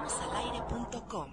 Vamosalaire.com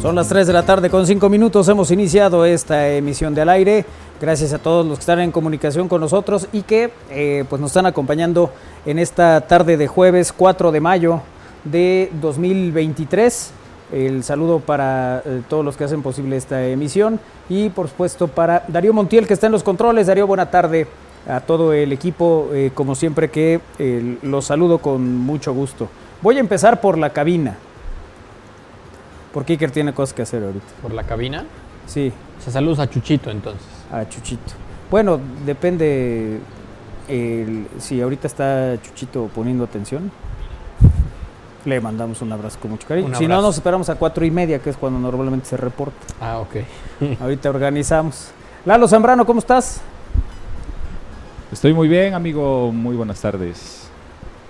Son las 3 de la tarde con 5 minutos. Hemos iniciado esta emisión de al aire. Gracias a todos los que están en comunicación con nosotros y que eh, pues nos están acompañando en esta tarde de jueves 4 de mayo de 2023. El saludo para eh, todos los que hacen posible esta emisión y por supuesto para Darío Montiel que está en los controles. Darío, buena tarde a todo el equipo. eh, como siempre que eh, los saludo con mucho gusto. Voy a empezar por la cabina. Porque Iker tiene cosas que hacer ahorita. por la cabina. Sí, O sea, saludos a Chuchito entonces. a Chuchito. Bueno, depende el- si ahorita está Chuchito poniendo atención. Le mandamos un abrazo con mucho cariño. Un Si no, nos esperamos a cuatro y media, que es cuando normalmente se reporta. Ah, ok. Ahorita organizamos. Lalo Zambrano, ¿cómo estás? Estoy muy bien, amigo. Muy buenas tardes.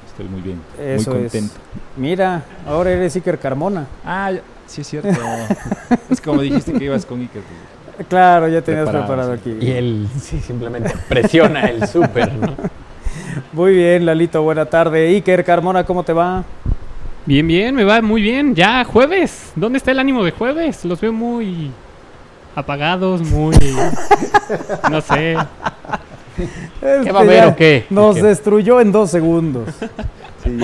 Estoy muy bien. Eso muy es. contento. Mira, ahora eres Iker Carmona. Ah, ya- sí es cierto. es como dijiste que ibas con Iker. pues, Claro, ya tenías Preparado, preparado sí. aquí. Y él sí, simplemente presiona el súper, ¿no? Muy bien, Lalito, buena tarde. Iker Carmona, ¿cómo te va? Bien, bien, me va muy bien. Ya, jueves. ¿Dónde está el ánimo de jueves? Los veo muy apagados, muy... no sé. ¿Qué va a haber o qué? Nos destruyó en dos segundos.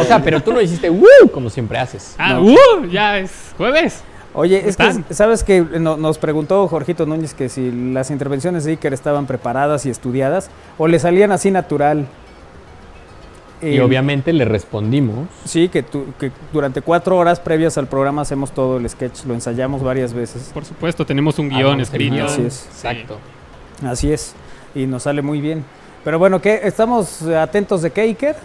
O sea, pero tú lo hiciste ¡Woo! como siempre haces. Ah, No. ¡uh! Ya es jueves. Oye, es que. ¿sabes que Nos preguntó Jorgito Núñez que si las intervenciones de Iker estaban preparadas y estudiadas o le salían así natural. Y Eh, obviamente le respondimos. Sí, que, tu- que durante cuatro horas previas al programa hacemos todo el sketch, lo ensayamos varias veces. Por supuesto, tenemos un guion escrito. guion. Así es. Sí. Exacto. Así es, y nos sale muy bien. Pero bueno, ¿qué? ¿estamos atentos de qué, Iker?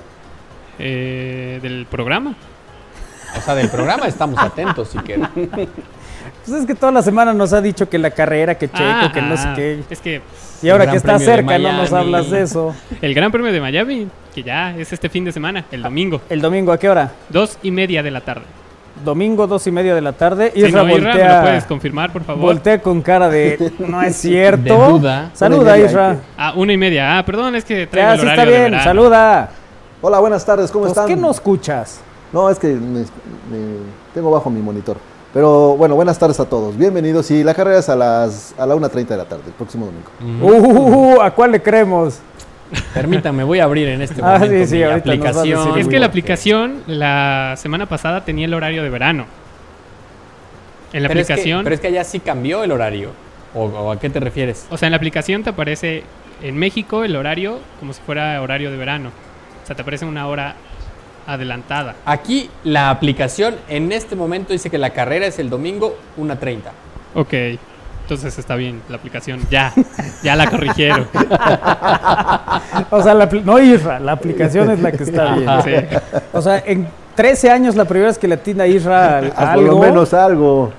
Eh, del programa. O sea, del programa estamos atentos, si que Pues es que toda la semana nos ha dicho que la carrera, que Checo, Ah, que no sé ah, qué. Es que Y ahora que está cerca no nos hablas de eso. el Gran Premio de Miami, que ya es este fin de semana, el domingo. El domingo, ¿a qué hora? Dos y media de la tarde. Domingo, dos y media de la tarde. No, Isra, ¿me voltea- lo puedes confirmar, por favor? Voltea con cara de no es cierto. De duda. Saluda, y Isra. Ah, una y media. Ah, perdón, es que traigo Ya, el sí está bien. Saluda. Hola, buenas tardes, ¿cómo Pues, están? ¿Qué no escuchas? No, es que me- me- tengo bajo mi monitor. Pero bueno, buenas tardes a todos. Bienvenidos. Y la carrera es a las a la 1.30 de la tarde, el próximo domingo. Uh, ¿A cuál le creemos? Permítame, voy a abrir en este Ah, momento sí, sí, mi ahorita nos vas a aplicación. Es que la aplicación la semana pasada tenía el horario de verano. En la pero, es que, aplicación, pero es que allá sí cambió el horario. ¿O, o a qué te refieres? o sea, en la aplicación te aparece en México el horario como si fuera horario de verano. O sea, te aparece una hora adelantada. Aquí la aplicación en este momento dice que la carrera es el domingo 1.30. Ok, entonces está bien la aplicación. Ya, ya la corrigieron. O sea, la no Isra, la aplicación es la que está bien. Sí. O sea, en 13 años la primera vez que le atina Isra a- Ah, por algo. lo menos algo.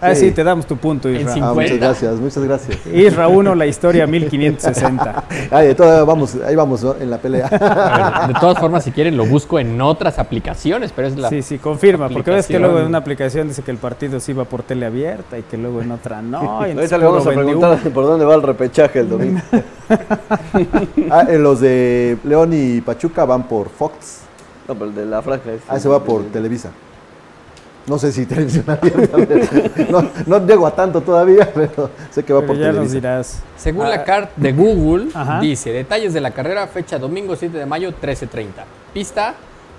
Ah, sí, sí. te damos tu punto, En Isra. Ah, muchas 50. gracias, muchas gracias. Isra 1, la historia 1560. Ay, todavía vamos, ahí vamos ¿no? en la pelea. Ver, de todas formas, si quieren, lo busco en otras aplicaciones, pero es la. Sí, sí, confirma, porque ves que luego en una aplicación dice que el partido se iba por tele abierta y que luego en otra no. y Ahorita le vamos a preguntar por dónde va el repechaje el domingo. ah, en los de León y Pachuca van por Fox. No, pero el de la franja es. Ah, se va por Televisa. No sé si televisión abierta. No, no llego a tanto todavía, pero sé que va Pero por ya nos Televisa. dirás. Según Ah, la carta de Google, Ajá. dice: detalles de la carrera, fecha domingo 7 de mayo, 13.30. Pista: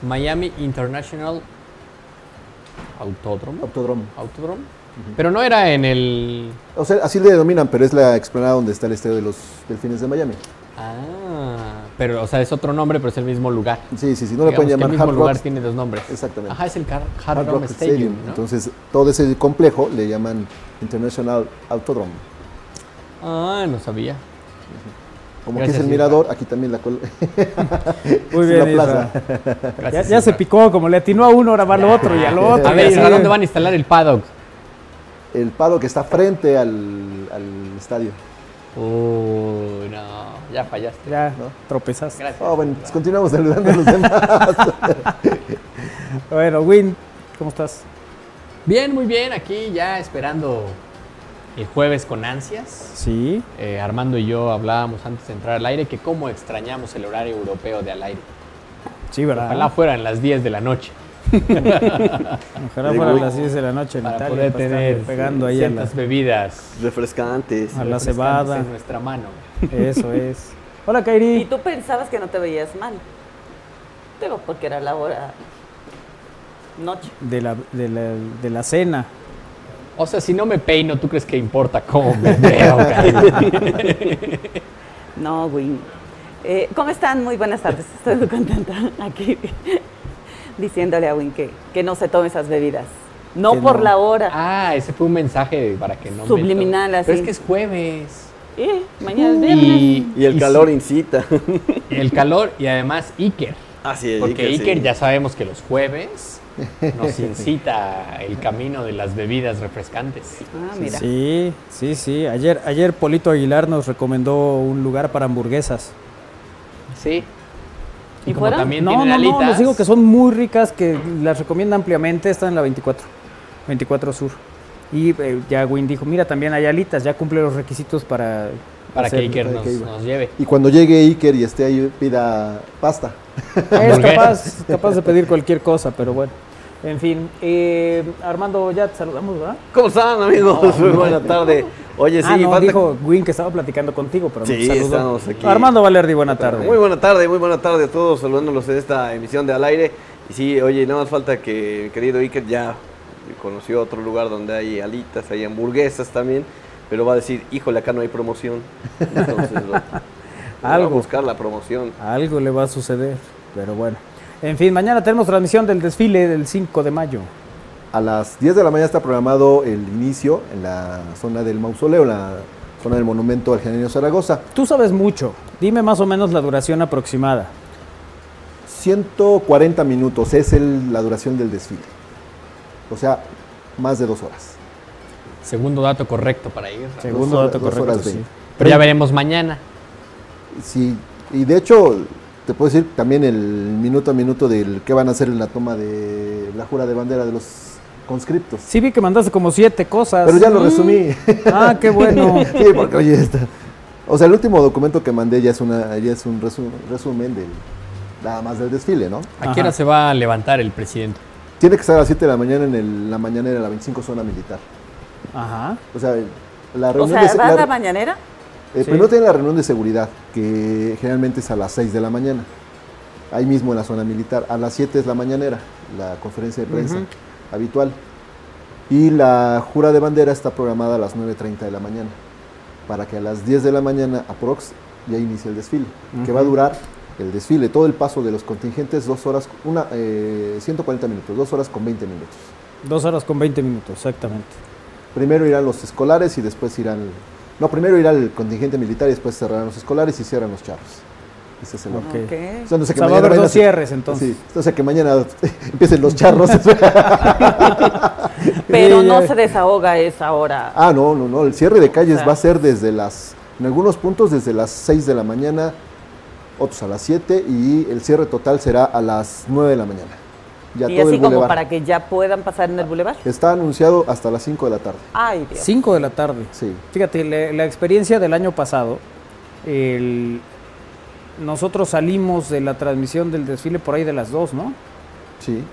Miami International Autódromo. Autódromo. Autódromo. Pero no era en el. O sea, así le denominan, pero es la explanada donde está el estadio de los Delfines de Miami. Ah, pero, o sea, es otro nombre, pero es el mismo lugar. Sí, sí, sí, no le pueden que llamar el mismo Hard lugar Rock. tiene dos nombres. Exactamente. Ajá, es el Car- Hard, Hard Rock Rock Stadium. ¿no? Entonces, todo ese complejo le llaman International Autodrome. Ah, no sabía. Como Gracias, que es el Isra. mirador, aquí también la col- Muy es bien, la plaza. Ya, Gracias, ya se picó, como le atinó a uno, ahora va al otro y al otro. A ver. ¿a dónde van a instalar el paddock? El que está frente al, al estadio. Uy, no, ya fallaste. Ya, ¿no? tropezaste. Gracias. Oh, bueno, pues continuamos saludando a los demás. Bueno, Win, ¿cómo estás? Bien, muy bien, aquí ya esperando el jueves con ansias. Sí. Eh, Armando y yo hablábamos antes de entrar al aire que cómo extrañamos el horario europeo de al aire. Sí, ¿verdad? Ojalá fueran las 10 de la noche Ojalá fueran las 10 de la noche en para Italia. poder para tener pegando ahí la, ciertas bebidas Refrescantes. a la refrescantes cebada. en nuestra mano. Eso es. Hola, Y Kairi. tú pensabas que no te veías mal. Pero porque era la hora noche. De la, de, la, de la cena. O sea, si no me peino, ¿tú crees que importa cómo me veo? Kairi? No, güey. Eh, ¿Cómo están? Muy buenas tardes. Estoy muy contenta aquí diciéndole a Win que, que no se tome esas bebidas. No Que por no. la hora. ah, ese fue un mensaje para que no me Subliminal, to- así. Pero es que es jueves. Eh, mañana es viernes. Y, Y el y calor sí, incita. y el calor y además Iker. Así es. Porque Iker, Iker sí. ya sabemos que los jueves nos incita el camino de las bebidas refrescantes. Ah, mira. Sí, sí, sí. Ayer, ayer Polito Aguilar nos recomendó un lugar para hamburguesas. Sí. ¿Y como fueron? también No, tienen no, no, alitas. les digo que son muy ricas, que las recomienda ampliamente. Están en la 24, 24 Sur. Y eh, ya Win dijo, mira, también hay alitas, ya cumple los requisitos para... para que hacer- Iker para nos, que nos lleve. Y cuando llegue Iker y esté ahí, pida pasta. Es capaz, capaz de pedir cualquier cosa, pero bueno. En fin, eh, Armando, ya te saludamos, ¿verdad? ¿Cómo están, amigos? Muy buena tarde. Oye, sí, ah, no, falta- dijo Win que estaba platicando contigo, pero Sí, estamos aquí. Armando Valerdi, buena tarde. Muy buena tarde, muy buena tarde a todos, saludándolos en esta emisión de Al Aire. Y sí, oye, nada más falta que mi querido Iker ya conoció otro lugar donde hay alitas, hay hamburguesas también, pero va a decir, híjole, acá no hay promoción. Entonces, lo- va a Algo. buscar la promoción. Algo le va a suceder, pero bueno. En fin, mañana tenemos transmisión del desfile del 5 de mayo. A las 10 de la mañana está programado el inicio en la zona del mausoleo, en la zona del monumento al Genio Zaragoza. Tú sabes mucho, dime más o menos la duración aproximada. 140 minutos es el- la duración del desfile. O sea, más de dos horas. Segundo dato correcto para ir. Segundo dato dos correcto, horas sí. Pero ya veremos mañana. Sí, y de hecho, te puedo decir también el minuto a minuto del qué van a hacer en la toma de la jura de bandera de los conscriptos. Sí vi que mandaste como siete cosas. Pero ya lo Mm. resumí. Ah, qué bueno. sí, porque oye, está. O sea, el último documento que mandé ya es una ya es un resu- resumen del nada más del desfile, ¿no? ¿A qué hora se va a levantar el presidente? Tiene que estar a las 7 de la mañana en el- la mañanera la 25 zona militar. Ajá. O sea, la O reunión sea, de se- ¿va a la- la mañanera? Eh, Sí. Primero tiene la reunión de seguridad, que generalmente es a las 6 de la mañana, ahí mismo en la zona militar. A las 7 es la mañanera, la conferencia de prensa habitual. Y la jura de bandera está programada a las 9.30 de la mañana, para que a las 10 de la mañana, aprox, ya inicie el desfile, que va a durar el desfile, todo el paso de los contingentes, dos horas, una, eh, 140 minutos, dos horas con 20 minutos. Dos horas con 20 minutos, exactamente. Primero irán los escolares y después irán. No, primero irá el contingente militar y después cerrarán los escolares y cierran los charros. Ese es el. O sea, no sé O que sea, va a mañana haber vayan dos a- cierres entonces. Sí, o sea que mañana empiecen los charros. Pero no ya. se desahoga esa hora. ah, no, no, no. El cierre de calles O sea. va a ser desde las. En algunos puntos desde las 6 de la mañana, otros a las 7 y el cierre total será a las 9 de la mañana. Ya y todo así el como para que ya puedan pasar en el bulevar. Está anunciado hasta las 5 de la tarde. Ay, Dios. 5 de la tarde. Sí. Fíjate, la, la experiencia del año pasado, el- nosotros salimos de la transmisión del desfile por ahí de las 2, ¿no? Sí.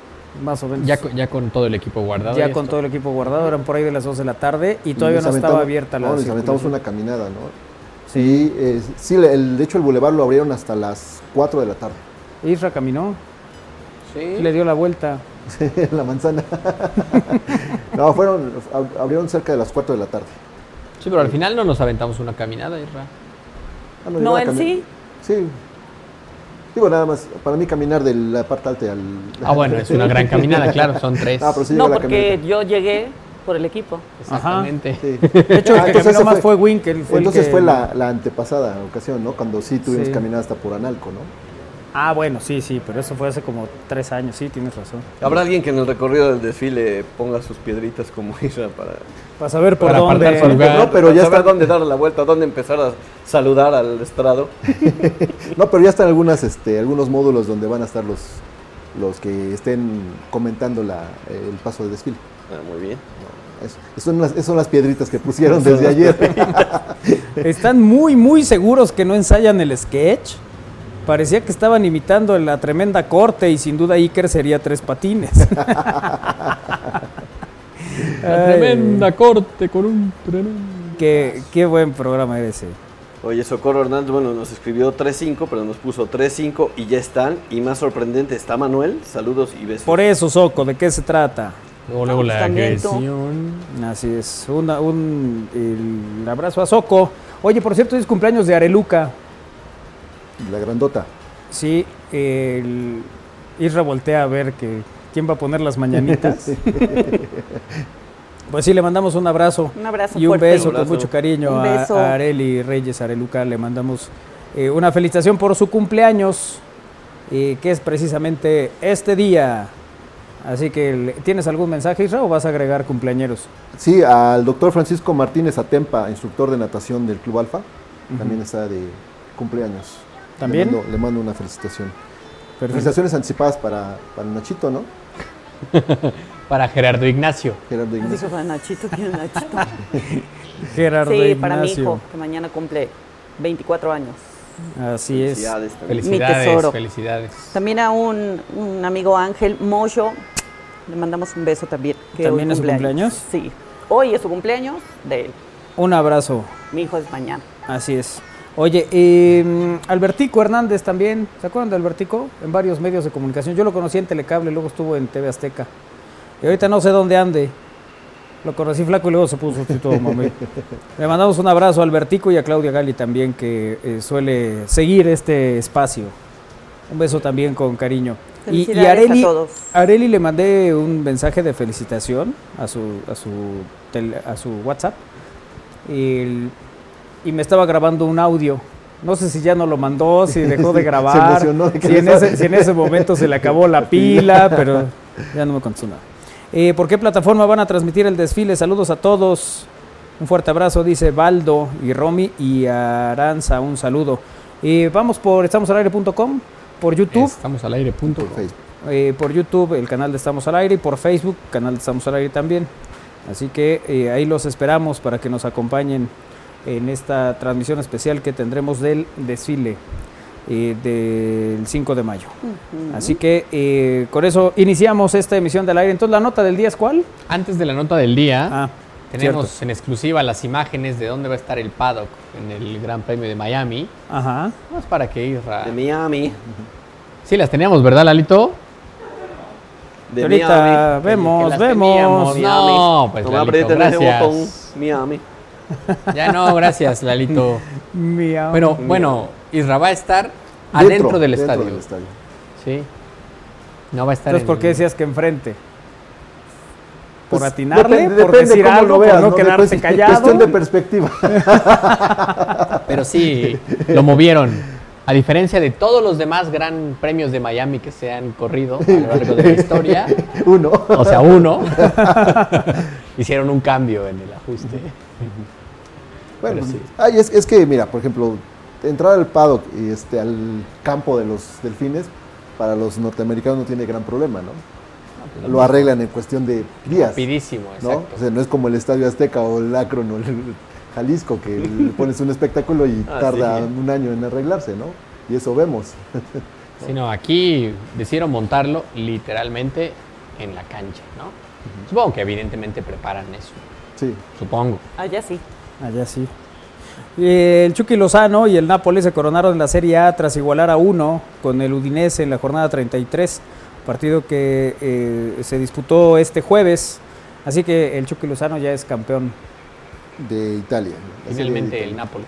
Más o menos. Ya, con- ya con todo el equipo guardado. Ya y con esto. todo el equipo guardado, eran por ahí de las 2 de la tarde y todavía no estaba abierta la No, aventamos una caminada, ¿no? Sí, eh, sí, el, de hecho el bulevar lo abrieron hasta las 4 de la tarde. Isra caminó, Sí. le dio la vuelta. la manzana. no, fueron, ab- abrieron cerca de las 4 de la tarde. Sí, pero al final no nos aventamos una caminada, Isra. Ah, No, cami- sí. Sí. Digo, nada más, para mí caminar de la parte alta al... Ah, bueno, es una gran caminada, claro, son tres. Ah, pero sí No, porque yo llegué por el equipo. Exactamente. Sí. De hecho, Ah, el que caminó más fue Wink, él fue el entonces que- fue la, la antepasada ocasión, ¿no? Cuando sí tuvimos Sí. caminada hasta por Analco, ¿no? Ah, bueno, sí, sí, pero eso fue hace como tres años, sí, tienes razón. Habrá alguien que en el recorrido del desfile ponga sus piedritas como Isra para, Para saber por Para su dónde... lugar. no, pero ya está- dónde dar la vuelta, dónde empezar a saludar al estrado. No, pero ya están algunas, este, algunos módulos donde van a estar los, los que estén comentando la, el paso de desfile. Ah, muy bien. Es- son, las, son las piedritas que pusieron desde ayer. Están muy, muy seguros que no ensayan el sketch. Parecía que estaban imitando la tremenda corte y sin duda Iker sería tres patines. La tremenda corte con un tremendo. Qué, qué buen programa era ese. Oye, Socorro Hernández, bueno, nos escribió 3-5, pero nos puso 3-5 y ya están. Y más sorprendente, está Manuel. Saludos y besos. Por eso, Soco, ¿de qué se trata? Luego, luego la Ajustamiento. agresión. Así es, una- un el abrazo a Soco. Oye, por cierto, es cumpleaños de Areluca. La grandota. Sí, el Isra voltea a ver que quién va a poner las mañanitas. Pues sí, le mandamos un abrazo Un abrazo y un fuerte. beso Un con mucho cariño Un a, beso. a Areli Reyes Areluca. Le mandamos eh, una felicitación por su cumpleaños, eh, que es precisamente este día. Así que, ¿tienes algún mensaje, Isra, o vas a agregar cumpleañeros? Sí, al doctor Francisco Martínez Atempa, instructor de natación del Club Alfa, también está de cumpleaños. ¿También? Le mando, le mando una felicitación. Perfecto. Felicitaciones anticipadas para, para Nachito, ¿no? Para Gerardo Ignacio. Gerardo Dijo Ignacio. para Nachito, ¿quién es Nachito? Gerardo Sí, para mi Ignacio. hijo, que mañana cumple 24 años. Así es. Felicidades. Felicidades, tesoro. felicidades. También a un, un amigo Ángel Moyo, le mandamos un beso también. que ¿También hoy es su cumpleaños? Sí. Hoy es su cumpleaños de él. Un abrazo. Mi hijo es mañana. Así es. Oye, eh, Albertico Hernández también, ¿se acuerdan de Albertico? En varios medios de comunicación. Yo lo conocí en Telecable, luego estuvo en TV Azteca. Y ahorita no sé dónde ande. Lo conocí flaco y luego se puso todo mami. Le mandamos un abrazo a Albertico y a Claudia Gali también, que eh, suele seguir este espacio. Un beso también con cariño. Y, Areli, a todos. Areli le mandé un mensaje de felicitación a su, a su, tel- a su WhatsApp y, el- y me estaba grabando un audio. No sé si ya no lo mandó, si dejó de grabar, de si, en ese, si en ese momento se le acabó la pila, pero ya no me contestó nada. Eh, ¿Por qué plataforma van a transmitir el desfile? Saludos a todos. Un fuerte abrazo, dice Baldo y Romy y Aranza, un saludo. Eh, vamos por estamosalaire.com, por YouTube. Estamos al aire, punto. Por Facebook. Eh, por YouTube, el canal de Estamos al Aire, y por Facebook, canal de Estamos al Aire también. Así que eh, ahí los esperamos para que nos acompañen en esta transmisión especial que tendremos del desfile eh, del 5 de mayo. Así que eh, con eso iniciamos esta emisión del aire. Entonces, ¿la nota del día es cuál? Antes de la nota del día, Ah, tenemos cierto. en exclusiva las imágenes de dónde va a estar el paddock en el Gran Premio de Miami. Ajá. Más para que Isra. De Miami. Sí, las teníamos, ¿verdad, Lalito? De Ahorita Miami. Vemos, vemos. teníamos. No, pues Toma, Lalito, aprieten ese gracias. botón. Miami. Ya no, gracias, Lalito. Miau. Bueno, bueno, Isra va a estar adentro del estadio. del estadio. Sí. No va a estar Entonces, en ¿por qué decías que enfrente? ¿Por Pues, atinarle? depende- ¿Por depende decir cómo algo? lo veas, ¿Por no Después, callado? Cuestión de perspectiva. Pero sí, lo movieron. A diferencia de todos los demás gran premios de Miami que se han corrido a lo largo de la historia, Uno. o sea, uno, hicieron un cambio en el ajuste. Bueno, sí. ay, es, es que, mira, por ejemplo, entrar al paddock y este, al campo de los delfines, para los norteamericanos no tiene gran problema, ¿no? Lo arreglan en cuestión de días, Rapidísimo, ¿no? exacto. O sea, no es como el Estadio Azteca o el Akron o el Jalisco, que le pones un espectáculo y Ah, tarda sí. un año en arreglarse, ¿no? Y eso vemos. Sino aquí decidieron montarlo literalmente en la cancha, ¿no? Supongo que evidentemente preparan eso, Sí. supongo. Allá sí. Allá sí. Eh, El Chucky Lozano y el Napoli se coronaron en la Serie A tras igualar a uno con el Udinese en la jornada 33, partido que eh, se disputó este jueves. Así que el Chucky Lozano ya es campeón. De Italia. de Finalmente el. Nápoles.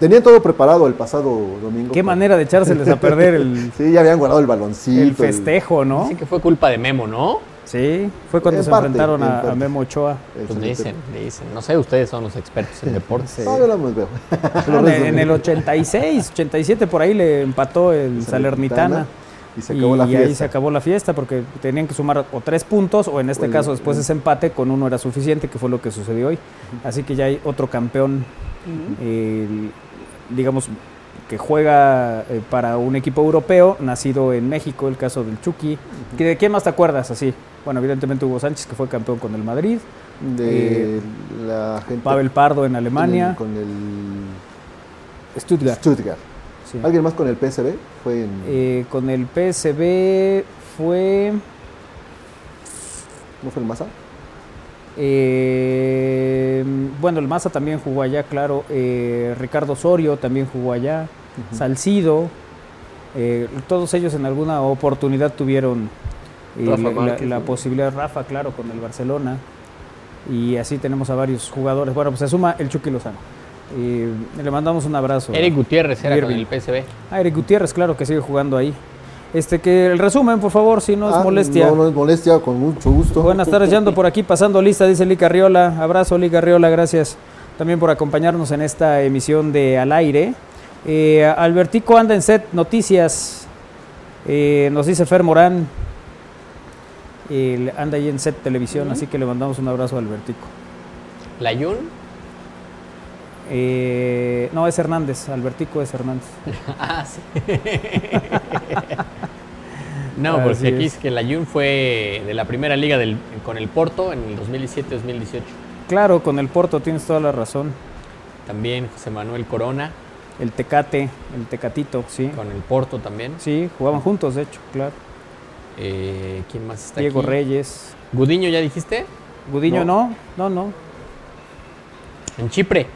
Tenían todo preparado el pasado domingo. Qué manera de echárseles a perder el, Sí, ya habían guardado el baloncito. el festejo, ¿no? Dicen que fue culpa de Memo, ¿no? Sí, fue cuando En se parte, enfrentaron en a. Memo Ochoa. Pues el- dicen, dicen. No sé, ustedes son los expertos en deportes. No, yo no me veo. En, en el 86, 87 por ahí le empató el Salernitana. Y se acabó la y fiesta. ahí se acabó la fiesta porque tenían que sumar o tres puntos o en este O el- caso después el- ese empate con uno era suficiente que fue lo que sucedió hoy así que ya hay otro campeón el- digamos que juega eh, para un equipo europeo nacido en México el caso del Chucky de quién más te acuerdas así bueno evidentemente Hugo Sánchez que fue campeón con el Madrid De Eh, la gente Pavel Pardo en el- Alemania, con el Stuttgart. Stuttgart. sí. ¿Alguien más con el PSV? Fue en, Eh, con el PSB fue ¿No fue el Massa? eh, bueno, el Maza también jugó allá, claro. eh, Ricardo Osorio también jugó allá. Salcido. eh, todos ellos en alguna oportunidad tuvieron eh, Rafa la, la- Márquez, la ¿no? posibilidad, Rafa, claro, con el Barcelona. Y así tenemos a varios jugadores. Bueno, pues se suma el Chucky Lozano. Eh, le mandamos un abrazo. Eric Gutiérrez era con Irving. el PSV. Ah, Eric Gutiérrez, claro que sigue jugando ahí. Este que el resumen, por favor, si no es Ah, molestia. No, no es molestia, con mucho gusto. Buenas tardes, ya ando por aquí pasando lista, dice Lica Riola. Abrazo, Lica Riola, gracias también por acompañarnos en esta emisión de Al Aire. Eh, Albertico anda en set, noticias. Eh, nos dice Fer Morán. Eh, anda ahí en set televisión, así que le mandamos un abrazo a Albertico. Layun. Eh, no, es Hernández, Albertico es Hernández. Ah, sí. no, Así porque aquí es. es que Layun fue de la primera liga del, con el Porto en el 2017-2018. Claro, con el Porto tienes toda la razón. También José Manuel Corona El Tecate, el Tecatito, sí. con el Porto también. Sí, jugaban juntos, de hecho, claro. Eh, ¿Quién más está Diego aquí? Reyes. Gudiño, ¿ya dijiste? Gudiño no, no, no. En Chipre,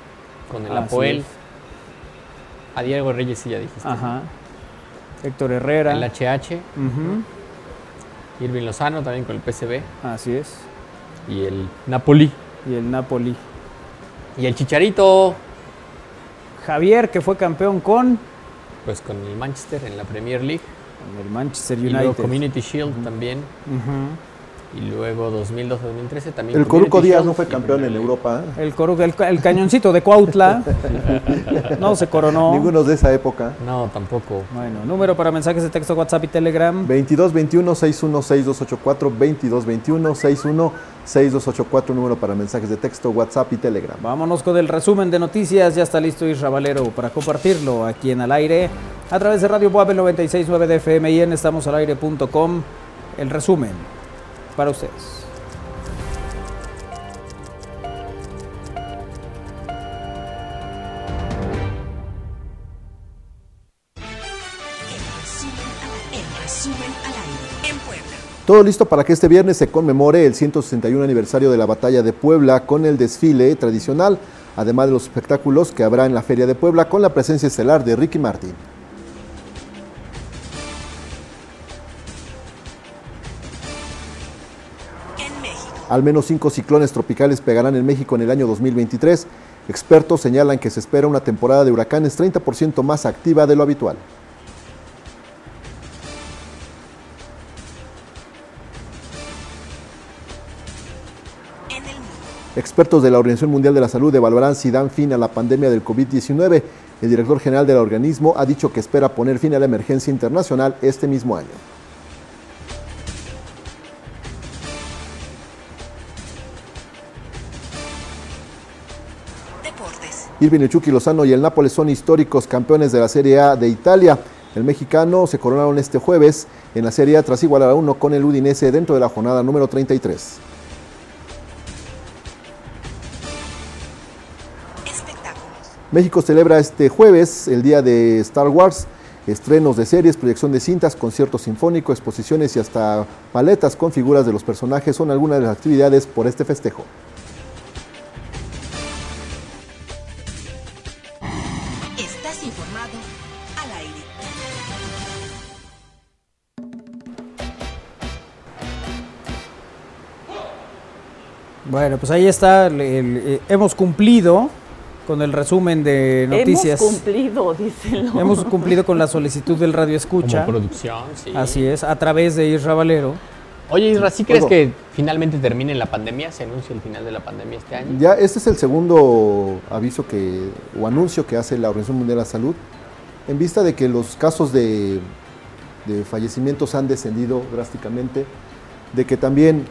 con el Apoel. A Diego Reyes sí ya dijiste. Ajá. Héctor Herrera. El HH. Ujú, Irving Lozano también con el PSV. Así es. Y el Napoli. Y el Napoli. Y el Chicharito, Javier, que fue campeón con, pues con el Manchester en la Premier League. con el Manchester Y luego United. Community Shield también. Y luego 2012-2013 también. El Coruco Díaz no fue campeón en. Europa. El, coru- el, ca- el cañoncito de Cuautla. no se coronó. Ninguno de esa época. No, tampoco. Bueno, número para mensajes de texto, WhatsApp y Telegram. 22 21 61 6284 22 21 61 6284 número para mensajes de texto, WhatsApp y Telegram. Vámonos con el resumen de noticias. Ya está listo Isra Valero para compartirlo aquí en Al Aire a través de Radio Boab 969 de FM y en estamosalaire.com. El resumen para ustedes. Todo listo para que este viernes se conmemore el 161 aniversario de la batalla de Puebla con el desfile tradicional, además de los espectáculos que habrá en la Feria de Puebla con la presencia estelar de Ricky Martin. Al menos cinco ciclones tropicales pegarán en México en el año 2023. Expertos señalan que se espera una temporada de huracanes 30% más activa de lo habitual. Expertos de la Organización Mundial de la Salud evaluarán si dan fin a la pandemia del COVID-19. El director general del organismo ha dicho que espera poner fin a la emergencia internacional este mismo año. Irving Chucky Lozano y el Nápoles son históricos campeones de la Serie A de Italia. El mexicano se coronaron este jueves en la Serie A tras igualar a uno con el Udinese dentro de la jornada número 33. espectáculos, México celebra este jueves el día de Star Wars, estrenos de series, proyección de cintas, concierto sinfónico, exposiciones y hasta paletas con figuras de los personajes son algunas de las actividades por este festejo. Bueno, pues ahí está. el- el- eh, hemos cumplido con el resumen de noticias. Hemos cumplido, díselo. Hemos cumplido con la solicitud del Radio Como Escucha. producción, sí. Así es, a través de Isra Valero. Oye, Isra, ¿sí crees Oigo. que finalmente termine la pandemia? ¿Se anuncia el final de la pandemia este año? Ya este es el segundo aviso que o anuncio que hace la Organización Mundial de la Salud en vista de que los casos de, de fallecimientos han descendido drásticamente, de que también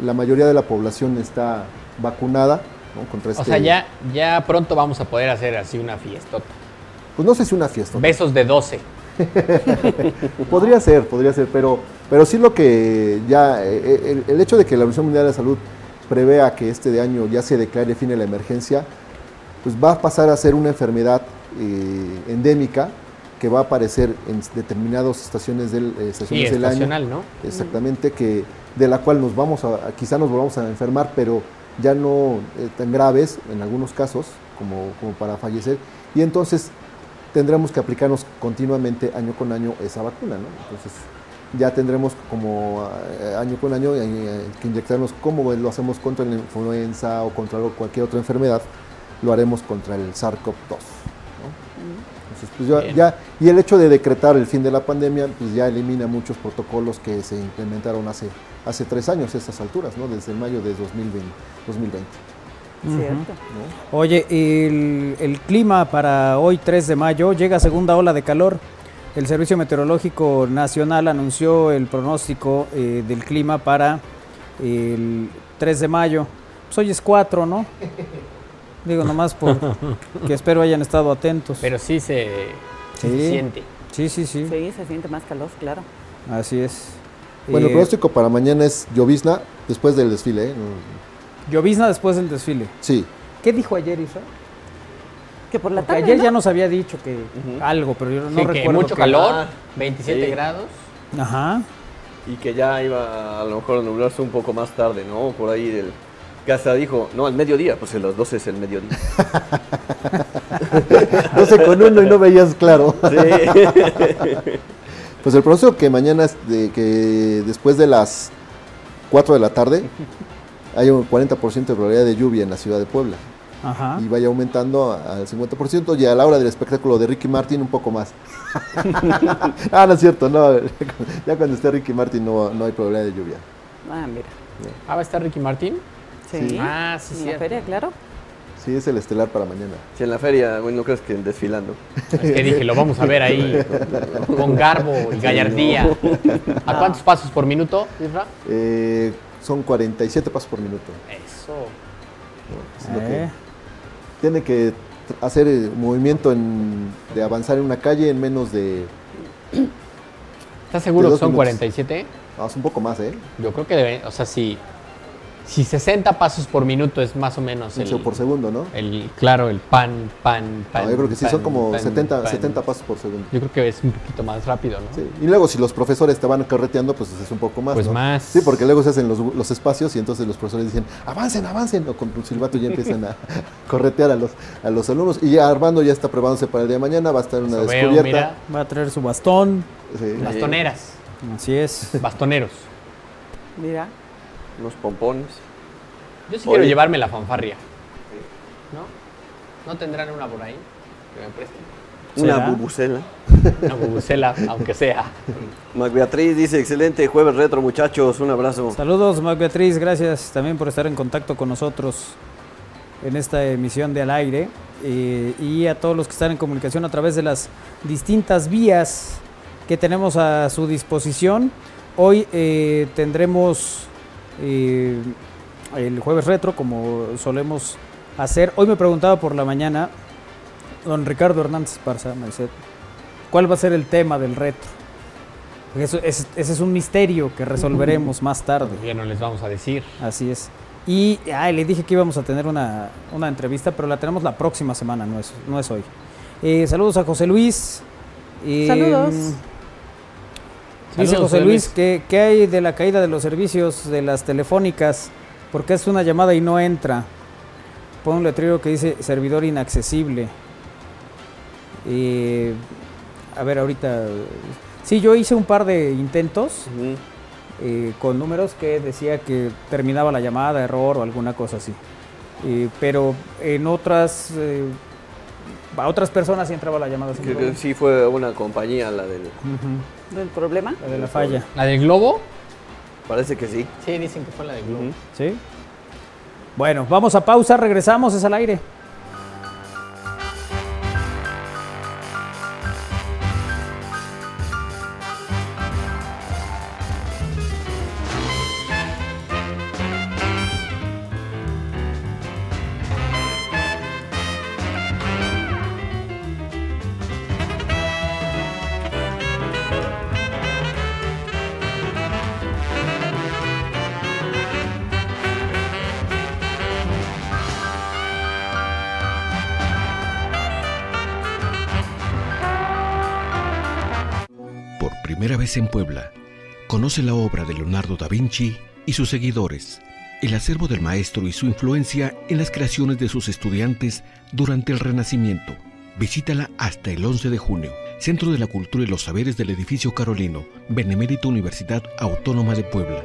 la mayoría de la población está vacunada ¿no? contra este. O sea, ya, ya pronto vamos a poder hacer así una fiestota. Pues no sé si una fiesta. Besos de 12. Podría ser, podría ser, pero, pero sí lo que ya, eh, el, el hecho de que la Organización Mundial de la Salud prevea que este de año ya se declare fin de la emergencia, pues va a pasar a ser una enfermedad eh, endémica que va a aparecer en determinadas estaciones del, eh, estaciones del año. ¿no? Exactamente, que de la cual nos vamos a, quizá nos volvamos a enfermar, pero ya no eh, tan graves en algunos casos como, como para fallecer. Y entonces tendremos que aplicarnos continuamente año con año esa vacuna, ¿no? Entonces ya tendremos como eh, año con año eh, que inyectarnos como lo hacemos contra la influenza o contra cualquier otra enfermedad, lo haremos contra el SARS-CoV-2. ¿no? Entonces, pues ya, ya- y el hecho de decretar el fin de la pandemia, pues ya elimina muchos protocolos que se implementaron hace, hace tres años, a estas alturas, ¿no? desde mayo de 2020. 2020 Cierto. ¿no? Oye, el, el clima para hoy 3 de mayo llega segunda ola de calor. El Servicio Meteorológico Nacional anunció el pronóstico eh, del clima para el 3 de mayo. Pues hoy es 4, ¿no? Digo, nomás por que espero hayan estado atentos. Pero sí se, sí se siente. Sí, sí, sí, Sí, se siente más calor, claro. así es. Bueno, el Eh, pronóstico para mañana es llovizna después del desfile. ¿eh? Llovizna después del desfile. Sí, ¿Qué dijo ayer, Isa? Que por la Porque tarde, ayer ¿no? ya nos había dicho que algo, pero yo no Sí, que recuerdo. mucho qué. calor, Ah, 27 sí. grados. Ajá. Y que ya iba a lo mejor a nublarse un poco más tarde, ¿no? Por ahí del... Que hasta dijo, no, al mediodía, pues a las 12 es el mediodía. 12 con uno y no veías claro. Sí. Pues el pronóstico que mañana es de que después de las 4 de la tarde hay un 40% de probabilidad de lluvia en la ciudad de Puebla Ajá. y vaya aumentando al 50% y a la hora del espectáculo de Ricky Martin un poco más. ah, no es cierto, no. Ya cuando esté Ricky Martin no, no hay probabilidad de lluvia. Ah, mira. Ah, va a estar Ricky Martín. Sí. Ah, sí, En la cierto. feria, claro. Sí, es el estelar para mañana. Si en la feria, güey, no crees que desfilando. Es que dije, lo vamos a ver ahí con garbo y gallardía. ¿A cuántos pasos por minuto, Isra? Eh, son 47 pasos por minuto. Eso. ¿no? Es lo que- Eh, tiene que hacer el movimiento en- de avanzar en una calle en menos de... ¿Estás seguro De que son minutos. 47? ah, es un poco más, ¿eh? Yo creo que debe, o sea, si, si 60 pasos por minuto es más o menos el, por segundo, ¿no? el claro, el pan, pan, pan. No, yo creo que sí, son pan, como pan, 70, pan. 70 pasos por segundo. Yo creo que es un poquito más rápido, ¿no? Sí, Y luego si los profesores te van carreteando, pues es un poco más. Pues ¿no? más. Sí, porque luego se hacen los, los espacios y entonces los profesores dicen, avancen, avancen, o con un silbato ya empiezan a corretear a los, a los alumnos. Y ya Armando ya está preparándose para el día de mañana, va a estar en una Eso veo, descubierta. va a traer su bastón. Sí. Bastoneras, Así es. bastoneros. Mira. Unos pompones. Yo sí Oye. quiero llevarme la fanfarria. ¿No? ¿No tendrán una por ahí? Que me presten. Una ¿Será? bubucela. Una bubucela, aunque sea. Mac Beatriz dice, excelente jueves retro, muchachos. Un abrazo. Saludos, Mac Beatriz. Gracias también por estar en contacto con nosotros en esta emisión de Al Aire. eh, y a todos los que están en comunicación a través de las distintas vías que tenemos a su disposición. Hoy eh, tendremos eh, el jueves retro, como solemos hacer. Hoy me preguntaba por la mañana, don Ricardo Hernández Parza, me dice, ¿cuál va a ser el tema del retro? Eso, es- ese es un misterio que resolveremos más tarde. Ya no les vamos a decir. Así es. Y ay, le dije que íbamos a tener una, una entrevista, pero la tenemos la próxima semana, no es, no es hoy. Eh, saludos a José Luis. Eh, Saludos. Dice José Luis que qué hay de la caída de los servicios de las telefónicas, porque es una llamada y no entra. Pon un letrero que dice servidor inaccesible. Eh, a ver, ahorita. Sí, yo hice un par de intentos eh, con números que decía que terminaba la llamada, error o alguna cosa así. Eh, pero en otras. A otras personas sí entraba la llamada sin Creo que sí fue una compañía la del... Ujú, ¿Del problema? La de la falla. ¿La del globo? Parece que sí. Sí, dicen que fue la del globo. ¿Sí? Bueno, vamos a pausa, regresamos, es al aire. En Puebla, conoce la obra de Leonardo da Vinci y sus seguidores, el acervo del maestro y su influencia en las creaciones de sus estudiantes durante el Renacimiento. Visítala hasta el 11 de junio. Centro de la Cultura y los Saberes del Edificio Carolino, Benemérito Universidad Autónoma de Puebla.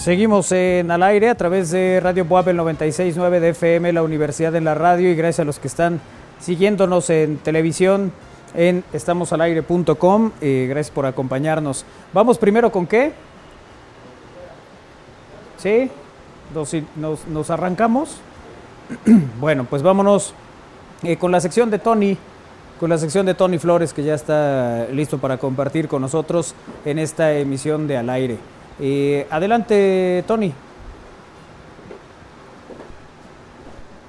Seguimos en al aire a través de Radio Puebla 96.9 de FM, la Universidad de la Radio y gracias a los que están siguiéndonos en televisión en estamosalaire.com. Eh, gracias por acompañarnos. Vamos primero con qué? ¿Sí? Nos, nos- nos arrancamos. bueno, pues vámonos eh, con la sección de Tony, con la sección de Tony Flores que ya está listo para compartir con nosotros en esta emisión de Al Aire. Eh, adelante, Tony.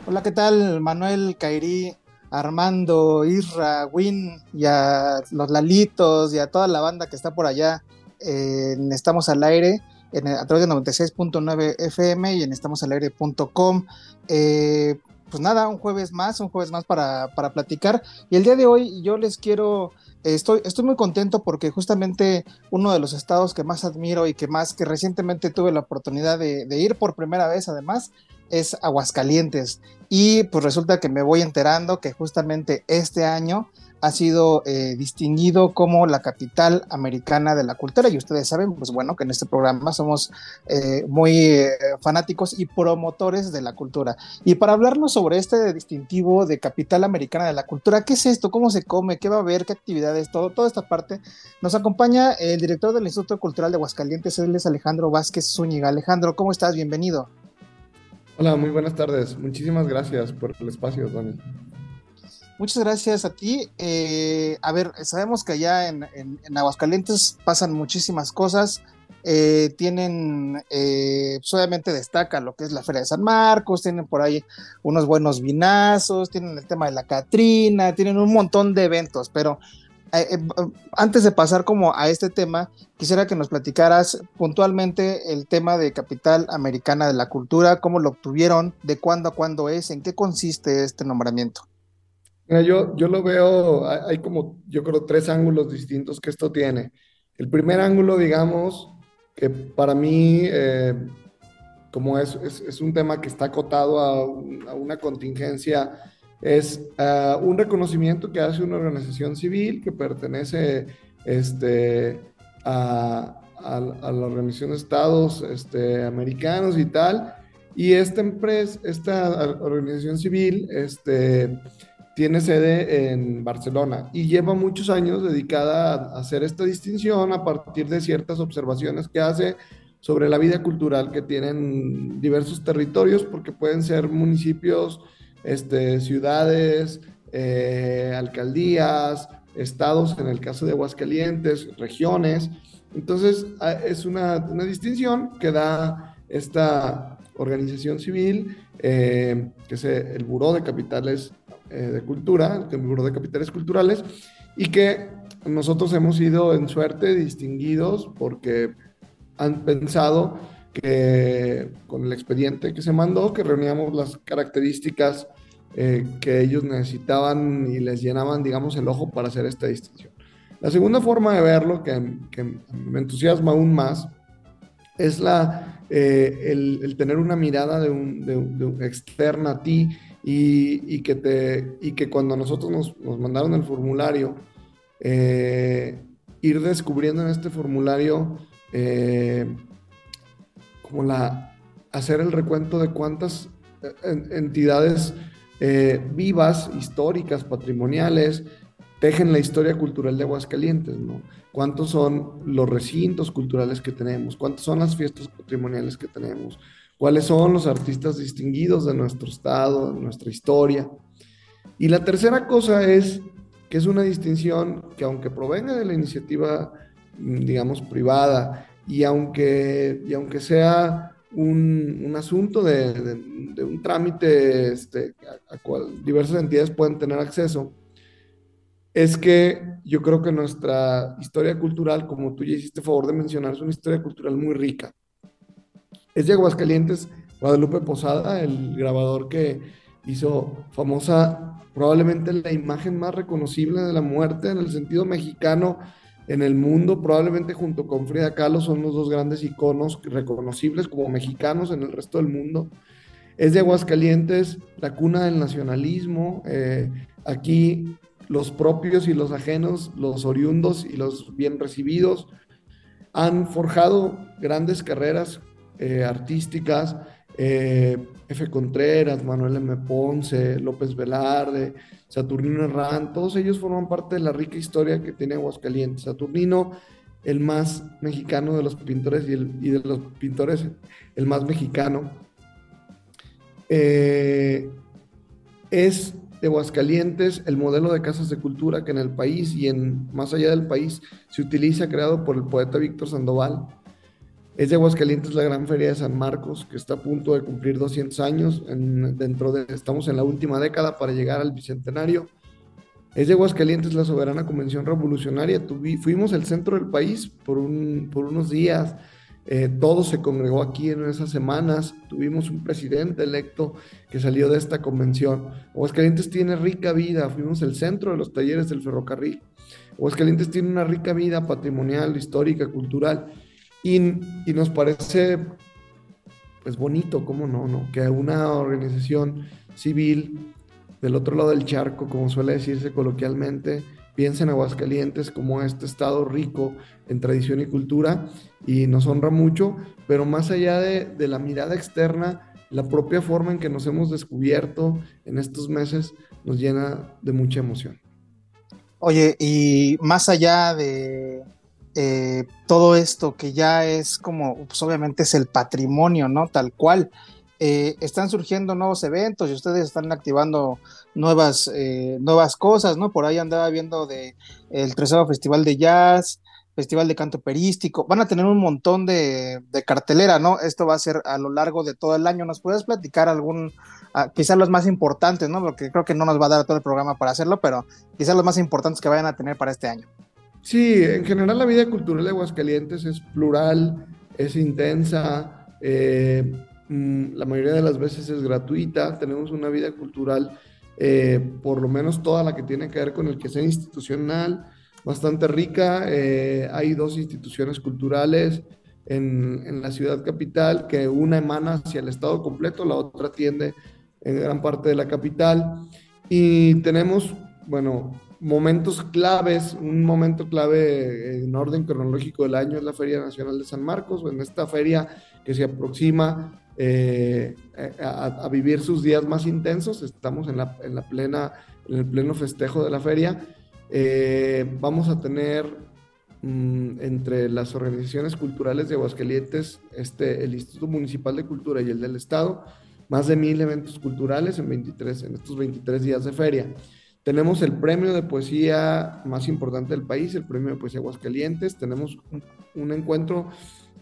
Hola, ¿qué tal? Manuel, Kairi, Armando, Isra, Win y a los Lalitos y a toda la banda que está por allá en Estamos al Aire en, a través de 96.9 FM y en estamosalaire.com. Eh, pues nada, un jueves más, un jueves más para, para platicar. Y el día de hoy yo les quiero, eh, estoy, estoy muy contento porque justamente uno de los estados que más admiro y que más, que recientemente tuve la oportunidad de, de ir por primera vez además, es Aguascalientes. Y pues resulta que me voy enterando que justamente este año ha sido eh, distinguido como la capital americana de la cultura. Y ustedes saben, pues bueno, que en este programa somos eh, muy eh, fanáticos y promotores de la cultura. Y para hablarnos sobre este distintivo de capital americana de la cultura, ¿qué es esto? ¿Cómo se come? ¿Qué va a haber? ¿Qué actividades? Todo, toda esta parte. Nos acompaña el director del Instituto Cultural de Aguascalientes, él es Alejandro Vázquez Zúñiga. Alejandro, ¿cómo estás? Bienvenido. Hola, muy buenas tardes. Muchísimas gracias por el espacio, Tony. Muchas gracias a ti. Eh, a ver, sabemos que allá en, en- en Aguascalientes pasan muchísimas cosas. Eh, tienen, eh, pues obviamente destaca lo que es la Feria de San Marcos, tienen por ahí unos buenos vinazos, tienen el tema de la Catrina, tienen un montón de eventos, pero eh, eh, antes de pasar como a este tema, quisiera que nos platicaras puntualmente el tema de Capital Americana de la Cultura, cómo lo obtuvieron, de cuándo a cuándo es, en qué consiste este nombramiento. Mira, yo, yo lo veo, hay como, yo creo, tres ángulos distintos que esto tiene. El primer ángulo, digamos, que para mí, eh, como es, es, es un tema que está acotado a, un- a una contingencia, es ah, un reconocimiento que hace una organización civil que pertenece este, a, a- a la Organización de Estados este, Americanos y tal. Y esta empresa, esta organización civil, este, tiene sede en Barcelona y lleva muchos años dedicada a hacer esta distinción a partir de ciertas observaciones que hace sobre la vida cultural que tienen diversos territorios, porque pueden ser municipios, este, ciudades, eh, alcaldías, estados, en el caso de Aguascalientes, regiones. Entonces, es una, una distinción que da esta organización civil, eh, que es el Buró de Capitales eh, de Cultura, el Buró de Capitales Culturales, y que nosotros hemos sido en suerte distinguidos porque han pensado que con el expediente que se mandó, que reuníamos las características eh, que ellos necesitaban y les llenaban, digamos, el ojo para hacer esta distinción. La segunda forma de verlo, que, que me entusiasma aún más, es la, eh, el, tener una mirada de un externa a ti y, que te, y que cuando nosotros nos, nos mandaron el formulario, eh, ir descubriendo en este formulario eh, como la, hacer el recuento de cuántas eh, en- entidades vivas, históricas, patrimoniales, tejen la historia cultural de Aguascalientes, ¿no? ¿Cuántos son los recintos culturales que tenemos? ¿Cuántas son las fiestas patrimoniales que tenemos? ¿Cuáles son los artistas distinguidos de nuestro estado, de nuestra historia? Y la tercera cosa es que es una distinción que aunque provenga de la iniciativa, mm, digamos, privada, y aunque, y aunque sea un, un asunto de, de- de un trámite este, a, a cual diversas entidades pueden tener acceso, es que yo creo que nuestra historia cultural, como tú ya hiciste favor de mencionar, es una historia cultural muy rica. Es de Aguascalientes, Guadalupe Posada, el grabador que hizo famosa probablemente la imagen más reconocible de la muerte en el sentido mexicano en el mundo, probablemente junto con Frida Kahlo son los dos grandes iconos reconocibles como mexicanos en el resto del mundo. Es de Aguascalientes, la cuna del nacionalismo. eh, aquí los propios y los ajenos, los oriundos y los bien recibidos, han forjado grandes carreras eh, artísticas. eh, F. Contreras, Manuel M. Ponce, López Velarde, Saturnino Herrán, todos ellos forman parte de la rica historia que tiene Aguascalientes. Saturnino, el más mexicano de los pintores y, el- de los pintores, el más mexicano. Eh, es de Aguascalientes el modelo de casas de cultura que en el país y en más allá del país se utiliza, creado por el poeta Víctor Sandoval. Es de Aguascalientes la Gran Feria de San Marcos, que está a punto de cumplir 200 años. En- dentro de, estamos en la última década para llegar al bicentenario. Es de Aguascalientes la Soberana Convención Revolucionaria. Fuimos el centro del país por unos días. Eh, todo se congregó aquí en esas semanas. Tuvimos un presidente electo que salió de esta convención. Aguascalientes tiene rica vida. Fuimos el centro de los talleres del ferrocarril. Aguascalientes tiene una rica vida patrimonial, histórica, cultural. Y, y nos parece, pues bonito, ¿cómo no, no? Que una organización civil del otro lado del charco, como suele decirse coloquialmente, piensa en Aguascalientes como este estado rico en tradición y cultura y nos honra mucho, pero más allá de, de la mirada externa, la propia forma en que nos hemos descubierto en estos meses nos llena de mucha emoción. Oye, y más allá de eh, todo esto que ya es como, pues obviamente es el patrimonio, ¿no? Tal cual. eh, están surgiendo nuevos eventos y ustedes están activando nuevas, eh, nuevas cosas, ¿no? Por ahí andaba viendo de el tercero Festival de Jazz, Festival de Canto Perístico, van a tener un montón de, de cartelera, ¿no? Esto va a ser a lo largo de todo el año. ¿Nos puedes platicar algún, ah, quizás los más importantes, ¿no? Porque creo que no nos va a dar todo el programa para hacerlo, pero quizás los más importantes que vayan a tener para este año. Sí, en general la vida cultural de Aguascalientes es plural, es intensa, eh, mm, la mayoría de las veces es gratuita, tenemos una vida cultural, eh, por lo menos toda la que tiene que ver con el que sea institucional, bastante rica. Eh, hay dos instituciones culturales en, en, la ciudad capital, que una emana hacia el estado completo, la otra atiende en gran parte de la capital. Y tenemos, bueno, momentos claves, un momento clave en orden cronológico del año es la Feria Nacional de San Marcos, en esta feria que se aproxima eh, a, vivir sus días más intensos, estamos en, la, en, la plena, en el pleno festejo de la feria eh, vamos a tener mmm, entre las organizaciones culturales de Aguascalientes, este, el Instituto Municipal de Cultura y el del Estado, más de mil eventos culturales en, 23, en estos 23 días de feria. Tenemos el premio de poesía más importante del país, el premio de poesía Aguascalientes. Tenemos un, encuentro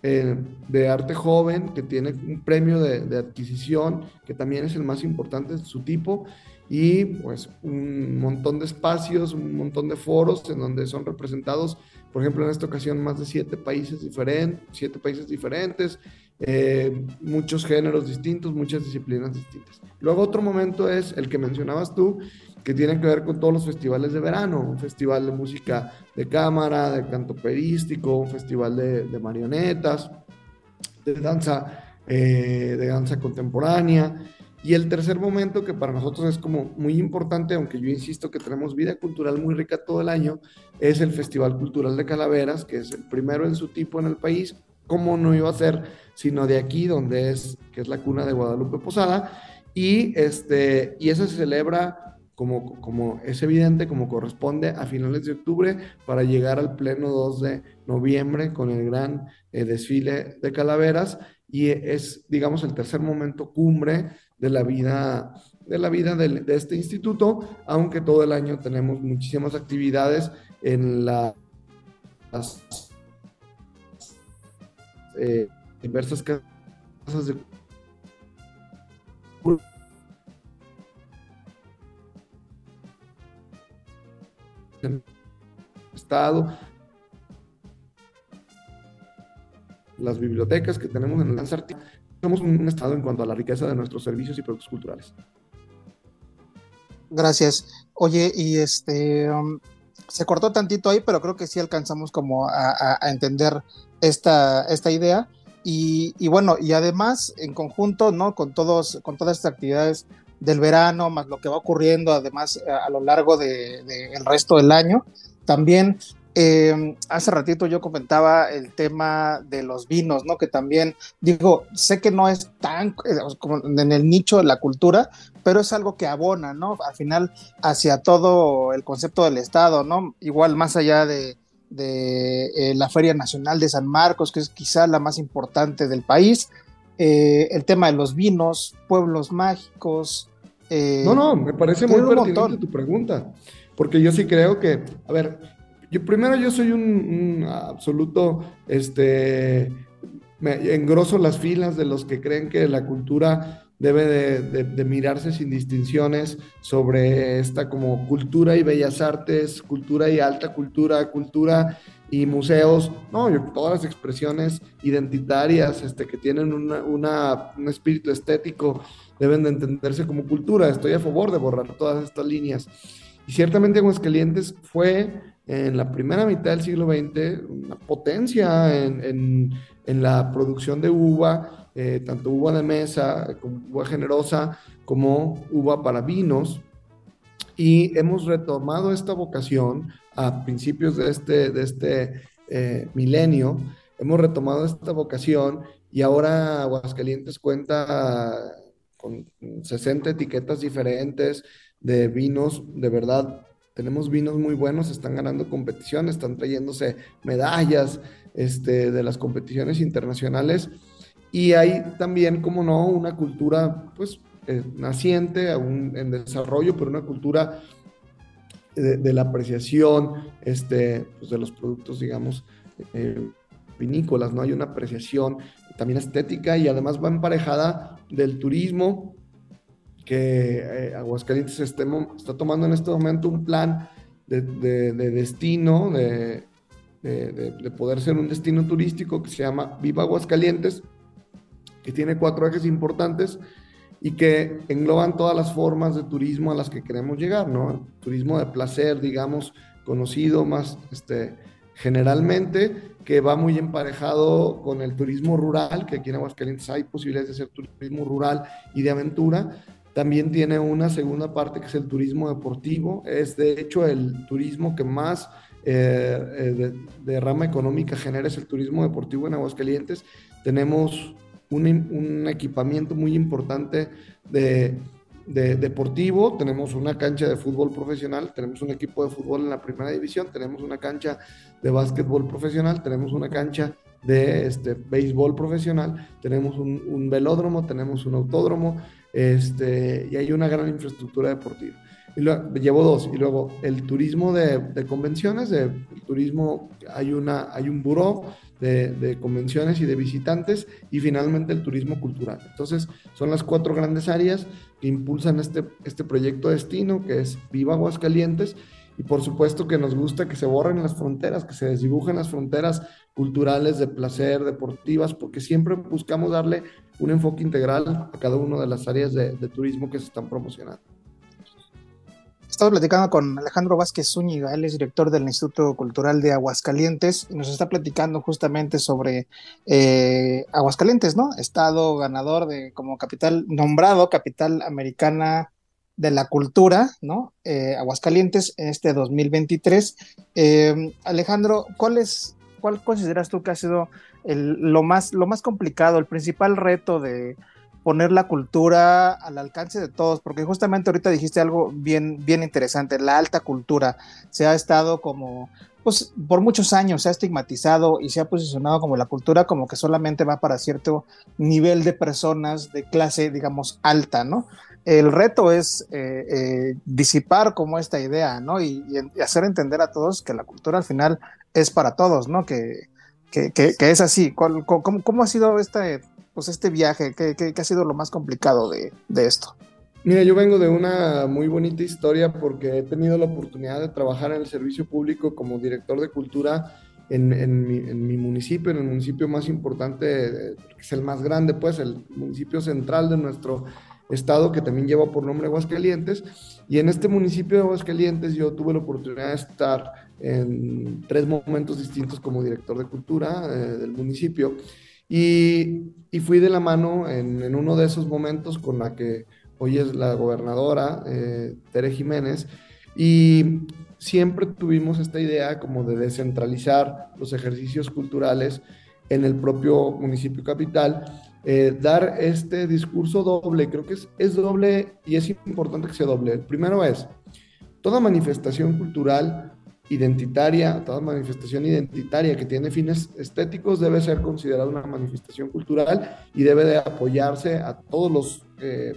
eh, de arte joven que tiene un premio de, de, adquisición que también es el más importante de su tipo y pues un montón de espacios, un montón de foros en donde son representados, por ejemplo, en esta ocasión más de siete países diferentes, siete países diferentes, eh, muchos géneros distintos, muchas disciplinas distintas. Luego otro momento es el que mencionabas tú, que tiene que ver con todos los festivales de verano, un festival de música de cámara, de canto perístico, un festival de, de marionetas, de danza, eh, de danza contemporánea. Y el tercer momento, que para nosotros es como muy importante, aunque yo insisto que tenemos vida cultural muy rica todo el año, es el Festival Cultural de Calaveras, que es el primero en su tipo en el país. ¿Cómo no iba a ser sino de aquí, donde es, que es la cuna de Guadalupe Posada? Y, este, y eso se celebra como, como es evidente, como corresponde a finales de octubre para llegar al pleno 2 de noviembre con el gran eh, desfile de calaveras y es, digamos, el tercer momento cumbre de la vida de la vida de, este instituto, aunque todo el año tenemos muchísimas actividades en la, las eh, diversas casas de estado, las bibliotecas que tenemos en el Lanzarti somos un estado en cuanto a la riqueza de nuestros servicios y productos culturales. Gracias. Oye, y este um, se cortó tantito ahí, pero creo que sí alcanzamos como a, a, a entender esta, esta idea. Y, bueno, y además en conjunto, ¿no? Con todos, con todas estas actividades del verano, más lo que va ocurriendo además a, a lo largo del de, de resto del año, también eh, hace ratito yo comentaba el tema de los vinos, ¿no? Que también, digo, sé que no es tan eh, como en el nicho de la cultura, pero es algo que abona, ¿no? Al final, hacia todo el concepto del Estado, ¿no? Igual más allá de, de eh, la Feria Nacional de San Marcos, que es quizá la más importante del país, eh, el tema de los vinos, pueblos mágicos. no, no, me parece muy pertinente tu pregunta, porque yo sí creo que, a ver, yo, primero, yo soy un, un absoluto, este, me engroso las filas de los que creen que la cultura debe de, mirarse sin distinciones sobre esta como cultura y bellas artes, cultura y alta cultura, cultura y museos, no, todas las expresiones identitarias este, que tienen una, un espíritu estético deben de entenderse como cultura. Estoy a favor de borrar todas estas líneas. Y ciertamente Aguascalientes fue en la primera mitad del siglo XX una potencia en, en, en la producción de uva, eh, tanto uva de mesa, como uva generosa, como uva para vinos. Y hemos retomado esta vocación a principios de este, de este eh, milenio, hemos retomado esta vocación y ahora Aguascalientes cuenta con 60 etiquetas diferentes de vinos de verdad tenemos vinos muy buenos, están ganando competiciones, están trayéndose medallas este, de las competiciones internacionales. Y hay también, como no, una cultura pues eh, naciente, aún en desarrollo, pero una cultura de, la apreciación este, pues, de los productos, digamos, eh, vinícolas, ¿no? Hay una apreciación también estética y además va emparejada del turismo que eh, Aguascalientes esté mo- está tomando en este momento un plan de, de- de destino, de, de- de- de poder ser un destino turístico que se llama Viva Aguascalientes, que tiene cuatro ejes importantes y que engloban todas las formas de turismo a las que queremos llegar, ¿no? Turismo de placer, digamos, conocido más este, generalmente, que va muy emparejado con el turismo rural, que aquí en Aguascalientes hay posibilidades de hacer turismo rural y de aventura. También tiene una segunda parte que es el turismo deportivo, es de hecho el turismo que más eh, eh, de, de rama económica genera es el turismo deportivo en Aguascalientes. Tenemos un, un equipamiento muy importante de, de, deportivo, tenemos una cancha de fútbol profesional, tenemos un equipo de fútbol en la primera división, tenemos una cancha de básquetbol profesional, tenemos una cancha de este, béisbol profesional, tenemos un, un velódromo, tenemos un autódromo, este, y hay una gran infraestructura deportiva. Y luego, llevo dos. Y luego el turismo de, de convenciones, de, el turismo, hay, una, hay un buró de, convenciones y de visitantes y finalmente el turismo cultural. Entonces son las cuatro grandes áreas que impulsan este, este proyecto destino que es Viva Aguascalientes y por supuesto que nos gusta que se borren las fronteras, que se desdibujen las fronteras culturales de placer, deportivas, porque siempre buscamos darle un enfoque integral a cada una de las áreas de turismo que se están promocionando. Estamos platicando con Alejandro Vázquez Zúñiga, él es director del Instituto Cultural de Aguascalientes y nos está platicando justamente sobre eh, Aguascalientes, ¿no? Estado ganador de como capital, nombrado capital americana de la cultura, ¿no? Eh, Aguascalientes en este 2023. Eh, Alejandro, ¿cuál es, cuál consideras tú que ha sido lo, más, lo más complicado, el principal reto de poner la cultura al alcance de todos, porque justamente ahorita dijiste algo bien, bien interesante, la alta cultura se ha estado como, pues por muchos años se ha estigmatizado y se ha posicionado como la cultura como que solamente va para cierto nivel de personas de clase, digamos, alta, ¿no? El reto es eh, eh, disipar como esta idea, ¿no? Y, hacer entender a todos que la cultura al final es para todos, ¿no? Que, que es así. ¿Cómo, ¿Cómo, ha sido este, pues este viaje? ¿Qué, qué, ha sido lo más complicado de, de, esto? Mira, yo vengo de una muy bonita historia porque he tenido la oportunidad de trabajar en el servicio público como director de cultura en, en mi, municipio, en el municipio más importante, que es el más grande, pues el municipio central de nuestro estado que también lleva por nombre Aguascalientes. Y en este municipio de Aguascalientes yo tuve la oportunidad de estar en tres momentos distintos como director de cultura eh, del municipio. Y, fui de la mano en, en, uno de esos momentos con la que hoy es la gobernadora, eh, Tere Jiménez, y siempre tuvimos esta idea como de descentralizar los ejercicios culturales en el propio municipio capital, eh, dar este discurso doble, creo que es, es doble y es importante que sea doble. El primero es, toda manifestación cultural identitaria, toda manifestación identitaria que tiene fines estéticos debe ser considerada una manifestación cultural y debe de apoyarse a todos los eh,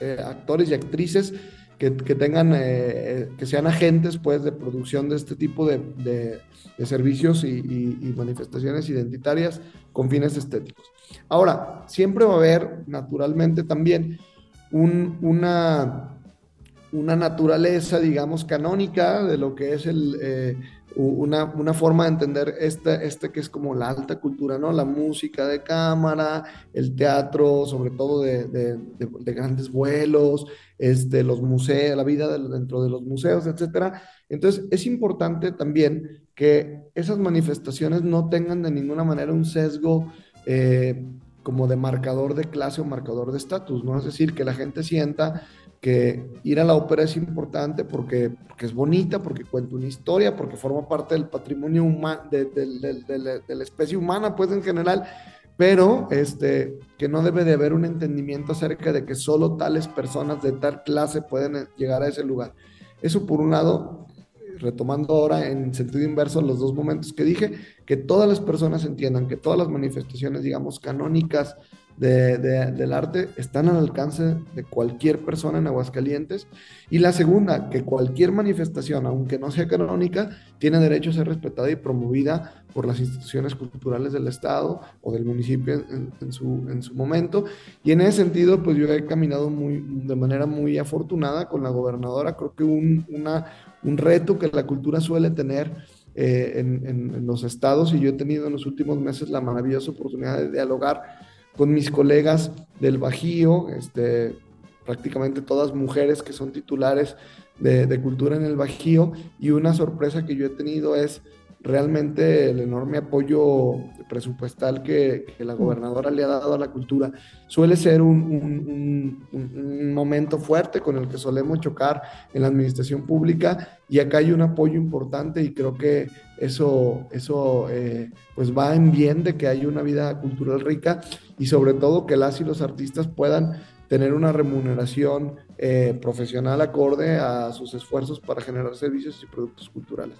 eh, actores y actrices que, que tengan, eh, que sean agentes pues de producción de este tipo de, de, servicios y, y, y, manifestaciones identitarias con fines estéticos. Ahora, siempre va a haber naturalmente también un, una una naturaleza, digamos, canónica de lo que es el, eh, una, una, forma de entender este, este que es como la alta cultura, ¿no? La música de cámara, el teatro, sobre todo de, de grandes vuelos, este, los museos, la vida dentro de los museos, etcétera. Entonces, es importante también que esas manifestaciones no tengan de ninguna manera un sesgo eh, como de marcador de clase o marcador de estatus, ¿no? Es decir, que la gente sienta que ir a la ópera es importante porque, porque es bonita, porque cuenta una historia, porque forma parte del patrimonio humano, de, de, de, la especie humana, pues en general, pero este, que no debe de haber un entendimiento acerca de que solo tales personas de tal clase pueden llegar a ese lugar. Eso por un lado, retomando ahora en sentido inverso los dos momentos que dije, que todas las personas entiendan que todas las manifestaciones, digamos, canónicas de- de- del arte están al alcance de cualquier persona en Aguascalientes. Y la segunda, que cualquier manifestación, aunque no sea canónica, tiene derecho a ser respetada y promovida por las instituciones culturales del Estado o del municipio en, su, en su momento. Y en ese sentido, pues yo he caminado muy, de manera muy afortunada con la gobernadora. Creo que un, una, un reto que la cultura suele tener eh, en- en los estados y yo he tenido en los últimos meses la maravillosa oportunidad de dialogar con mis colegas del Bajío, este, prácticamente todas mujeres que son titulares de, de cultura en el Bajío y una sorpresa que yo he tenido es realmente el enorme apoyo presupuestal que, la gobernadora le ha dado a la cultura. Suele ser un momento fuerte con el que solemos chocar en la administración pública y acá hay un apoyo importante y creo que eso, eso eh, pues va en bien de que haya una vida cultural rica y sobre todo que las y los artistas puedan tener una remuneración eh, profesional acorde a sus esfuerzos para generar servicios y productos culturales.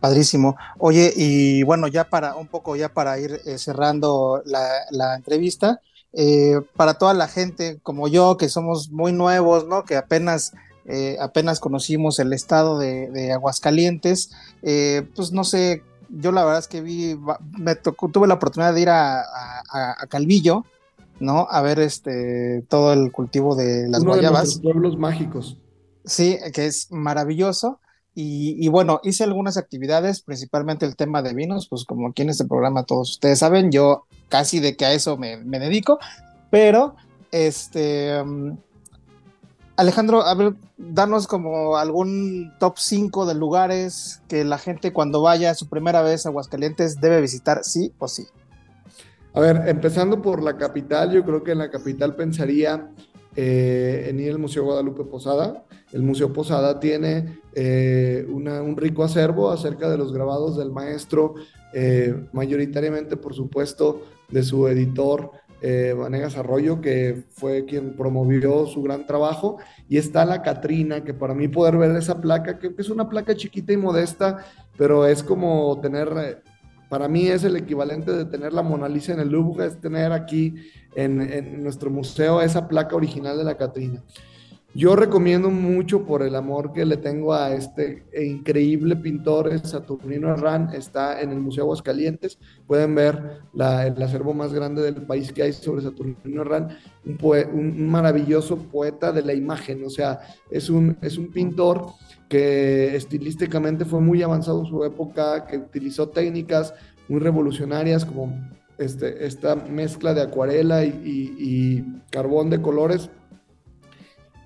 Padrísimo. Oye, y bueno, ya para un poco, ya para ir eh, cerrando la, la entrevista, eh, para toda la gente como yo, que somos muy nuevos, ¿no? Que apenas, eh, apenas conocimos el estado de, de Aguascalientes, eh, pues no sé, yo la verdad es que vi, me tocó, tuve la oportunidad de ir a, a- a Calvillo, ¿no? A ver este todo el cultivo de las Uno de guayabas. nuestros pueblos mágicos. Sí, que es maravilloso. Y, bueno, hice algunas actividades, principalmente el tema de vinos, pues como aquí en este programa todos ustedes saben, yo casi de que a eso me, me dedico, pero este, mm, Alejandro, a ver, danos como algún top 5 de lugares que la gente cuando vaya su primera vez a Aguascalientes debe visitar, sí o sí. A ver, empezando por la capital, yo creo que en la capital pensaría eh, en ir Museo Guadalupe Posada. El Museo Posada tiene eh, un rico acervo acerca de los grabados del maestro, eh, mayoritariamente, por supuesto, de su editor. eh, Vanegas Arroyo, que fue quien promovió su gran trabajo, y está la Catrina, que para mí poder ver esa placa, que que es una placa chiquita y modesta, pero es como tener eh, para mí es el equivalente de tener la Mona Lisa en el Louvre, es tener aquí en, nuestro museo esa placa original de la Catrina. Yo recomiendo mucho por el amor que le tengo a este increíble pintor, Saturnino Herrán, está en el Museo Aguascalientes. Pueden ver la- el acervo más grande del país que hay sobre Saturnino Herrán, un, un maravilloso poeta de la imagen, o sea, es un, es un pintor que estilísticamente fue muy avanzado en su época, que utilizó técnicas muy revolucionarias como este, esta mezcla de acuarela y, y- y carbón de colores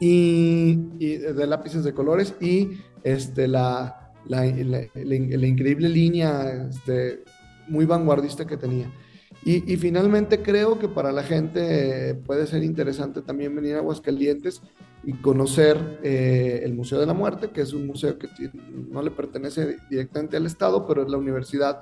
y, y de lápices de colores y este, la, la, la- la- increíble línea este, muy vanguardista que tenía. Y, y finalmente creo que para la gente eh, puede ser interesante también venir a Aguascalientes y conocer eh, el Museo de la Muerte, que es un museo que no le pertenece directamente al Estado, pero la universidad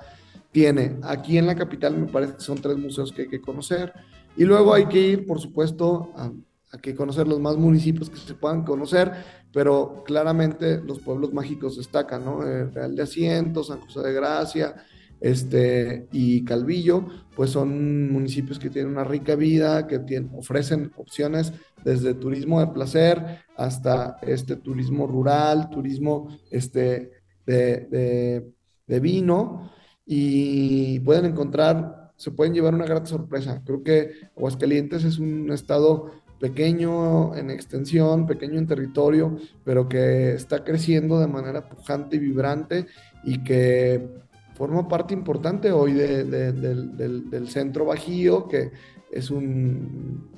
tiene. Aquí en la capital me parece que son tres museos que hay que conocer. Y luego hay que ir, por supuesto, a, a que conocer los más municipios que se puedan conocer, pero claramente los pueblos mágicos destacan, ¿no? Eh, Real de Asiento, San José de Gracia, este, y Calvillo, pues son municipios que tienen una rica vida, que ofrecen opciones desde turismo de placer hasta este turismo rural, turismo este, de- de vino, y pueden encontrar, se pueden llevar una gran sorpresa. Creo que Aguascalientes es un estado pequeño en extensión, pequeño en territorio, pero que está creciendo de manera pujante y vibrante y que forma parte importante hoy de- de- del, del- del centro bajío, que es un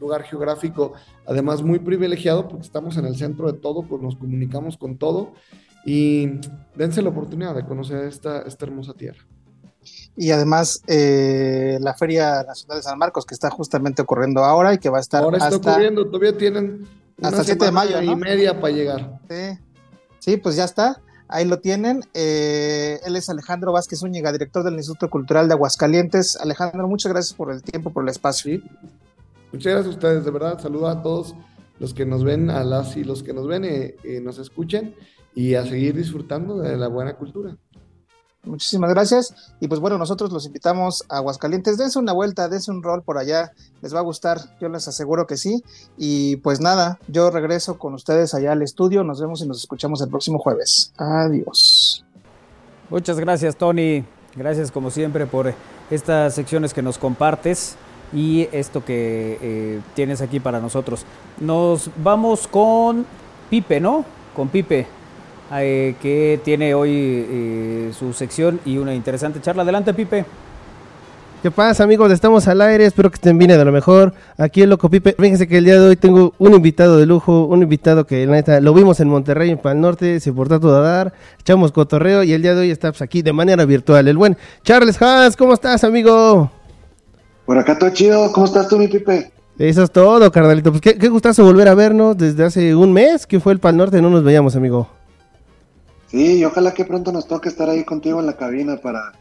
lugar geográfico además muy privilegiado porque estamos en el centro de todo, pues nos comunicamos con todo y dense la oportunidad de conocer esta, esta hermosa tierra. Y además eh, la Feria Nacional de San Marcos, que está justamente ocurriendo ahora y que va a estar Ahora está hasta, ocurriendo, todavía tienen hasta el 7 de mayo, ¿no? y media para llegar. Sí. Sí, pues ya está. Ahí lo tienen. Eh, él es Alejandro Vázquez Úñiga, director del Instituto Cultural de Aguascalientes. Alejandro, muchas gracias por el tiempo, por el espacio. Muchas gracias a ustedes, de verdad. Saludo a todos los que nos ven, a las y los que nos ven y, y nos escuchen, y a seguir disfrutando de la buena cultura. Muchísimas gracias. Y pues bueno, nosotros los invitamos a Aguascalientes. Dense una vuelta, dense un rol por allá. Les va a gustar, yo les aseguro que sí. Y pues nada, yo regreso con ustedes allá al estudio. Nos vemos y nos escuchamos el próximo jueves. Adiós. Muchas gracias, Tony. Gracias como siempre por estas secciones que nos compartes y esto que eh, tienes aquí para nosotros. Nos vamos con Pipe, ¿no? Con Pipe, eh, que tiene hoy eh, su sección y una interesante charla. Adelante, Pipe. ¿Qué pasa, amigos? Estamos al aire. Espero que estén bien de lo mejor. Aquí el Loco Pipe. Fíjense que el día de hoy tengo un invitado de lujo. Un invitado que, la neta, lo vimos en Monterrey, en Pal Norte. Se portó a todo a dar. Echamos cotorreo. Y el día de hoy está pues, aquí de manera virtual. El buen Charles Haas. ¿Cómo estás, amigo? Por acá todo chido. ¿Cómo estás tú, mi Pipe? Eso es todo, carnalito. Pues qué, qué gustazo volver a vernos desde hace un mes que fue el Pal Norte. No nos veíamos, amigo. Sí, y ojalá que pronto nos toque estar ahí contigo en la cabina para,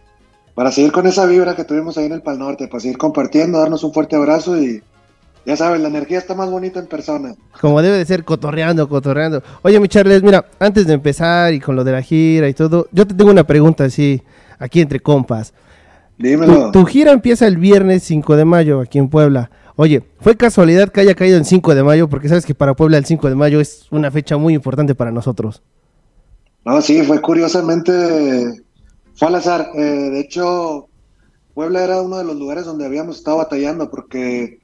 para seguir con esa vibra que tuvimos ahí en el Pal Norte, para seguir compartiendo, darnos un fuerte abrazo y ya sabes, la energía está más bonita en persona. Como debe de ser, cotorreando, cotorreando. Oye, mi Charles, mira, antes de empezar y con lo de la gira y todo, yo te tengo una pregunta así, aquí entre compas. Dímelo. Tu, tu gira empieza el viernes 5 de mayo aquí en Puebla. Oye, ¿fue casualidad que haya caído en 5 de mayo? Porque sabes que para Puebla el 5 de mayo es una fecha muy importante para nosotros. No, sí, fue curiosamente, fue al azar. Eh, de hecho, Puebla era uno de los lugares donde habíamos estado batallando porque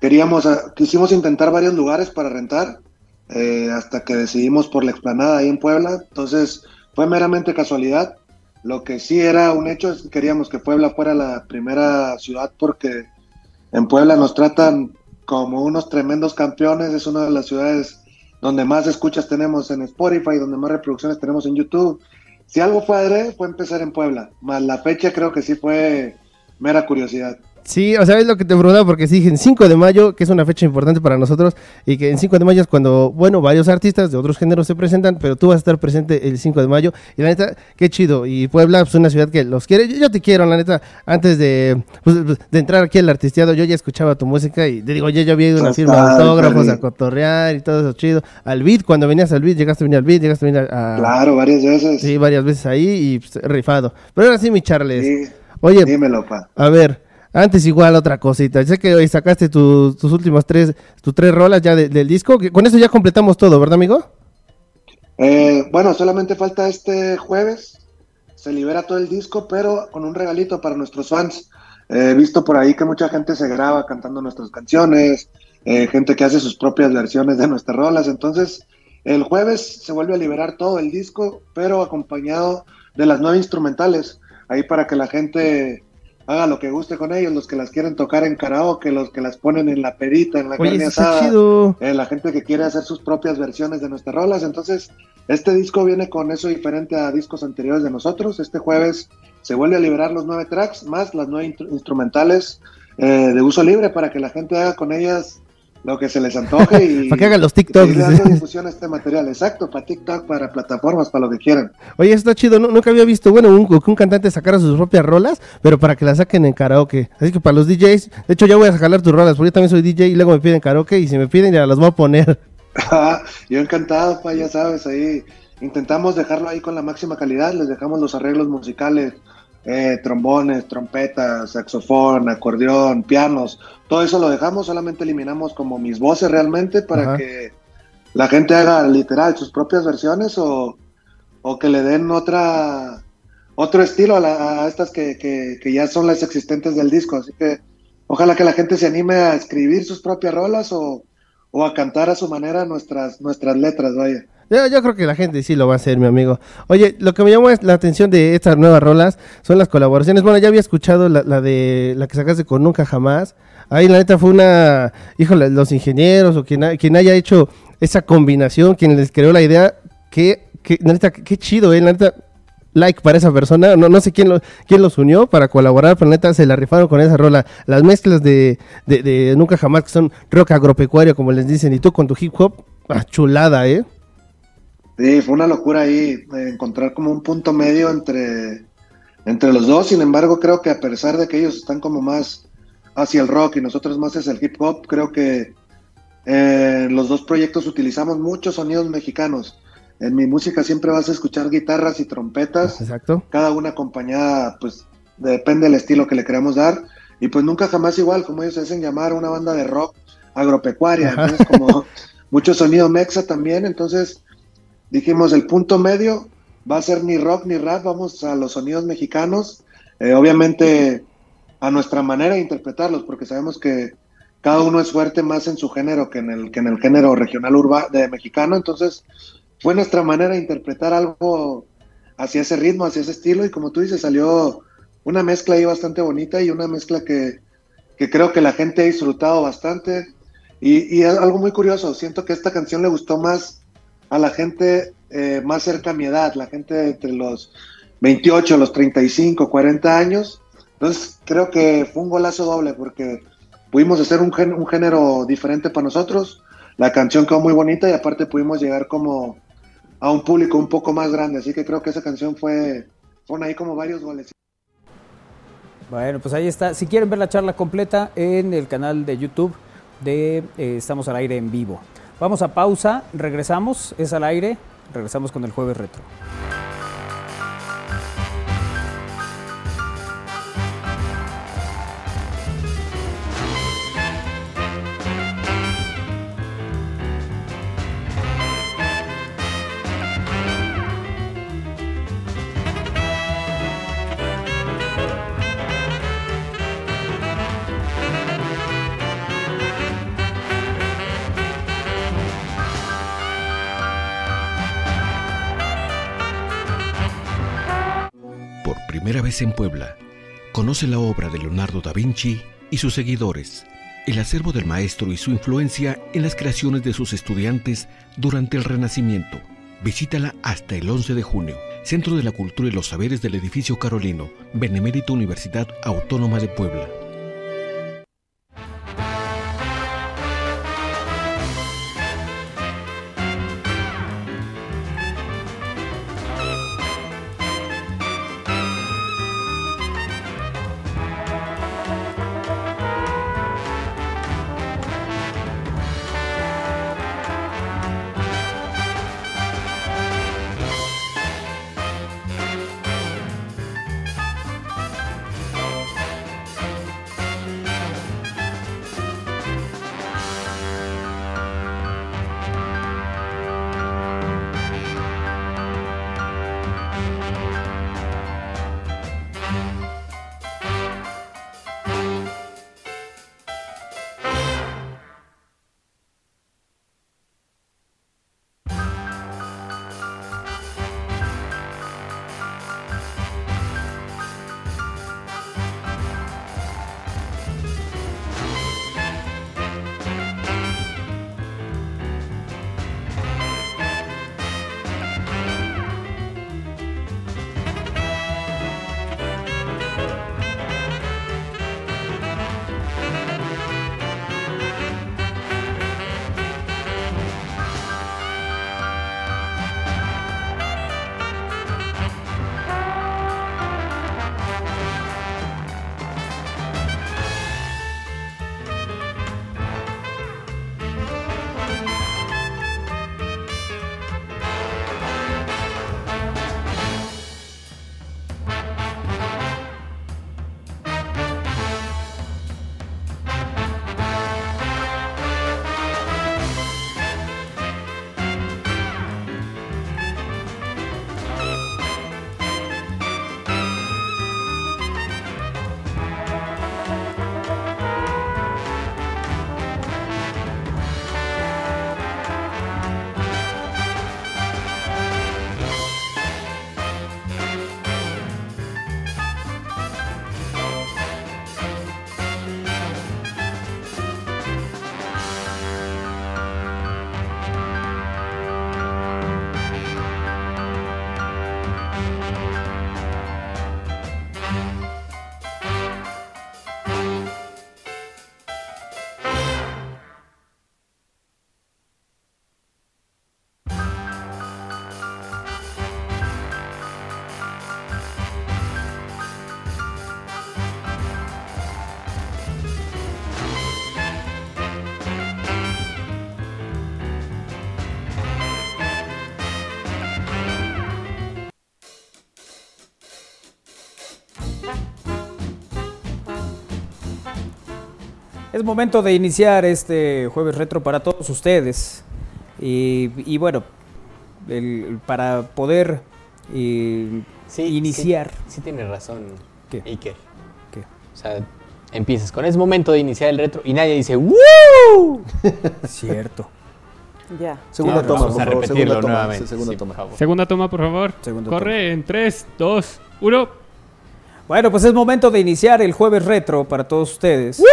queríamos, eh, quisimos intentar varios lugares para rentar eh, hasta que decidimos por la explanada ahí en Puebla. Entonces, fue meramente casualidad. Lo que sí era un hecho es que queríamos que Puebla fuera la primera ciudad porque en Puebla nos tratan como unos tremendos campeones. Es una de las ciudades donde más escuchas tenemos en Spotify, donde más reproducciones tenemos en YouTube. Si algo fue adrede, fue empezar en Puebla. Más la fecha creo que sí fue mera curiosidad. Sí, o sea, es lo que te preguntaba porque sí, en 5 de mayo, que es una fecha importante para nosotros, y que en 5 de mayo es cuando, bueno, varios artistas de otros géneros se presentan, pero tú vas a estar presente el 5 de mayo, y la neta, qué chido, y Puebla es pues, una ciudad que los quiere, yo, yo te quiero, la neta, antes de, pues, de entrar aquí al artisteado, yo ya escuchaba tu música, y te digo, yo ya había ido a una firma de autógrafos, a cotorrear, y todo eso chido, al beat, cuando venías al beat, llegaste a venir al beat, llegaste a venir a... Claro, varias veces. Sí, varias veces ahí, y pues, rifado. Pero ahora sí, mi Charles. Sí, Oye, dímelo, pa. a ver, antes igual otra cosita. Sé que hoy sacaste tus, últimas tres, tus tres rolas ya de- del disco. Con eso ya completamos todo, ¿verdad, amigo? Eh, bueno, solamente falta este jueves. Se libera todo el disco, pero con un regalito para nuestros fans. Eh, He visto por ahí que mucha gente se graba cantando nuestras canciones, eh, gente que hace sus propias versiones de nuestras rolas. Entonces, el jueves se vuelve a liberar todo el disco, pero acompañado de las nueve instrumentales. Ahí para que la gente haga lo que guste con ellos, los que las quieren tocar en karaoke, los que las ponen en la perita, en la Oye, carne asada, chido. eh, la gente que quiere hacer sus propias versiones de nuestras rolas. Entonces, este disco viene con eso diferente a discos anteriores de nosotros. Este jueves se vuelve a liberar los nueve tracks más las nueve instrumentales eh, de uso libre para que la gente haga con ellas lo que se les antoje y Para que hagan los y TikToks. dando difusión a este material. Exacto, para TikTok, para plataformas, para lo que quieran. Oye, está chido. nu- Nunca había visto, bueno, un, que un cantante sacara sus propias rolas, pero para que las saquen en karaoke. Así que para los DJs, de hecho ya voy a jalar tus rolas, porque yo también soy DJ y luego me piden karaoke y si me piden ya las voy a poner. Yo encantado, pa, ya sabes, ahí intentamos dejarlo ahí con la máxima calidad, les dejamos los arreglos musicales, eh, trombones, trompetas, saxofón, acordeón, pianos, todo eso lo dejamos, solamente eliminamos como mis voces realmente para Ajá. que la gente haga literal sus propias versiones o, o que le den otra otro estilo a, la- a estas que, que- que ya son las existentes del disco, así que ojalá que la gente se anime a escribir sus propias rolas o, o a cantar a su manera nuestras, nuestras letras, vaya. Yo, creo que la gente sí lo va a hacer, mi amigo. Oye, lo que me llamó la atención de estas nuevas rolas son las colaboraciones. Bueno, ya había escuchado la, de la que sacaste con Nunca Jamás. Ahí la neta fue una, híjole, los ingenieros o quien, ha- quien haya hecho esa combinación, quien les creó la idea, que, que neta, qué chido, eh, la neta, like para esa persona. No, no sé quién, lo, quién los unió para colaborar, pero la neta se la rifaron con esa rola. Las mezclas de, de, de Nunca Jamás, que son rock agropecuario, como les dicen, y tú con tu hip hop, ah, chulada, ¿eh? Sí, fue una locura ahí eh, encontrar como un punto medio entre, entre los dos. Sin embargo, creo que a pesar de que ellos están como más hacia el rock y nosotros más hacia el hip hop, creo que eh, los dos proyectos utilizamos muchos sonidos mexicanos. En mi música siempre vas a escuchar guitarras y trompetas, Exacto. cada una acompañada, pues depende del estilo que le queramos dar. Y pues nunca jamás igual, como ellos se hacen llamar, una banda de rock agropecuaria. Entonces, como mucho sonido mexa también. Entonces dijimos, el punto medio va a ser ni rock ni rap, vamos a los sonidos mexicanos. Eh, obviamente a nuestra manera de interpretarlos, porque sabemos que cada uno es fuerte más en su género que en el, que en el género regional urba de mexicano. Entonces fue nuestra manera de interpretar algo hacia ese ritmo, hacia ese estilo. Y como tú dices, salió una mezcla ahí bastante bonita y una mezcla que, que creo que la gente ha disfrutado bastante. Y, y algo muy curioso, siento que esta canción le gustó más a la gente eh, más cerca a mi edad, la gente entre los 28, los 35, 40 años. Entonces creo que fue un golazo doble porque pudimos hacer un, un género diferente para nosotros. La canción quedó muy bonita y aparte pudimos llegar como a un público un poco más grande. Así que creo que esa canción fue, fueron ahí como varios goles. Bueno, pues ahí está. Si quieren ver la charla completa en el canal de YouTube de eh, Estamos al aire en vivo. Vamos a pausa, regresamos, es al aire, regresamos con el jueves retro. Primera vez en Puebla, conoce la obra de Leonardo da Vinci y sus seguidores, el acervo del maestro y su influencia en las creaciones de sus estudiantes durante el Renacimiento. Visítala hasta el 11 de junio, Centro de la Cultura y los Saberes del Edificio Carolino, Benemérita Universidad Autónoma de Puebla. Es momento de iniciar este jueves retro para todos ustedes. Y, y bueno, el- para poder eh, iniciar. Sí, sí tienes razón, ¿Qué? Iker. ¿Qué? O sea, empiezas con es momento de iniciar el retro y nadie dice ¡Woo! Cierto. Ya. Segunda Sí, toma, vamos por a favor. Segunda toma. sí, segunda sí, toma. por favor. Segunda toma, por favor. Segunda Corre en 3, 2, 1. Bueno, pues es momento de iniciar el jueves retro para todos ustedes.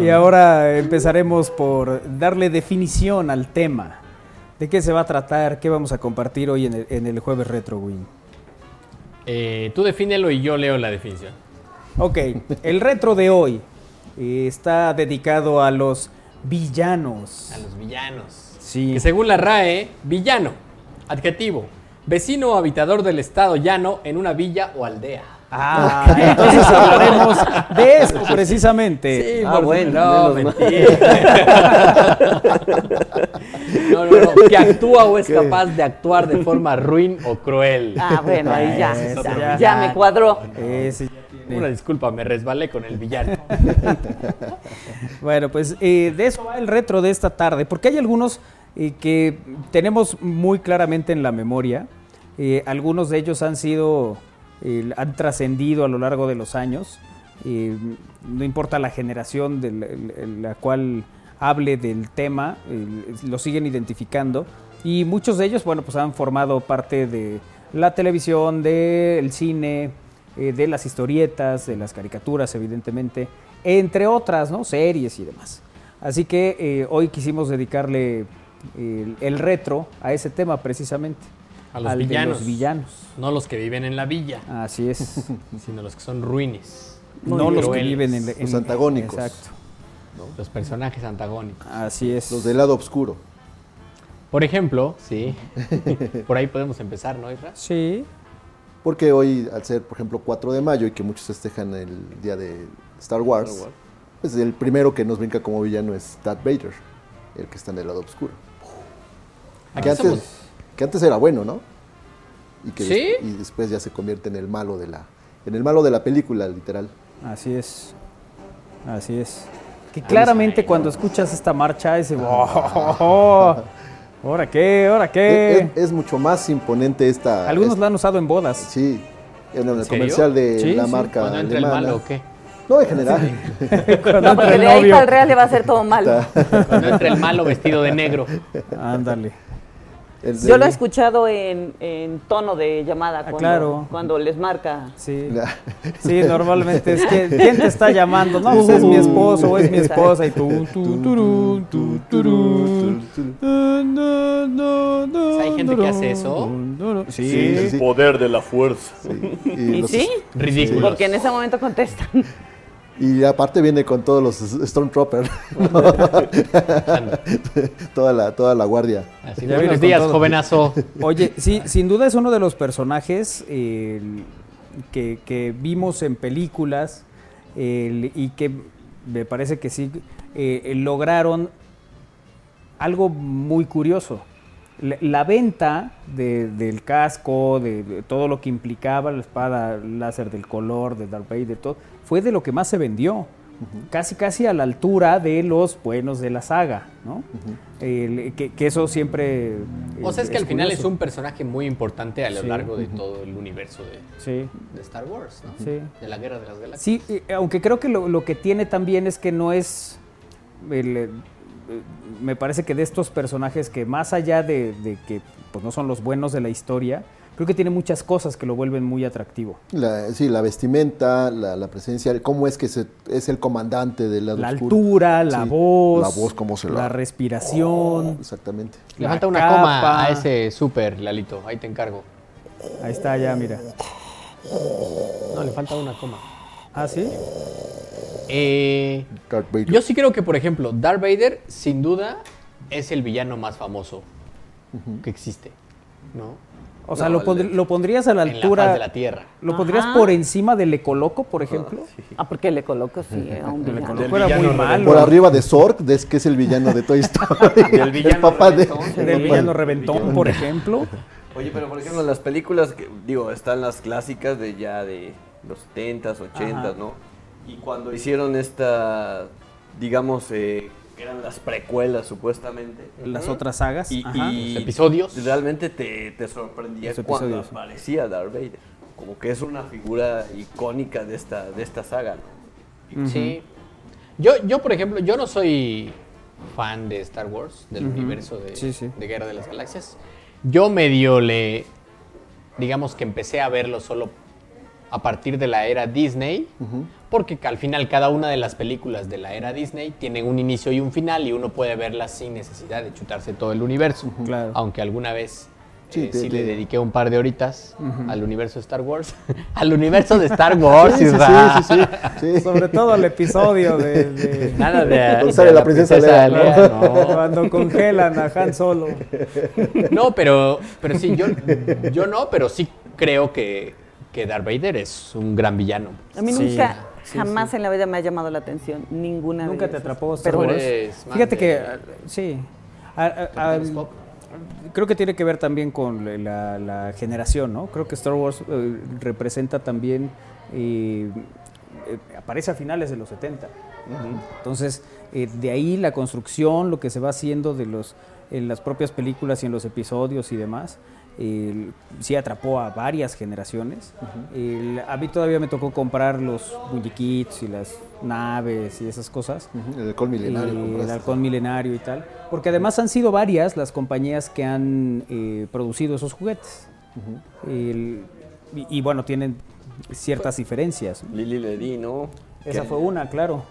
Y ahora empezaremos por darle definición al tema. ¿De qué se va a tratar? ¿Qué vamos a compartir hoy en el, en el jueves retro, Win? Eh, tú defínelo y yo leo la definición. Ok, el retro de hoy eh, está dedicado a los villanos. A los villanos. Sí. Que según la RAE, villano, adjetivo, vecino o habitador del estado llano en una villa o aldea. Ah, entonces hablaremos de eso precisamente. Sí, Ah, por bueno, no, mentira. No, no, no, que actúa o es capaz de actuar de forma ruin o cruel. Ah, bueno, ahí ya. Eso, ya, ya. ya me cuadró. Ese ya tiene- Una disculpa, me resbalé con el villano. Bueno, pues eh, de eso va el retro de esta tarde, porque hay algunos eh, que tenemos muy claramente en la memoria. Eh, algunos de ellos han sido, eh, han trascendido a lo largo de los años. Eh, no importa la generación de la, la cual hable del tema, lo siguen identificando. Y muchos de ellos, bueno, pues han formado parte de la televisión, del cine, eh, de las historietas, de las caricaturas, evidentemente, entre otras, ¿no? Series y demás. Así que eh, hoy quisimos dedicarle el, el retro a ese tema precisamente. A los al de villanos. los villanos. No los que viven en la villa, Así es. sino los que son ruines. no los que viven en, en- Los antagónicos. Exacto. Los personajes antagónicos. Así es. Los del lado oscuro. Por ejemplo, sí. Por ahí podemos empezar, ¿no, Isra? Sí. Porque hoy, al ser, por ejemplo, 4 de mayo y que muchos festejan el día de Star Wars, Star Wars. pues el primero que nos brinca como villano es Darth Vader, el que está en el lado oscuro. Aquí Que antes, somos- que antes era bueno, ¿no? Y que ¿Sí? des- y después ya se convierte en el malo de la en el malo de la película, literal. Así es. Así es. Que claramente cuando escuchas esta marcha es oh, ¿Ahora qué? ¿Ahora qué? Es, es mucho más imponente esta Algunos es- la han usado en bodas. sí, en el serio? comercial de Sí, la sí. marca ¿Cuándo entra el malo o qué? No, en general. Cuando No, porque el de ahí para el real le va a ser todo mal. Cuando entra el malo vestido de negro. Ándale. El Yo lo he escuchado en, en tono de llamada cuando, claro. cuando les marca. Sí. Sí, normalmente es que ¿quién te está llamando? No, pues es mi esposo o es mi esposa y tú, tú, turú, tú, turú. No, no, no, ¿Hay gente que hace eso? Sí. Sí, sí, sí. Poder de la fuerza. Y, ¿Y los- sí? Ridículos. Porque en ese momento contestan. Y aparte viene con todos los Stormtroopers. toda la toda la guardia. Así, Ya buenos días, jovenazo. Oye, sí, sin duda es uno de los personajes eh, que, que vimos en películas el- y que me parece que sí eh, lograron algo muy curioso. La, la venta de- del casco, de, de todo lo que implicaba la espada láser del color, de Darth Vader, todo, fue de lo que más se vendió. Casi, casi a la altura de los buenos de la saga, ¿no? El- que, que eso siempre... O sea, es que eh, al final es un personaje muy importante a lo Sí. largo de todo el universo de, Sí, de Star Wars, ¿no? Sí. De la Guerra de las Galaxias. sí aunque creo que lo, lo que tiene también es que no es... el, me parece que de estos personajes que más allá de, de que pues, no son los buenos de la historia, creo que tiene muchas cosas que lo vuelven muy atractivo. La, sí, la vestimenta, la, la presencia, cómo es que se, es el comandante lado La oscuro. altura, la Sí, voz, La voz, cómo se la... la respiración. Exactamente. Le la falta una capa. coma a ese super, Lalito. Ahí te encargo. Ahí está ya, mira. No, le falta una coma. ¿Ah, sí? Eh, Darth Vader. yo sí creo que, por ejemplo, Darth Vader, sin duda, es el villano más famoso que existe. ¿No? O sea, No, lo, pondr- el- lo pondrías a la en la altura... faz de la Tierra. ¿Lo pondrías por encima de Le Coloco, por ejemplo? Ah, porque le coloco sí a un villano. Coloco era muy malo. Por arriba de Zork, que es el villano de Toy Story. Del villano el papá de... reventón. Del villano reventón, por ejemplo. Oye, pero por ejemplo, en las películas, que, digo, están las clásicas de ya de los 70s, 80s, Ajá. ¿no? Y cuando hicieron esta, digamos, eh, que eran las precuelas supuestamente. Las otras sagas, Y, ajá. y Los episodios. Realmente te, te sorprendía cuando aparecía Darth Vader. Como que es una figura icónica de esta, de esta saga, ¿no? Sí. Yo, yo, por ejemplo, yo no soy fan de Star Wars, del universo de, Sí, sí. de Guerra de las Galaxias. Yo medio le, digamos que empecé a verlo solo a partir de la era Disney, porque al final cada una de las películas de la era Disney tienen un inicio y un final y uno puede verlas sin necesidad de chutarse todo el universo. Claro. Aunque alguna vez Sí, eh, te- sí te- le dediqué un par de horitas al universo de Star Wars. al universo de Star Wars, Sí, sí, Isra. sí, sí, sí. Sobre todo el episodio de, de- Nada de, Cuando de la princesa Leia, ¿no? no. cuando congelan a Han Solo. No, pero, pero sí, yo, yo no, pero sí creo que, que Darth Vader es un gran villano. A mí Sí, nunca, sí, jamás sí. en la vida me ha llamado la atención ninguna Nunca de te esas. atrapó Star Wars. Fíjate que, sí. A- a- Capitán a- Spock. creo que tiene que ver también con la, la generación, ¿no? Creo que Star Wars eh, representa también, eh, eh, aparece a finales de los 70. Entonces, eh, de ahí la construcción, lo que se va haciendo de los, en las propias películas y en los episodios y demás, eh, sí atrapó a varias generaciones. A mí todavía me tocó comprar los muñequitos y las naves y esas cosas. El alcohol milenario. El halcón milenario y tal. Porque además han sido varias las compañías que han eh, producido esos juguetes. El- y, y bueno, tienen ciertas diferencias. ¿no? Lili Ledy, ¿no? Esa fue una, claro.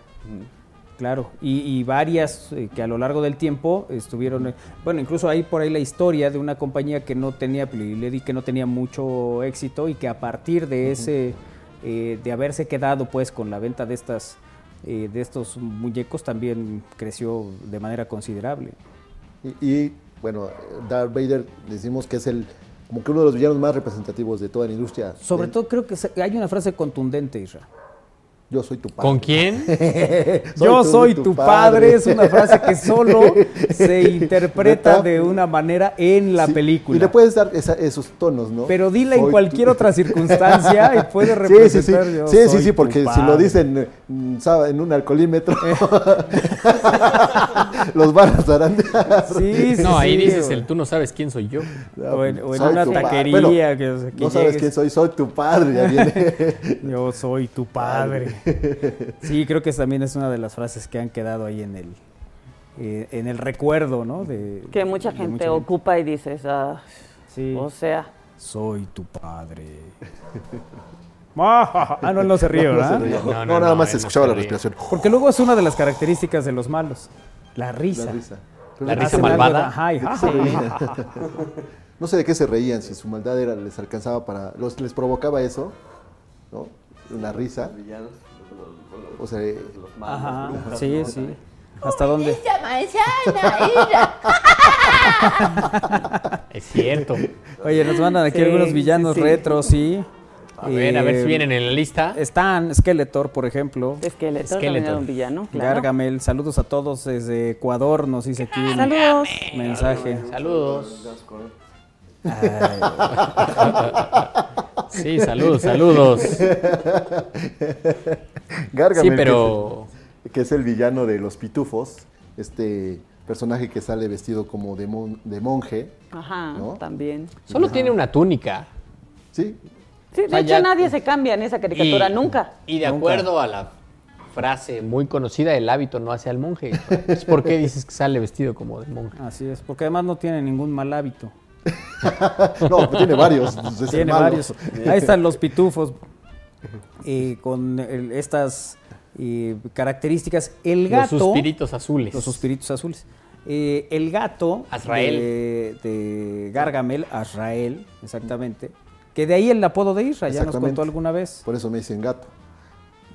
Claro, y, y varias eh, que a lo largo del tiempo estuvieron, eh, bueno, incluso hay por ahí la historia de una compañía que no tenía, Ledi que no tenía mucho éxito y que a partir de ese, eh, de haberse quedado pues con la venta de estas, de estos muñecos también creció de manera considerable. Y, y, bueno, Darth Vader decimos que es el como que uno de los villanos más representativos de toda la industria. Sobre todo creo que hay una frase contundente, Isra. Yo soy tu padre. ¿Con quién? Yo soy tu padre. es una frase que solo se interpreta de una manera en la Sí, película. Y le puedes dar esa- esos tonos, ¿no? Pero dila en cualquier tu- otra circunstancia y puede Sí, sí, sí. representar yo Sí, sí, soy sí, porque si lo dicen mm, en un alcoholímetro, los van a zarandear. Sí, sí, No, ahí sí, dices güey. el tú no sabes quién soy yo. O en, o en una taquería Bueno, que, o sea, que no sabes llegues, quién soy, soy tu padre. Ya viene. Yo soy tu padre. Sí, creo que también es una de las frases que han quedado ahí en el eh, en el recuerdo, ¿no? De, Que mucha de gente ocupa y dices, ah, Sí. o sea, Soy tu padre. ah, no, no se ríe, No, no ¿verdad? ría. No, No, no, nada no, más se no escuchaba se la respiración. Porque luego es una de las características de los malos. La risa. La risa. La malvada. ajá. No sé de qué se reían, si su maldad era, les alcanzaba para. Los, les provocaba eso, ¿no? Una risa. Villanos, O sea, eh, los malos, Ajá, brujas, sí, ¿no? sí. ¿Hasta dónde? Es cierto. Oye, nos mandan aquí Sí, algunos villanos sí, sí. retro, sí. A ver, a ver Eh, si vienen en la lista. Están Skeletor, por ejemplo. Skeletor, Skeletor. era un villano, claro. Gargamel, saludos a todos desde Ecuador, nos dice aquí un Saludos. mensaje. Saludos. Ay, Sí, saludos, saludos. Gargamel, Sí, pero que, es, que es el villano de los pitufos, este personaje que sale vestido como de, mon- de monje, Ajá, ¿No? también. solo tiene una túnica. ¿sí? Sí, de sea, hecho ya- nadie se cambia en esa caricatura, Y- nunca. Y de Nunca. acuerdo a la frase muy conocida, el hábito no hace al monje. Pues, ¿Por qué dices que sale vestido como de monje? así es, porque además no tiene ningún mal hábito. No, tiene varios. pues, Tiene varios. Ahí están los pitufos eh, con el- estas eh, características. El Los gato. suspiritos azules. Los suspiritos azules. Eh, el gato Azrael. De, de Gargamel, Azrael, exactamente. Que de ahí el apodo de Isra, ya nos contó alguna vez. Por eso me dicen gato.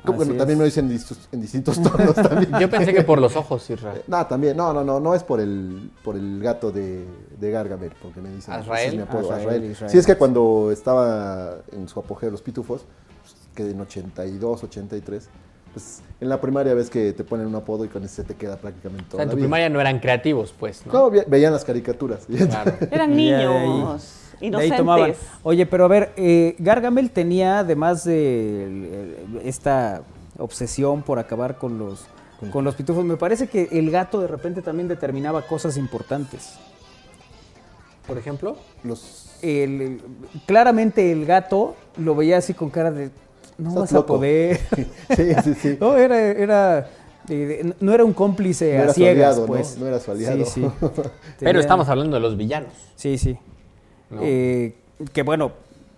Que también es. me dicen en distintos, tonos también. Yo pensé que por los ojos, Israel. No, también, no, no, no, no es por el, por el gato de, de Gargamel, porque me dicen, ¿Azrael? mi apodo, Azrael, Azrael. Israel. Sí, es que cuando estaba en su apogeo los pitufos, pues, que en 82, 83, pues en la primaria ves que te ponen un apodo y con ese te queda prácticamente O toda sea, en tu vida. primaria no eran creativos, pues, ¿no? No, ve- veían las caricaturas. Claro. Eran Y niños. De ahí inocentes. tomaban. Oye, pero a ver, eh, Gargamel tenía, además de el- esta obsesión por acabar con los, con los pitufos, me parece que el gato de repente también determinaba cosas importantes. Por ejemplo, Los El- el- claramente el gato lo veía así con cara de, no vas loco". a poder. Sí, sí, sí. no, era, era, eh, no era un cómplice No a era su ciegas, aliado, ¿no? pues. No era su aliado. Sí, sí. pero estamos hablando de los villanos. Sí, sí. ¿No? Eh, que bueno,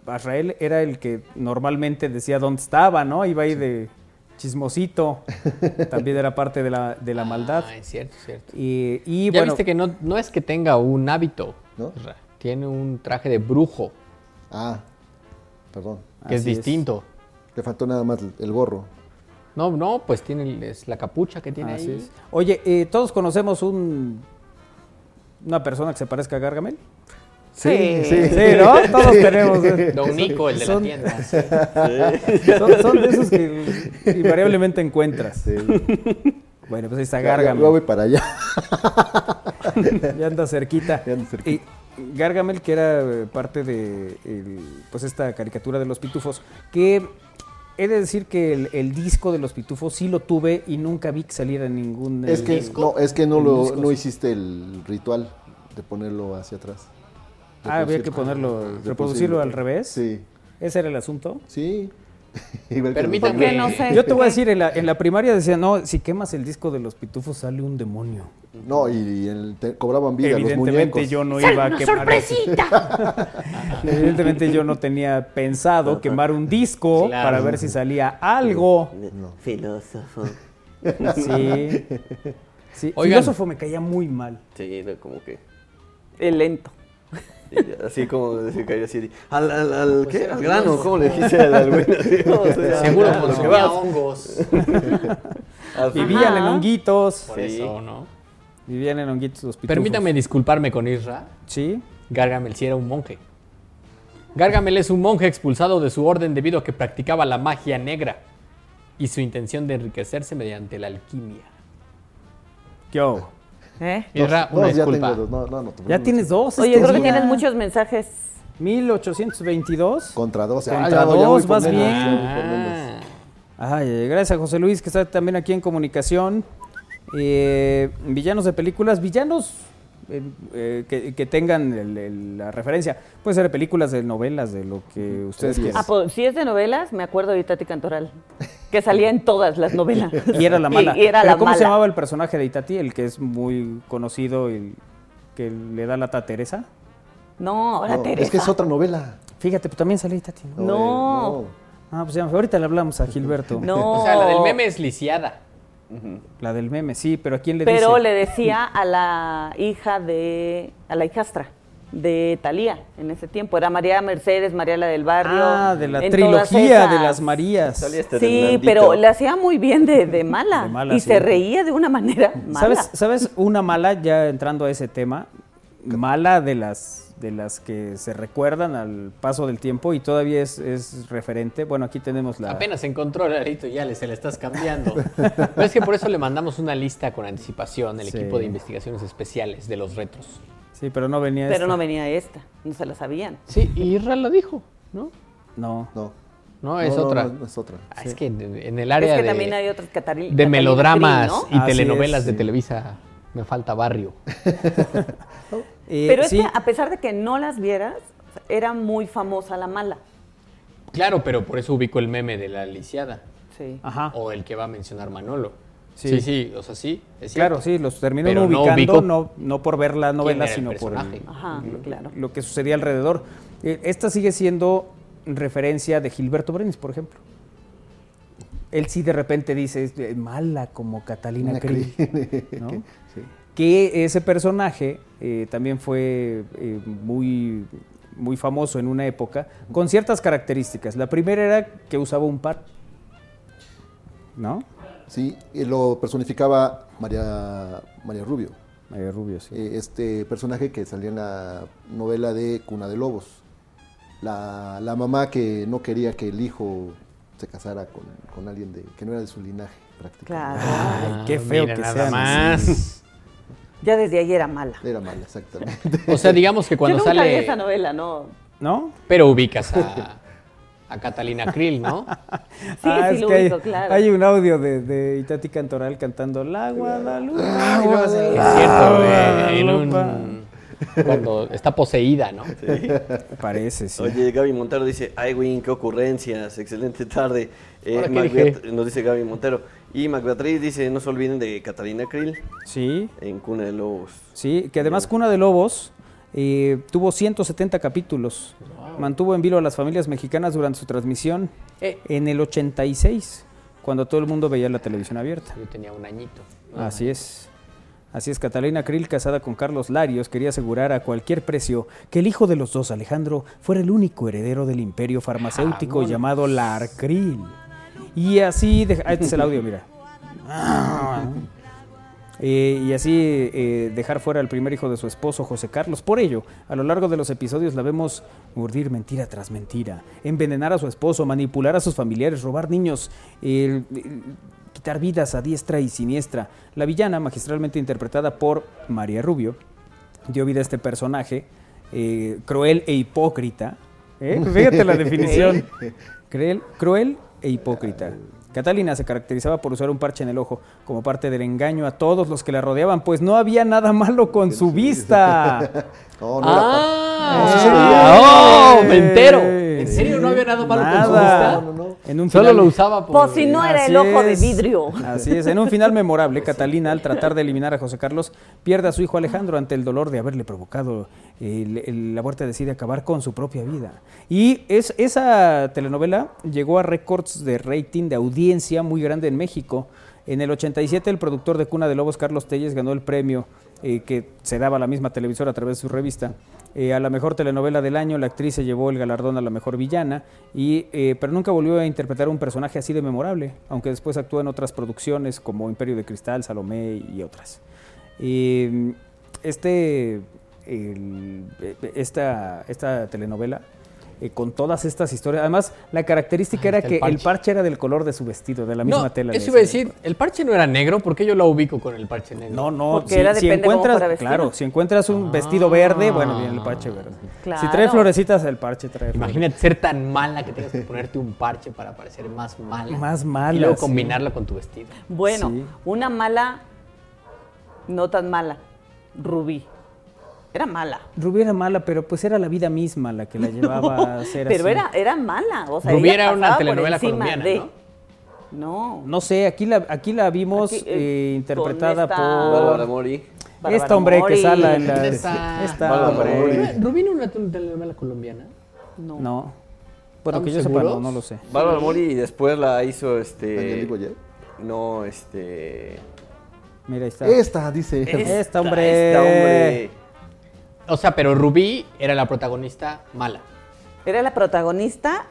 Azrael era el que normalmente decía dónde estaba, ¿no? Iba ahí de chismosito. También era parte de la, de la maldad. Ah, es cierto, es cierto. Y, y ya bueno, viste que no, no es que tenga un hábito. ¿No? Tiene un traje de brujo, Ah, perdón. que es Así es. distinto. Le faltó nada más el gorro. No, no, pues tiene el- es la capucha que tiene así ahí. es. Oye, eh, todos conocemos un una persona que se parezca a Gargamel. Sí. sí. Sí, ¿no? Todos tenemos. eh. Don Nico, el de Son- la tienda. Son, son de esos que invariablemente encuentras. Sí. Bueno, pues ahí está Gargamel. ya voy para allá. ya anda cerquita. Ya anda cerquita. Y Gargamel, que era eh, parte de el- pues esta caricatura de los pitufos, que he de decir que el, el disco de los pitufos sí lo tuve y nunca vi que saliera en ningún Es eh, que disco. no, es que no lo no hiciste el ritual de ponerlo hacia atrás. Ah, había que ponerlo, reproducirlo. reproducirlo al revés. Sí. ¿Ese era el asunto? Sí. Permítame. No sé. Yo te voy a decir, en la, en la primaria decían, no, si quemas el disco de los pitufos sale un demonio. No, y, el- te- cobraban vida los Evidentemente muñecos. yo no iba a quemar. Evidentemente yo no tenía pensado quemar un disco Claro. para ver si salía algo. No. Filósofo. Sí. sí. Filósofo me caía muy mal. Sí, era como que. El lento. Sí, Así como decir que así. Al, al, al, ¿qué? Al grano, ¿cómo le dijiste al, güey? No, o sea, Seguro a lo que consumía vas. hongos. Vivían en honguitos. Por Sí. eso, ¿no? Vivían en honguitos los pitufos. Permítame disculparme con Isra. Sí. Gargamel sí era un monje. Gargamel es un monje expulsado de su orden debido a que practicaba la magia negra y su intención de enriquecerse mediante la alquimia. Yo. ¿Eh? Una dos, ya disculpa. tengo dos. No, no, no, Ya tienes dos. Oye, este creo que tienes muchos mensajes. 1822. Contra dos. Contra Ah, ya voy dos, vas menos, bien. Ah, Ay, gracias a José Luis, que está también aquí en comunicación. Eh, villanos de películas, villanos eh, que, que tengan el- el- la referencia. Puede ser de películas, de novelas, de lo que ustedes quieran. Ah, pues si es de novelas, me acuerdo de Tati Cantoral, que salía en todas las novelas. Y era la mala. Y, y era Pero la ¿Cómo mala. se llamaba el personaje de Itati? El que es muy conocido y que le da lata a Teresa. No, ahora No, Teresa. es que es otra novela. Fíjate, pues también sale Itati. ¿no? No. Ah, pues ya, ahorita le hablamos a Gilberto. No. O sea, la del meme es lisiada. La del meme, sí, pero ¿a quién le Pero dice? le decía a la hija de, a la hijastra de Talía en ese tiempo. Era María Mercedes, María la del Barrio. Ah, de la trilogía de las Marías. Este Sí, pero le hacía muy bien de, de mala. De mala, y sí. se reía de una manera mala. ¿Sabes, ¿Sabes una mala, ya entrando a ese tema? Mala de las de las que se recuerdan al paso del tiempo y todavía es, es referente. Bueno, aquí tenemos la... Apenas encontró el arito y ya le, se le estás cambiando. Pero es que por eso le mandamos una lista con anticipación, el Sí. equipo de investigaciones especiales de los retros. Sí, pero no venía Pero esta. no venía esta, no se la sabían. Sí, y Isra lo dijo, ¿no? No. No. No, es No, otra. no, es otra. Ah, Es que en el área es que de, también hay de melodramas y telenovelas es, de sí. Televisa, me falta barrio. Eh, Pero es sí, que a pesar de que no las vieras, era muy famosa la mala. Claro, pero por eso ubico el meme de la lisiada. Sí. Ajá. O el que va a mencionar Manolo. Sí. Sí, sí, o sea, sí, es Claro, sí, los terminó Pero no ubicando, ubico no, no por ver la novela, sino por el-. Ajá, claro. lo que sucedía alrededor. Eh, esta sigue siendo referencia de Gilberto Brenes, por ejemplo. Él sí de repente dice, es eh, mala como Catalina Krill, ¿no? Sí. Que ese personaje eh, también fue eh, muy, muy famoso en una época, con ciertas características. La primera era que usaba un par, ¿no? Sí, lo personificaba María, María Rubio. María Rubio, sí. Eh, este personaje que salía en la novela de Cuna de Lobos. La, la mamá que no quería que el hijo se casara con, con alguien de, que no era de su linaje, prácticamente. Claro. Ay, qué feo Mira que nada sean más. Ya desde ahí era mala. Era mala, exactamente. O sea, digamos que cuando Yo nunca vi sale. esa novela, ¿no? ¿No? Pero ubicas a, a Catalina Krill, ¿no? Sí, sí es lo que hay, ubico, claro. hay un audio de, de Itati Cantoral cantando La Guadalupe. Ah, hace, Es cierto, "La eh, en un- Guadalupe". cuando está poseída, ¿no? Parece, sí. Oye, Gaby Montero dice, ay, Win, qué ocurrencias, excelente tarde. Eh, nos dice Gaby Montero. Y Mac Beatriz dice, no se olviden de Catalina Krill Sí, en Cuna de Lobos. sí, que además Cuna de Lobos eh, tuvo 170 capítulos. Mantuvo en vilo a las familias mexicanas durante su transmisión Eh. en el 86, cuando todo el mundo veía la televisión abierta. Yo tenía un añito. Así es. Así es, Catalina Krill, casada con Carlos Larios, quería asegurar a cualquier precio que el hijo de los dos, Alejandro, fuera el único heredero del imperio farmacéutico Vámonos. llamado Larcril. Y así, ah, este es el audio, mira. Eh, y así eh, dejar fuera al primer hijo de su esposo, José Carlos. Por ello, a lo largo de los episodios la vemos urdir mentira tras mentira, envenenar a su esposo, manipular a sus familiares, robar niños, eh, quitar vidas a diestra y siniestra. La villana, magistralmente interpretada por María Rubio, dio vida a este personaje eh, cruel e hipócrita. Fíjate la definición. Cruel, cruel e hipócrita. Catalina se caracterizaba por usar un parche en el ojo como parte del engaño a todos los que la rodeaban, pues no había nada malo con su vista. No, no era ¡Ah! No, ¡Oh! veía. ¡Me entero! ¿En serio no había nada malo con su vista? En un Solo final- lo usaba por... Pues si no era el ojo de vidrio. Así es. En un final memorable, Catalina, al tratar de eliminar a José Carlos, pierde a su hijo Alejandro ante el dolor de haberle provocado el- el- la muerte. Decide acabar con su propia vida. Y es, esa telenovela llegó a récords de rating, de audiencia muy grande en México. En el 87, el productor de Cuna de Lobos, Carlos Telles, ganó el premio eh, que se daba a la misma televisora a través de su revista. Eh, a la mejor telenovela del año, la actriz se llevó el galardón a la mejor villana, y, eh, pero nunca volvió a interpretar un personaje así de memorable, aunque después actuó en otras producciones como Imperio de Cristal, Salomé y otras. Eh, este, el- eh, esta, esta telenovela, eh, con todas estas historias, además la característica era el que el parche. era del color de su vestido, de la misma No, tela. eso iba a decir, el parche no era negro, ¿por qué yo lo ubico con el parche negro? No, no, Porque si, era si encuentras, claro, si encuentras un vestido verde, bueno, viene el parche verde. Si trae Claro. florecitas, el parche trae Imagínate ser tan mala que tengas que ponerte un parche para parecer más mala. Más Y mala, luego sí. combinarla con tu vestido. Bueno, Sí. una mala, no tan mala, Rubí. Era mala. Rubí era mala, pero pues era la vida misma la que la llevaba a ser Pero así. era, era mala. O sea, Rubí era una telenovela colombiana, de- ¿no? No. No sé, aquí la, aquí la vimos Aquí, eh, eh, interpretada esta- por... Bárbara Mori. Esta hombre que sale en la... Esta- Esta. ¿Rubí no era una telenovela colombiana? No. No. Bueno, que yo ¿Estamos sepa, no, no lo sé. Bárbara Mori y después la hizo este... No, este... Mira, ahí está. Esta, dice. Esta, hombre. Esta hombre. O sea, pero Rubí era la protagonista mala. Era la protagonista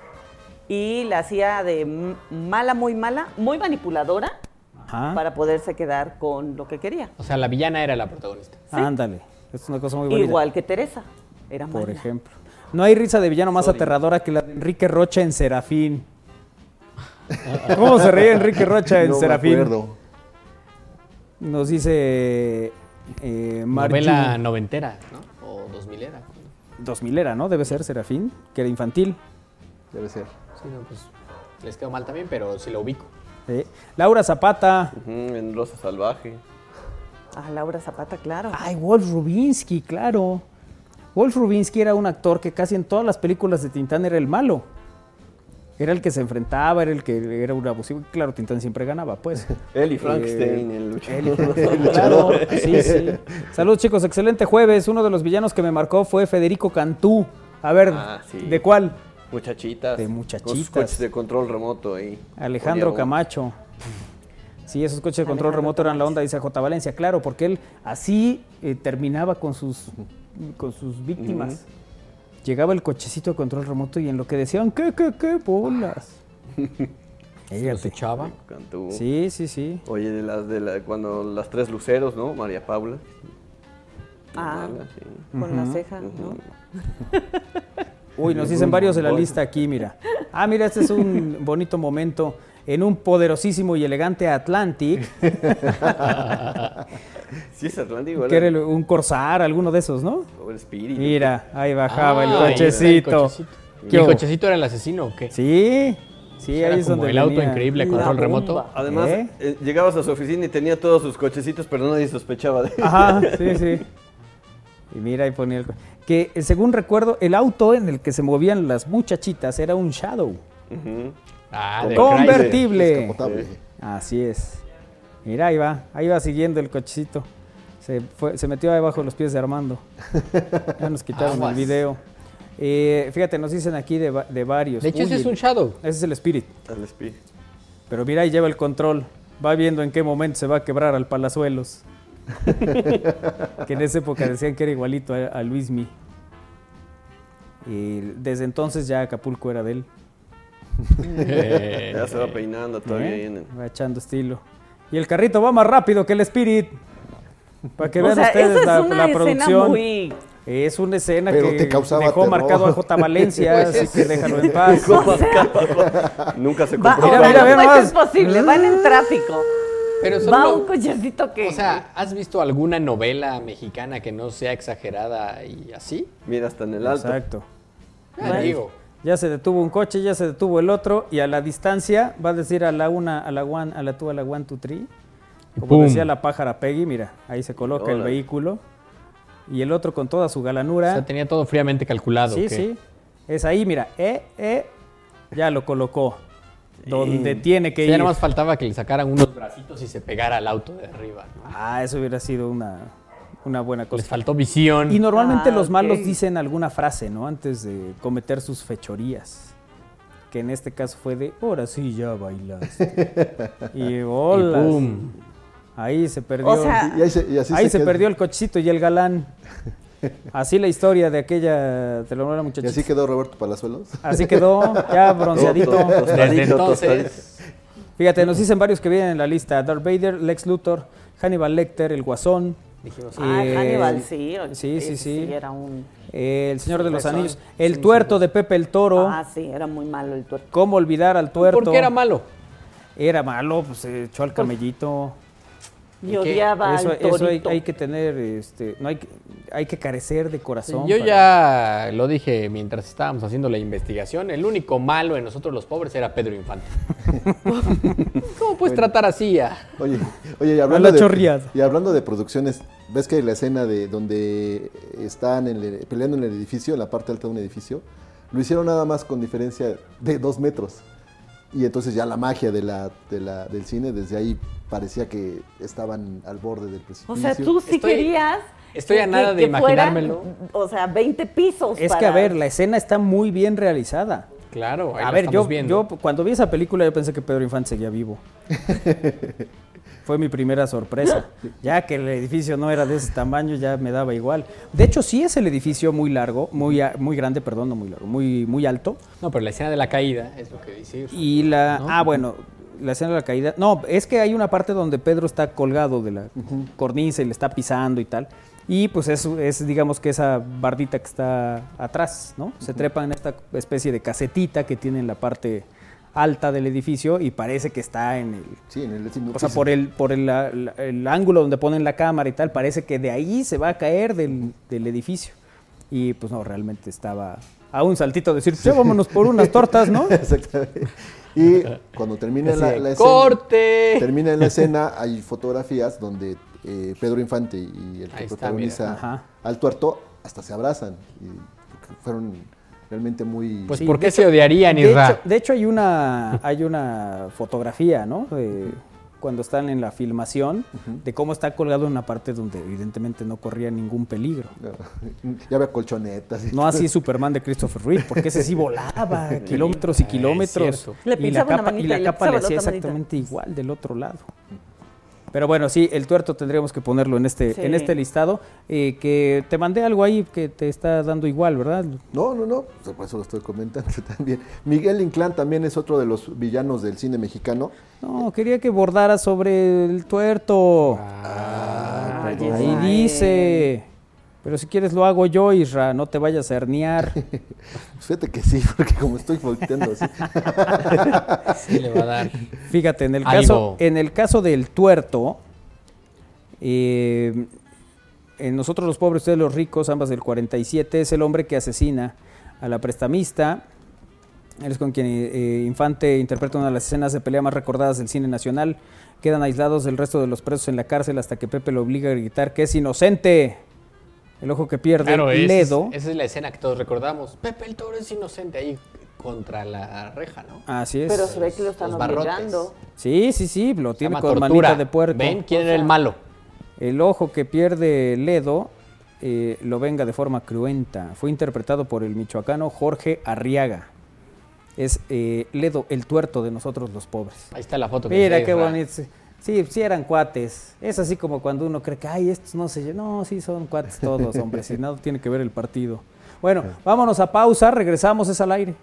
y la hacía de mala, muy mala, muy manipuladora Ajá. para poderse quedar con lo que quería. O sea, la villana era la protagonista. Ándale. Es una cosa muy bonita. Igual que Teresa. Era Por mala. ejemplo. No hay risa de villano más aterradora que la de Enrique Rocha en Serafín. ¿Cómo se reía Enrique Rocha en No me Serafín? acuerdo. Nos dice eh, Margie- Novela noventera, ¿no? O dos milera. 2000 era, ¿no? Debe ser Serafín, que era infantil. Debe ser. Sí, no, pues les quedó mal también, pero sí lo ubico. Eh, Laura Zapata. En Rosa Salvaje. Ah, Laura Zapata, claro. Ay, Wolf Rubinsky, claro. Wolf Rubinsky era un actor que casi en todas las películas de Tintán era el malo. Era el que se enfrentaba, era el que era un abusivo. Claro, Tintán siempre ganaba, pues. Él y Frankenstein, Eh, el luchador. él y Frankenstein, claro. Sí, sí. Saludos, chicos. Excelente jueves. Uno de los villanos que me marcó fue Federico Cantú. A ver, Ah, sí. ¿de cuál? Muchachitas. De muchachitas. coches de control remoto ahí. Alejandro Camacho. Sí, esos coches de control Alejandro remoto eran la onda, dice J. Valencia, claro, porque él así eh, terminaba con sus, con sus víctimas. Llegaba el cochecito de control remoto y en lo que decían, ¿qué, qué, qué bolas? Los Fíjate. echaba. Cantú. Sí, sí, sí. Oye, de las de la, cuando las tres luceros, ¿no? María Paula. Ah, Mala, sí. con la ceja, ¿no? Uy, nos dicen varios de la lista aquí, mira. Ah, mira, este es un bonito momento. en un poderosísimo y elegante Atlantic, Sí, es Atlántico, que era el- un Corsair, alguno de esos, ¿no? O el Spirit. Mira, ahí bajaba el Ah, el cochecito. cochecito. ¿Y ¿Qué el hubo? cochecito era el asesino o qué? Sí, sí, Era ahí es como donde el auto increíble, control remoto. Además, ¿Eh? eh, llegabas a su oficina y tenía todos sus cochecitos, pero nadie sospechaba de él. Ajá, sí, sí. Y mira, ahí ponía el... Que eh, según recuerdo, el auto en el que se movían las muchachitas era un Shadow. Ah, de Convertible. Descapotable. Así es. Mira, ahí va, ahí va siguiendo el cochecito. Se, fue, se metió debajo de los pies de Armando. Ya nos quitaron el video. Eh, fíjate, nos dicen aquí de, va- de varios. De hecho, ese es un Shadow. Ese es el Spirit. Al Spirit. Pero mira, ahí lleva el control. Va viendo en qué momento se va a quebrar al Palazuelos. que en esa época decían que era igualito a, a Luismi. Y desde entonces ya Acapulco era de él. Eh, Ya se va peinando todavía ¿Eh? ahí en el- Va echando estilo. Y el carrito va más rápido que el Spirit. Para que O vean sea, ustedes esa es la, una la escena producción. muy- Es una escena Pero que te causaba dejó terror. marcado a J. Valencia, Pues así es- que déjalo en paz. Nunca se compró. Mira, no ser posible, van en tráfico. Pero Va un cochecito que... o sea, ¿has visto alguna novela mexicana que no sea exagerada y así? Mira, hasta en el alto. Exacto. Ah, digo, Ya se detuvo un coche, ya se detuvo el otro, y a la distancia va a decir a la una, a la one, a la two, a la one, two, three. Como ¡Pum! decía la pájara Peggy, mira, ahí se coloca el vehículo. Y el otro con toda su o galanura. sea, tenía todo fríamente calculado. sí, ¿qué? sí. Es ahí, mira, eh, eh, ya lo colocó. Donde tiene que Sí, ya ir. nomás faltaba que le sacaran unos bracitos y se pegara al auto de arriba. ¿no? Ah, eso hubiera sido una, una buena cosa. Les faltó visión. Y normalmente Ah, los malos dicen alguna frase, ¿no? Antes de cometer sus fechorías. Que en este caso fue de, ahora sí ya bailaste. y hola. Y pum. Ahí se perdió. O sea, Y ahí se, y así ahí se, queda. perdió el cochecito y el galán. Así la historia de aquella telenovela Y muchachita. así quedó Roberto Palazuelos. Así quedó, ya bronceadito. Desde entonces, Fíjate, nos dicen varios que vienen en la lista. Darth Vader, Lex Luthor, Hannibal Lecter, el Guasón. Dijimos, ah, eh, Hannibal, sí. sí, sí, sí. era un... eh, el Señor de los. Anillos, el tuerto de Pepe el Toro. Ah, sí, era muy malo el tuerto. ¿Cómo olvidar al tuerto? ¿por qué era malo? Era malo, pues se echó al camellito. Y odiaba Eso, al eso hay, que tener, este, no hay que, hay que carecer de corazón. Yo para- ya lo dije mientras estábamos haciendo la investigación. El único malo en nosotros los pobres era Pedro Infante. ¿Cómo puedes tratar así a.? Oye, oye y, hablando la de, y hablando de producciones, ¿ves que la escena de donde están en el- peleando en el edificio, en la parte alta de un edificio, lo hicieron nada más con diferencia de dos metros? Y entonces ya la magia de la, de la- del cine, desde ahí parecía que estaban al borde del precipicio. O sea, tú sí Estoy- querías... estoy a que- nada de imaginármelo. o sea, 20 pisos Es que, a ver, la escena está muy bien realizada. Claro, ahí A lo ver, yo, viendo. yo cuando vi esa película yo pensé que Pedro Infante seguía vivo. Fue mi primera sorpresa. Ya que el edificio no era de ese tamaño, ya me daba igual. De hecho, sí es el edificio muy largo, muy, muy grande, perdón, no muy largo, muy, muy alto. No, pero la escena de la caída es lo que dice. Y la. ¿No? Ah, bueno, la escena de la caída. No, es que hay una parte donde Pedro está colgado de la cornisa y le está pisando y tal. Y pues es, es, digamos que esa bardita que está atrás, ¿no? Se trepa en esta especie de casetita que tiene en la parte alta del edificio y parece que está en el. Sí, en el O sea, por el, por el, la- el ángulo donde ponen la cámara y tal, parece que de ahí se va a caer del, del edificio. Y pues no, realmente estaba a un saltito de decir, "Sí, vámonos por unas tortas, ¿no? Exactamente. Y cuando termina la, escena, ¡Corte! termina en la escena, hay fotografías donde eh, Pedro Infante y el que Ahí protagoniza al tuerto hasta se abrazan. Y fueron realmente muy... Pues Sí, ¿por qué se hecho- odiarían, De Isra? hecho, de hecho, hay una hay una fotografía, ¿no? Cuando están en la filmación, de cómo está colgado en una parte donde evidentemente no corría ningún peligro. ya había colchonetas. y No así Superman de Christopher Reeve, porque ese sí volaba kilómetros y kilómetros. Le y la capa, y la le capa hacía manita. exactamente igual del otro lado. Pero bueno, sí, el tuerto tendríamos que ponerlo en este, Sí. en este listado. eh, que te mandé algo ahí que te está dando igual, ¿verdad? No, no, no, pues por eso lo estoy comentando también. Miguel Inclán también es otro de los villanos del cine mexicano. No, quería que bordara sobre el tuerto. Ay, Ahí Ismael. dice. Pero si quieres lo hago yo, Isra, no te vayas a herniar. Fíjate que sí, porque como estoy volteando así. Sí le va a dar. Fíjate, en el Algo. caso, en el caso del tuerto, eh, en nosotros los pobres, ustedes los ricos, ambas del 47, es el hombre que asesina a la prestamista. Él es con quien eh, Infante interpreta una de las escenas de pelea más recordadas del cine nacional. Quedan aislados del resto de los presos en la cárcel hasta que Pepe lo obliga a gritar que es inocente. El ojo que pierde, Claro, esa es- Ledo. Esa es la escena que todos recordamos. Pepe el Toro es inocente ahí contra la reja, ¿no? Así es. Pero se ve que lo están obligando. Sí, sí, sí, lo tiene con tortura. manita de puerco. ¿Ven quién era el malo? El ojo que pierde Ledo eh, lo venga de forma cruenta. Fue interpretado por el michoacano Jorge Arriaga. Es eh, Ledo, el tuerto de nosotros los pobres. Ahí está la foto. que Mira qué bonito. Sí, sí eran cuates. Es así como cuando uno cree que, ay, estos no se... lle-". No, sí son cuates todos, hombre. Si nada tiene que ver el partido. Bueno, vámonos a pausa. Regresamos, es al aire.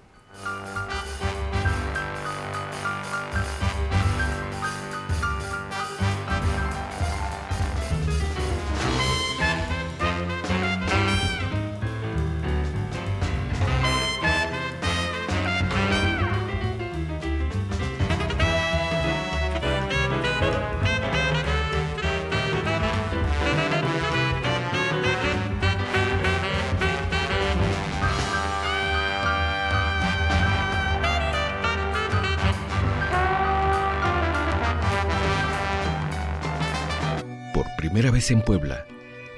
En Puebla,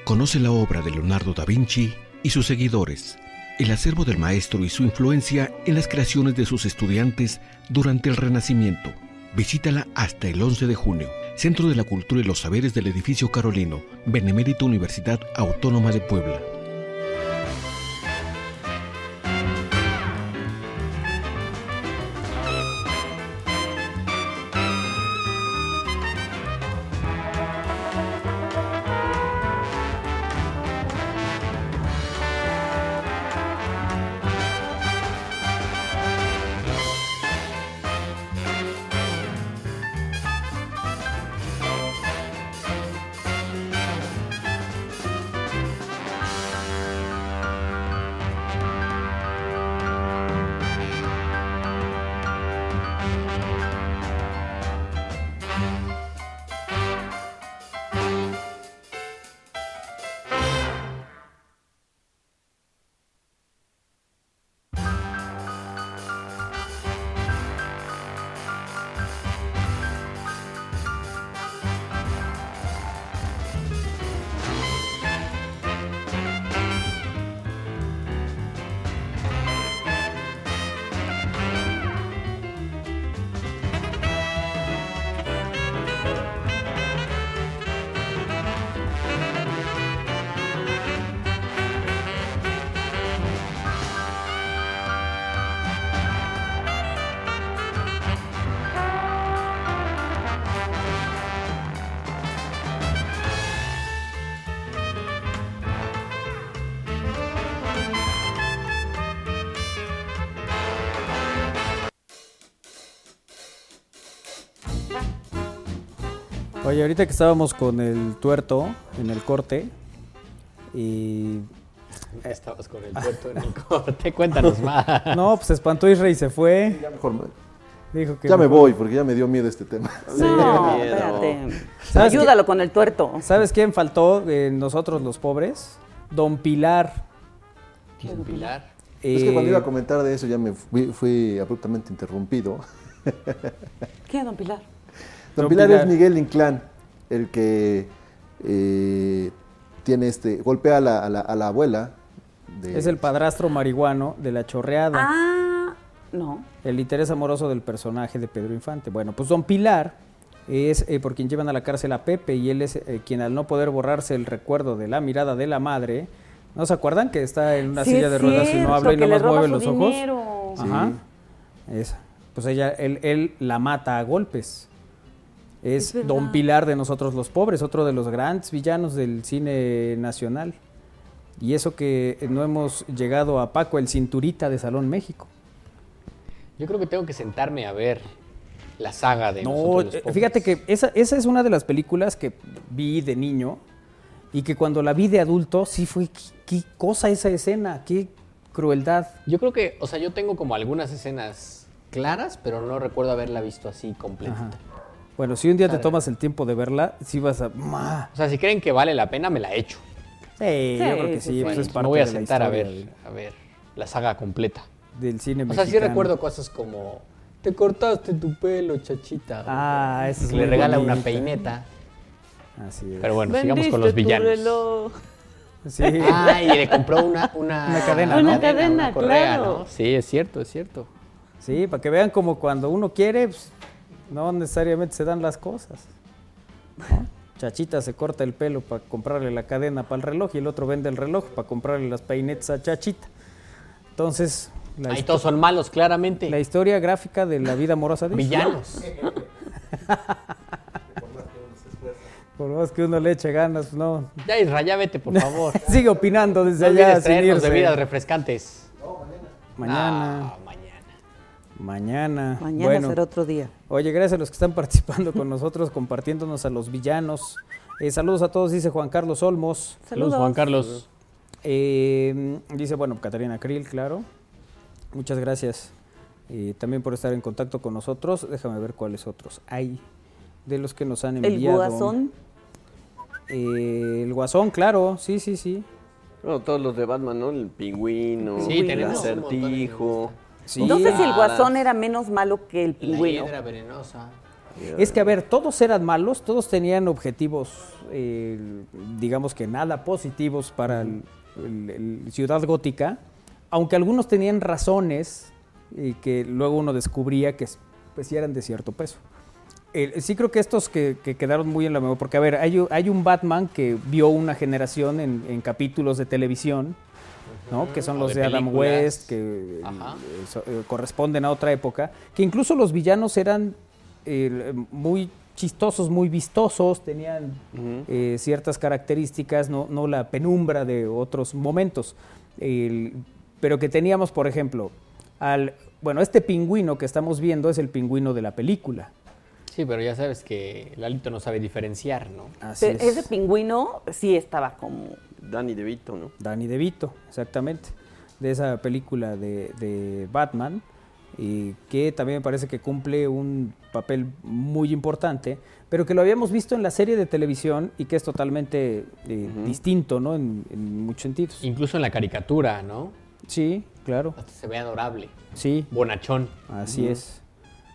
conoce la obra de Leonardo da Vinci y sus seguidores, el acervo del maestro y su influencia en las creaciones de sus estudiantes durante el Renacimiento. Visítala hasta el 11 de junio, Centro de la Cultura y los Saberes del Edificio Carolino, Benemérita Universidad Autónoma de Puebla. Oye, ahorita que estábamos con el tuerto en el corte y... Estabas con el puerto en el corte. Cuéntanos más. No, pues espantó Israel y se fue. Ya mejor me- Dijo que ya me voy, porque ya me dio miedo este tema. No, miedo. espérate. ¿Sabes Ayúdalo con el tuerto. ¿Sabes quién faltó de nosotros los pobres? Don Pilar. Don Pilar. Es que cuando Eh, iba a comentar de eso ya me fui, fui abruptamente interrumpido. ¿Quién es Don Pilar? Don, Don Pilar, Pilar. es Miguel Inclán, el que eh, tiene este, golpea a la, a la- a la abuela. de- Es el padrastro marihuano de la chorreada. Ah, no. El interés amoroso del personaje de Pedro Infante. Bueno, pues Don Pilar es eh, por quien llevan a la cárcel a Pepe y él es eh, quien al no poder borrarse el recuerdo de la mirada de la madre, ¿no se acuerdan que está en una Sí, silla de ruedas y no habla y nomás roba mueve los ojos? Ajá. Esa. Pues ella, él, él la mata a golpes. Es. Don Pilar de nosotros los pobres, otro de los grandes villanos del cine nacional. Y eso que no hemos llegado a Paco, el cinturita de Salón México. Yo creo que tengo que sentarme a ver la saga de No, Nosotros los eh, Pobres. fíjate que esa, esa es una de las películas que vi de niño Y que cuando la vi de adulto, sí fue, qué, qué cosa esa escena, qué crueldad. Yo creo que, o sea, yo tengo como algunas escenas claras, pero no recuerdo haberla visto así completa. Ajá. Bueno, si un día te tomas el tiempo de verla, sí vas a... O sea, si creen que vale la pena, me la echo. Sí, yo creo que sí, pues es parte me voy a de la sentar a ver, a ver la saga completa. del cine O sea, sí recuerdo cosas como te cortaste tu pelo, chachita. Ah, esa es Le muy regala una peineta. Así es. Pero bueno, sigamos con los villanos. Sí. Ah, y le compró una, una, Una cadena, Una ¿no? cadena, una correa, claro. ¿no? Sí, es cierto, es cierto. Sí, para que vean como cuando uno quiere, pues, no necesariamente se dan las cosas. ¿no? Chachita se corta el pelo para comprarle la cadena para el reloj y el otro vende el reloj para comprarle las peinetas a Chachita. Entonces, la, Ahí todos son malos, claramente. la historia gráfica de la vida amorosa de. Villanos. Por más que uno le eche ganas, no. Ya, Isra, ya vete, por favor. Sigue opinando desde No allá sin irse. bebidas refrescantes. Mañana. Ah, mañana. Mañana. Bueno, será otro día. Oye, gracias a los que están participando con nosotros, compartiéndonos a los villanos. Eh, saludos a todos, dice Juan Carlos Olmos. Saludos, Juan Carlos. Eh, dice, bueno, Catarina Krill, claro. Muchas gracias eh, también por estar en contacto con nosotros. Déjame ver cuáles otros hay de los que nos han El enviado. guasón. Eh, el guasón, claro, sí, sí, sí. Bueno, todos los de Batman, ¿no? El pingüino, Sí, el acertijo. Sí. No sé si el guasón era menos malo que el La pingüino. hiedra venenosa. Es que, a ver, todos eran malos, todos tenían objetivos, eh, digamos que nada positivos para el, el- el Ciudad Gótica, aunque algunos tenían razones y que luego uno descubría que pues, sí eran de cierto peso. Eh, sí creo que estos que, que quedaron muy en la memoria, porque a ver, hay, un Batman que vio una generación en, en capítulos de televisión, ¿no? que son o los de de, Adam. West, que eh, so- eh, corresponden a otra época, que incluso los villanos eran eh, muy chistosos, muy vistosos, tenían eh, ciertas características, no, no la penumbra de otros momentos. El- pero que teníamos, por ejemplo, al bueno, este pingüino que estamos viendo es el pingüino de la película. Sí, pero ya sabes que Lalito no sabe diferenciar, ¿no? Así Pero es. Ese pingüino sí estaba como... Danny DeVito, ¿no? Danny DeVito, exactamente, de esa película de, de Batman, y que también me parece que cumple un papel muy importante, pero que lo habíamos visto en la serie de televisión y que es totalmente eh, distinto, ¿no? En, en muchos sentidos. Incluso en la caricatura, ¿no? Sí, claro, Hasta se ve adorable. sí, Bonachón. así es.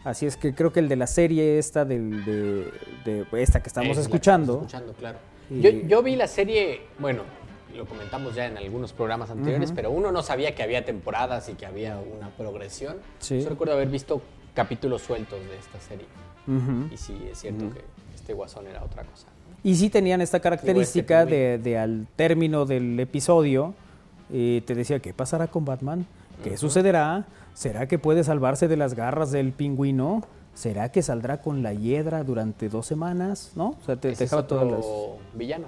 Así es que creo que el de la serie esta, del, de, de esta que estamos Es la que escuchando, estamos escuchando, claro. Y- Yo, yo vi la serie, bueno, lo comentamos ya en algunos programas anteriores, Ujú. pero uno no sabía que había temporadas y que había una progresión. Sí. Yo recuerdo haber visto capítulos sueltos de esta serie. Ujú. Y sí, es cierto que este guasón era otra cosa. Y sí tenían esta característica Digo, este de, de al término del episodio, eh, te decía, ¿qué pasará con Batman? ¿Qué sucederá? ¿Será que puede salvarse de las garras del pingüino? ¿Será que saldrá con la hiedra durante dos semanas? ¿no? O sea, te, te es dejaba otro todas las... villano.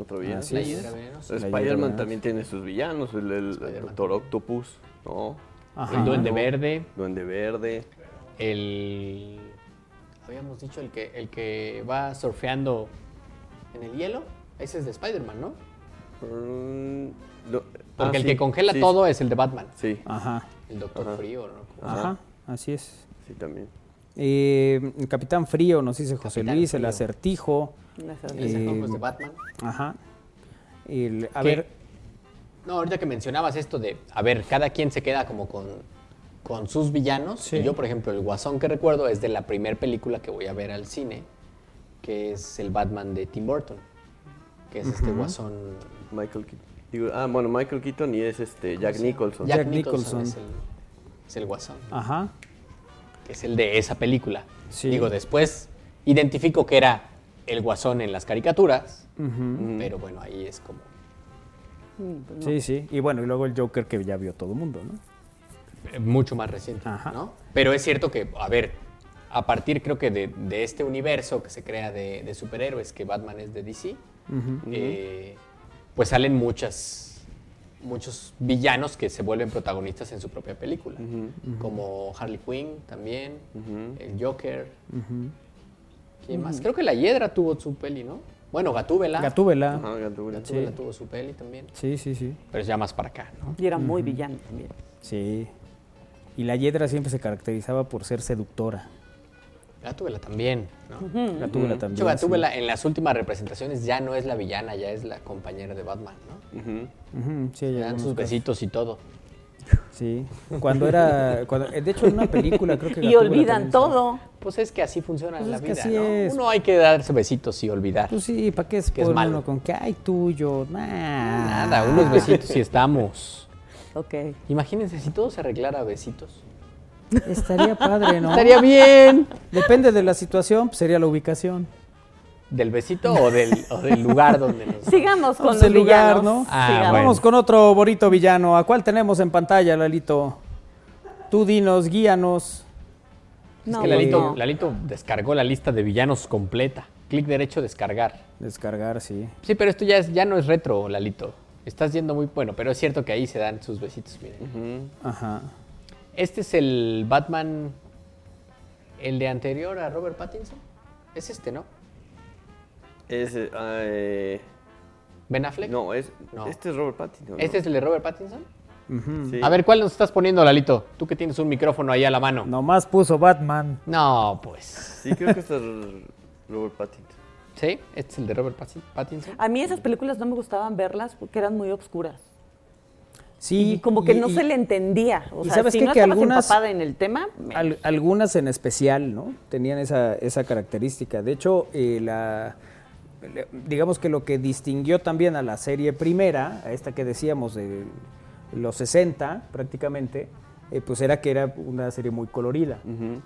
Otro villano. Así es. hiedra Spider-Man también tiene sus villanos, el, el Doctor Octopus, ¿no? Ajá. El Duende Verde, Duende Verde. el... Habíamos dicho el que, el que va surfeando en el hielo. Ese es de Spider-Man, ¿no? Mm, Porque ah, el sí, que congela sí, todo es el de Batman. Sí, Ajá, El Doctor Ajá. Frío, ¿no? ajá, así es. sí, también. Eh, el Capitán Frío, nos dice José Capitán Luis, el acertijo. Ese Eh, de Batman. Ajá. El- a ¿Qué? ver, No, ahorita que mencionabas esto de, a ver, cada quien se queda como con, con sus villanos. Sí. Y yo, por ejemplo, el guasón que recuerdo es de la primera película que voy a ver al cine, que es el Batman de Tim Burton, que es este guasón... Michael Keaton. Digo, ah, bueno, Michael Keaton y es este Jack Nicholson. Jack, Jack Nicholson, Nicholson. Es, el, es el guasón, ajá. que es el de esa película. Sí. Digo, después identifico que era el guasón en las caricaturas, pero bueno, ahí es como... Sí, sí. Y bueno, y luego el Joker que ya vio todo el mundo, ¿no? eh, mucho más reciente, Ajá. ¿no? Pero es cierto que, a ver, a partir creo que de, de este universo que se crea de, de superhéroes, que Batman es de DC, eh, pues salen muchas, muchos villanos que se vuelven protagonistas en su propia película, como Harley Quinn también, el Joker, ¿quién más? Creo que la Hiedra tuvo su peli, ¿no? Bueno, Gatúbela. Gatúbela. Ajá, Gatúbela. Gatúbela Sí. tuvo su peli también. Sí, sí, sí. Pero es ya más para acá, ¿no? Y era muy villano también. Sí. Y la Yedra siempre se caracterizaba por ser seductora. Gatúbela también, ¿no? Gatúbela De también. hecho, Gatúbela en las últimas representaciones ya no es la villana, ya es la compañera de Batman, ¿no? Ujú. sí. Sí, hay Le dan sus casos. besitos y todo. Sí. Cuando era. cuando- de hecho, en una película creo que. Y Gatúbela olvidan todo. Pues es que así funciona Pues la es que vida, así ¿no? es. Uno hay que darse besitos y olvidar. Pues sí, ¿para qué es Que es malo. uno con que ay tuyo? Nah. Nada, unos besitos y estamos. Ok. Imagínense si todo se arreglara a besitos. Estaría padre, ¿no? Estaría bien. Depende de la situación, pues sería la ubicación. ¿Del besito o del, o del lugar donde nos... Sigamos con Vamos los el lugar. ¿no? Ah, Sigamos. bueno. Vamos con otro bonito villano. ¿A cuál tenemos en pantalla, Lalito? Tú dinos, guíanos. Es No, que Lalito, no. Lalito descargó la lista de villanos completa. Clic derecho, descargar. Descargar, sí. Sí, pero esto ya, es, ya no es retro, Lalito. Estás yendo muy bueno, pero es cierto que ahí se dan sus besitos, miren. Ajá. Este es el Batman, el de anterior a Robert Pattinson. Es este, ¿no? Ese, ah, eh, Ben Affleck. no, es, No. este es Robert Pattinson. ¿no? ¿Este es el de Robert Pattinson? Sí. A ver, ¿cuál nos estás poniendo, Lalito? Tú que tienes un micrófono ahí a la mano. Nomás puso Batman. No, pues. Sí, creo que este es Robert Pattinson. ¿Sí? ¿Este es el de Robert Patti- Pattinson? A mí esas películas no me gustaban verlas porque eran muy obscuras. Sí. y como que y- no y- se le entendía. O y sea, sabes si qué? no Que estabas algunas- empapada en el tema, me- al- algunas en especial, ¿no? Tenían esa, esa característica. De hecho, eh, la, digamos que lo que distinguió también a la serie primera, a esta que decíamos de los 60 prácticamente, eh, pues era que era una serie muy colorida.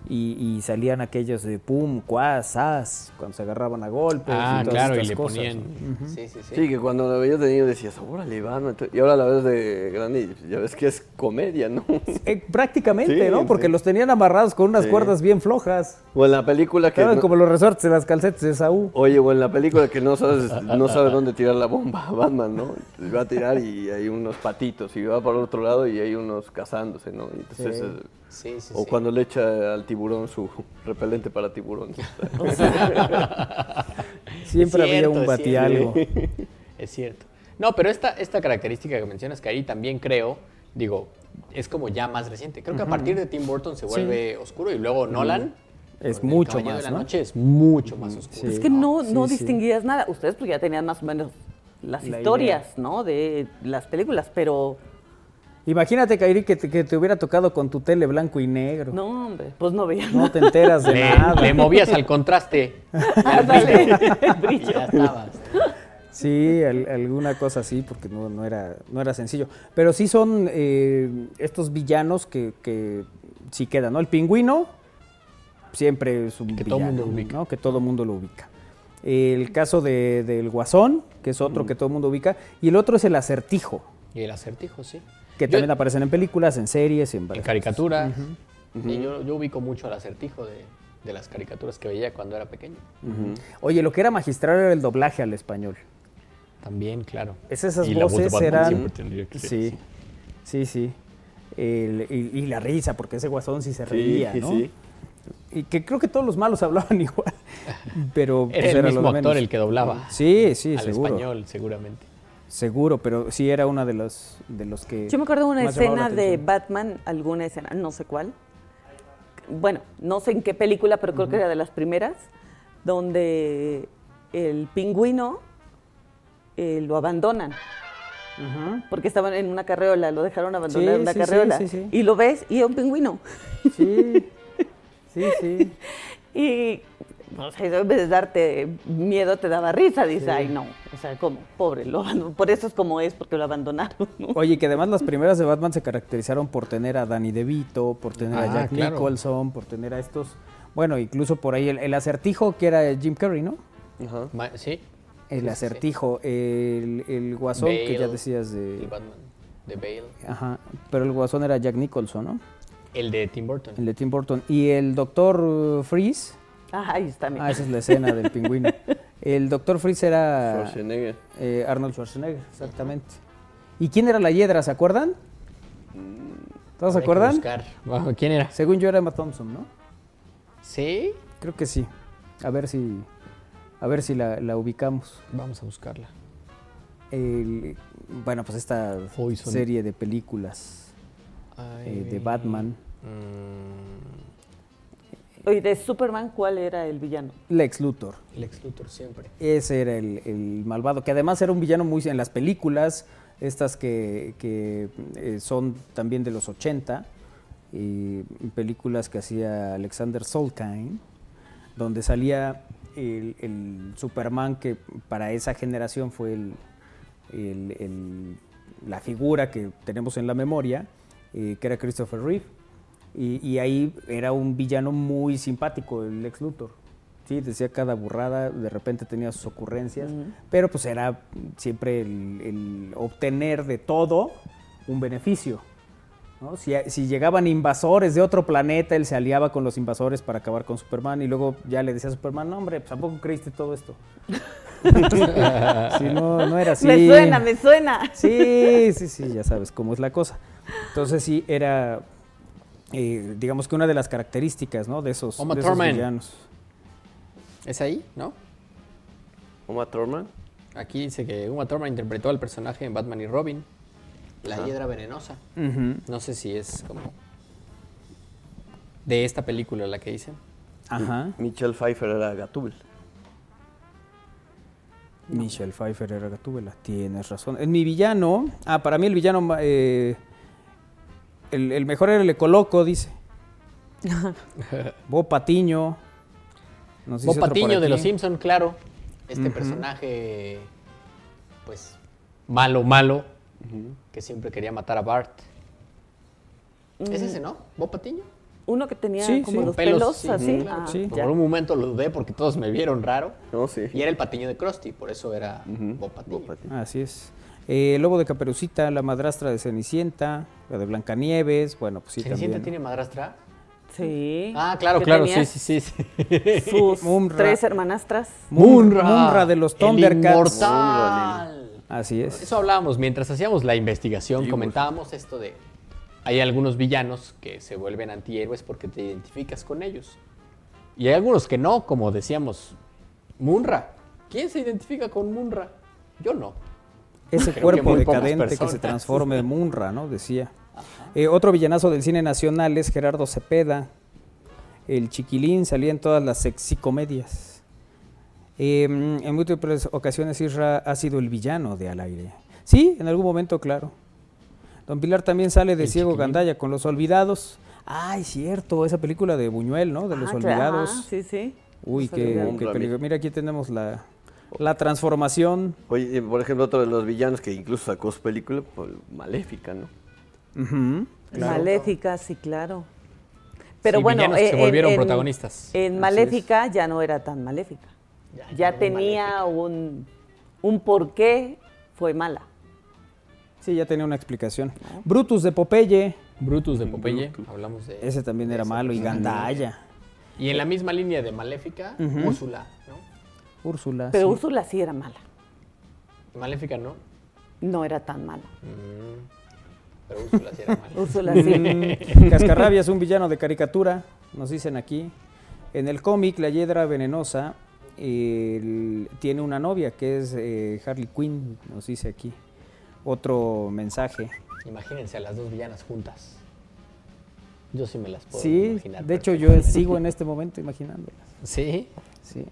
y, y salían aquellos de pum, cuas, as, cuando se agarraban a golpes. Ah, y todas claro, y estas le cosas, ponían. Sí, sí, sí. Sí, que cuando la veías de niño decías, órale, Batman. Y ahora la ves de grande y ya ves que es comedia, ¿no? Eh, prácticamente, Sí, ¿no? Porque sí. los tenían amarrados con unas Sí. cuerdas bien flojas. O en la película que... Estaban no- como los resortes de las calcetas de Saúl. Oye, o en la película que no sabes, no sabe dónde tirar la bomba, Batman, ¿no? Va a tirar y hay unos patitos, y va para el otro lado y hay unos cazándose, ¿no? Y entonces, Sí. eh, Sí, sí, o sí. cuando le echa al tiburón su repelente para tiburón. Siempre Es había cierto, un es batialgo. Es cierto. No, pero esta, esta característica que mencionas, que ahí también creo, digo, es como ya más reciente. Creo que a partir de Tim Burton se Sí. vuelve oscuro y luego Nolan. Es mucho más, de la ¿no? noche es mucho más oscuro. Sí. es que no, no Sí, sí. distinguías nada. Ustedes porque ya tenían más o menos las La historias, ¿no? De las películas, pero Imagínate, Kairi, que te, que te hubiera tocado con tu tele blanco y negro. no, hombre, pues no veían No te enteras de Le, nada. le movías al contraste. Brillo. ya estabas. Sí, al- alguna cosa así, porque no, no, era, no era sencillo. Pero sí son eh, estos villanos que, que sí quedan, ¿no? El pingüino siempre es un Que todo villano, mundo ubica. ¿no? Que todo mundo lo ubica. El caso de- del guasón, que es otro que todo el mundo ubica. Y el otro es el acertijo, Y el acertijo, sí. Que Yo- también aparecen en películas, en series, en En varias caricatura. Y yo, yo ubico mucho al acertijo de, de las caricaturas que veía cuando era pequeño. Oye, lo que era magistral era el doblaje al español. También, claro. Es esas Y la voz de voces Batman eran. que ser sí, sí, sí. El- y, y la risa, porque ese guasón sí se reía, sí, ¿no? sí. Y que creo que todos los malos hablaban igual. Pero Era pues, el mismo actor menos. el que doblaba. Sí, sí, al seguro. español, seguramente. Seguro, pero sí era una de los de los que. Yo me acuerdo de una escena de. Batman, alguna escena, no sé cuál. Bueno, no sé en qué película, pero creo que era de las primeras, donde el pingüino eh, lo abandonan. Porque estaban en una carreola, lo dejaron abandonar Sí, en una sí, carreola. sí. Y lo ves y es un pingüino. Sí, sí, sí. Y o sea, en vez de darte miedo, te daba risa. Dices, ay, no. O sea, como, pobre, lo por eso es como es, porque lo abandonaron. ¿no? Oye, que además las primeras de Batman se caracterizaron por tener a Danny DeVito, por tener a Ah, Jack claro. Nicholson, por tener a estos. Bueno, incluso por ahí el, el acertijo que era Jim Carrey, ¿no? Ajá. Sí. El acertijo, el, el guasón que ya decías de. El Batman de Bale. Ajá, pero el guasón era Jack Nicholson, ¿no? El de Tim Burton. El de Tim Burton. Y el doctor uh, Freeze. Ah, ahí está. mira. Ah, esa es la escena del pingüino. El doctor Freeze era Schwarzenegger. eh, Arnold Schwarzenegger, exactamente. ¿Y quién era la hiedra? ¿Se acuerdan? ¿Todos se acuerdan? buscar. Wow, ¿Quién era? Según yo era Emma Thompson, ¿no? ¿Sí? Creo que sí. A ver si. A ver si la, la ubicamos. Vamos a buscarla. El- bueno, pues esta Poison. serie de películas eh, de Batman. Oye, de Superman, ¿cuál era el villano? Lex Luthor. Lex Luthor siempre. Ese era el, el malvado, que además era un villano muy en las películas, estas que, que, eh, son también de los 80, y películas que hacía Alexander Solkine, donde salía el, el Superman que para esa generación fue el, el- el- la figura que tenemos en la memoria, eh, que era Christopher Reeve. Y, y ahí era un villano muy simpático, el Lex Luthor. Sí, decía cada burrada, de repente tenía sus ocurrencias, pero pues era siempre el, el obtener de todo un beneficio. ¿no? Si, si llegaban invasores de otro planeta, él se aliaba con los invasores para acabar con Superman y luego ya le decía a Superman, no hombre, pues tampoco creíste todo esto. Sí, no, no era así. Me suena, me suena. Sí, sí, sí, ya sabes cómo es la cosa. Entonces sí, era, eh, digamos que una de las características, ¿no? De esos, Uma de esos villanos. ¿Es ahí? ¿No? Uma Thurman. Aquí dice que Uma Thurman interpretó al personaje en Batman y Robin. La hiedra venenosa. No sé si es como de esta película la que dicen. Ajá. Michelle Pfeiffer era Gatúbel. Michelle Pfeiffer era Gatúbela, tienes razón. En mi villano, ah, para mí el villano, eh, el, el mejor era el Ecoloco, dice. Bo Patiño. nos por Patiño de. Los Simpson, claro. Este personaje, pues, malo, malo, que siempre quería matar a Bart. ¿Es ese, no? ¿Bob Patiño? Uno que tenía Sí, como sí. los Pelos, pelos, sí, así. claro. Ah. Por un momento lo dudé porque todos me vieron raro. No, sí. Y era el patiño de Krusty, por eso era Patiño. Bob Patiño. Así es. Eh, Lobo de Caperucita, la madrastra de Cenicienta, la de Blancanieves, bueno, pues sí ¿Cenicienta también. tiene madrastra? Sí. Ah, claro, claro, sí, sí, sí. sí. Sus Munra. tres hermanastras. Munra. Munra de los el Thundercats. inmortal. Así es. Eso hablábamos mientras hacíamos la investigación, comentábamos esto de hay algunos villanos que se vuelven antihéroes porque te identificas con ellos. Y hay algunos que no, como decíamos, Munra. ¿Quién se identifica con Munra? Yo no. Ese Creo cuerpo decadente que se transforme en Munra, ¿no? Decía. Eh, otro villanazo del cine nacional es Gerardo Cepeda. El chiquilín salía en todas las sexicomedias. Eh, en múltiples ocasiones Isra ha sido el villano de Al aire. Sí, en algún momento, claro. Don Pilar también sale de El Ciego chiquilín. Gandaya con Los Olvidados. Ay, cierto, esa película de Buñuel, ¿no? De Los Ah, claro. Olvidados. Ah, sí, sí. Uy, Los qué, qué peligro. Mira, aquí tenemos la, la transformación. Oye, por ejemplo, otro de los villanos que incluso sacó su película, pues, Maléfica, ¿no? Claro. Maléfica, sí, claro. Pero Sí, bueno, que se volvieron protagonistas. En Maléfica ya no era tan maléfica. Ya, tenía un, un porqué, fue mala. Sí, ya tenía una explicación. Brutus de Popeye, Brutus de Popeye, hablamos de... ese también era malo, y Gandaya. Y en la misma línea de Maléfica. Úrsula, ¿no? Úrsula. Pero sí. Úrsula sí era mala. Maléfica no. No era tan mala. Mm, Pero Úrsula sí era mala. Úrsula sí. Mm, Cascarrabia es un villano de caricatura, nos dicen aquí. En el cómic, la Hiedra Venenosa el- tiene una novia que es eh, Harley Quinn, nos dice aquí. Otro mensaje. Imagínense a las dos villanas juntas. Yo sí me las puedo Sí, imaginar. de hecho yo sigo en este momento imaginándolas. Sí. Sí.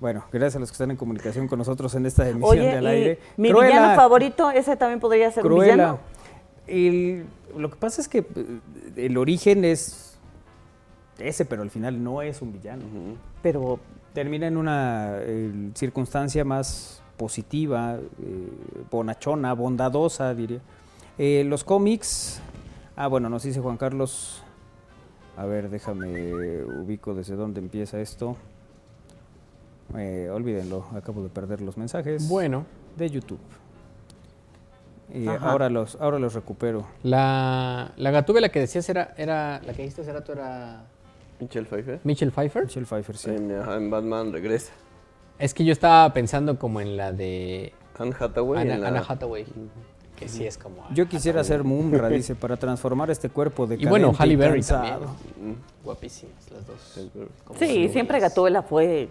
Bueno, gracias a los que están en comunicación con nosotros en esta emisión Oye, de al y aire. mi Cruella, villano favorito, ese también podría ser un Cruella. villano. El- lo que pasa es que eh, el origen es ese, pero al final no es un villano. Pero Termina en una eh, circunstancia más positiva, eh, bonachona, bondadosa, diría. Eh, los cómics, ah, bueno, nos dice Juan Carlos, a ver, déjame, ubico desde dónde empieza esto. Eh, olvídenlo, acabo de perder los mensajes. Bueno. De YouTube. Y Ajá. ahora los, ahora los recupero. La, la gatúbela que decías era, era. La que dijiste hace rato era. Michelle Pfeiffer. Michelle Pfeiffer. Michelle Pfeiffer, sí. En, ajá, en Batman regresa. Es que yo estaba pensando como en la de. Anne Hathaway. Anna, en la- Anna Hathaway. Que sí es como. Yo quisiera ser Mumra, dice, para transformar este cuerpo de Y bueno, Halle Berry también. Mm. Guapísimas las dos. sí, siempre Gatúbela fue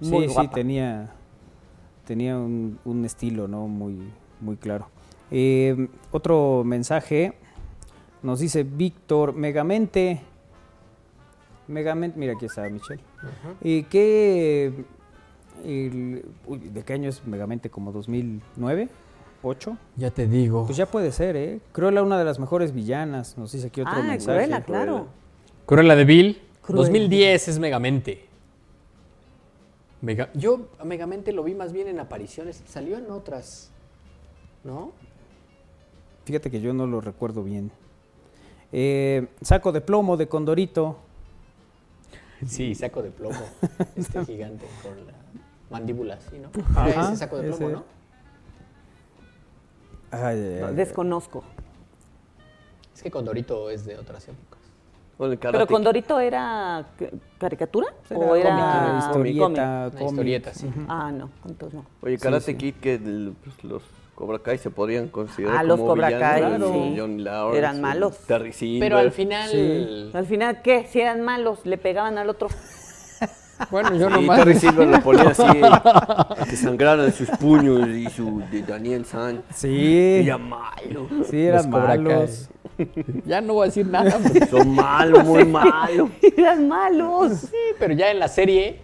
Muy sí, sí, tenía, tenía un, un estilo, ¿no? Muy, muy claro. Eh, otro mensaje nos dice Víctor, Megamente. Megamente, mira, aquí está Michelle. ¿Y qué. el- uy, ¿De qué año es Megamente? ¿Como 2009? ¿8? Ya te digo. Pues ya puede ser, ¿eh? Cruella, una de las mejores villanas. Nos dice aquí otro Ah, mensaje. Cruella, claro. Cruella de Bill. Cruella. 2010 es Megamente. Mega- yo a Megamente lo vi más bien en apariciones. Salió en otras. ¿No? Fíjate que yo no lo recuerdo bien. Eh, saco de plomo de Condorito. Sí, saco de plomo. Este gigante con la mandíbula así, ¿no? Ajá, ese saco de plomo, ese. ¿no? Ay, ay, No, ay. desconozco. Es que Condorito es de otras épocas. ¿Pero Condorito era caricatura? Era ¿O era historieta, cómic? Una cómic. historieta, sí. Ah, no, entonces no. Oye, Sí, Karate sí. Kid, que el- pues, los Cobra Kai se podrían considerar Ah, los como Cobra villanos, Kai, claro. sí. Lawrence, Eran malos. Terry Silver. Pero al final. Sí. Al final, ¿qué? Si eran malos, le pegaban al otro. Bueno, yo Sí, nomás. Terry Silver lo ponía así, que sangraran sus puños y su de Daniel San. Sí. Era malo. Sí, eran Los Cobra Kai. malos. Ya no voy a decir nada. Son malos, muy malos. eran malos. Sí, pero ya en la serie.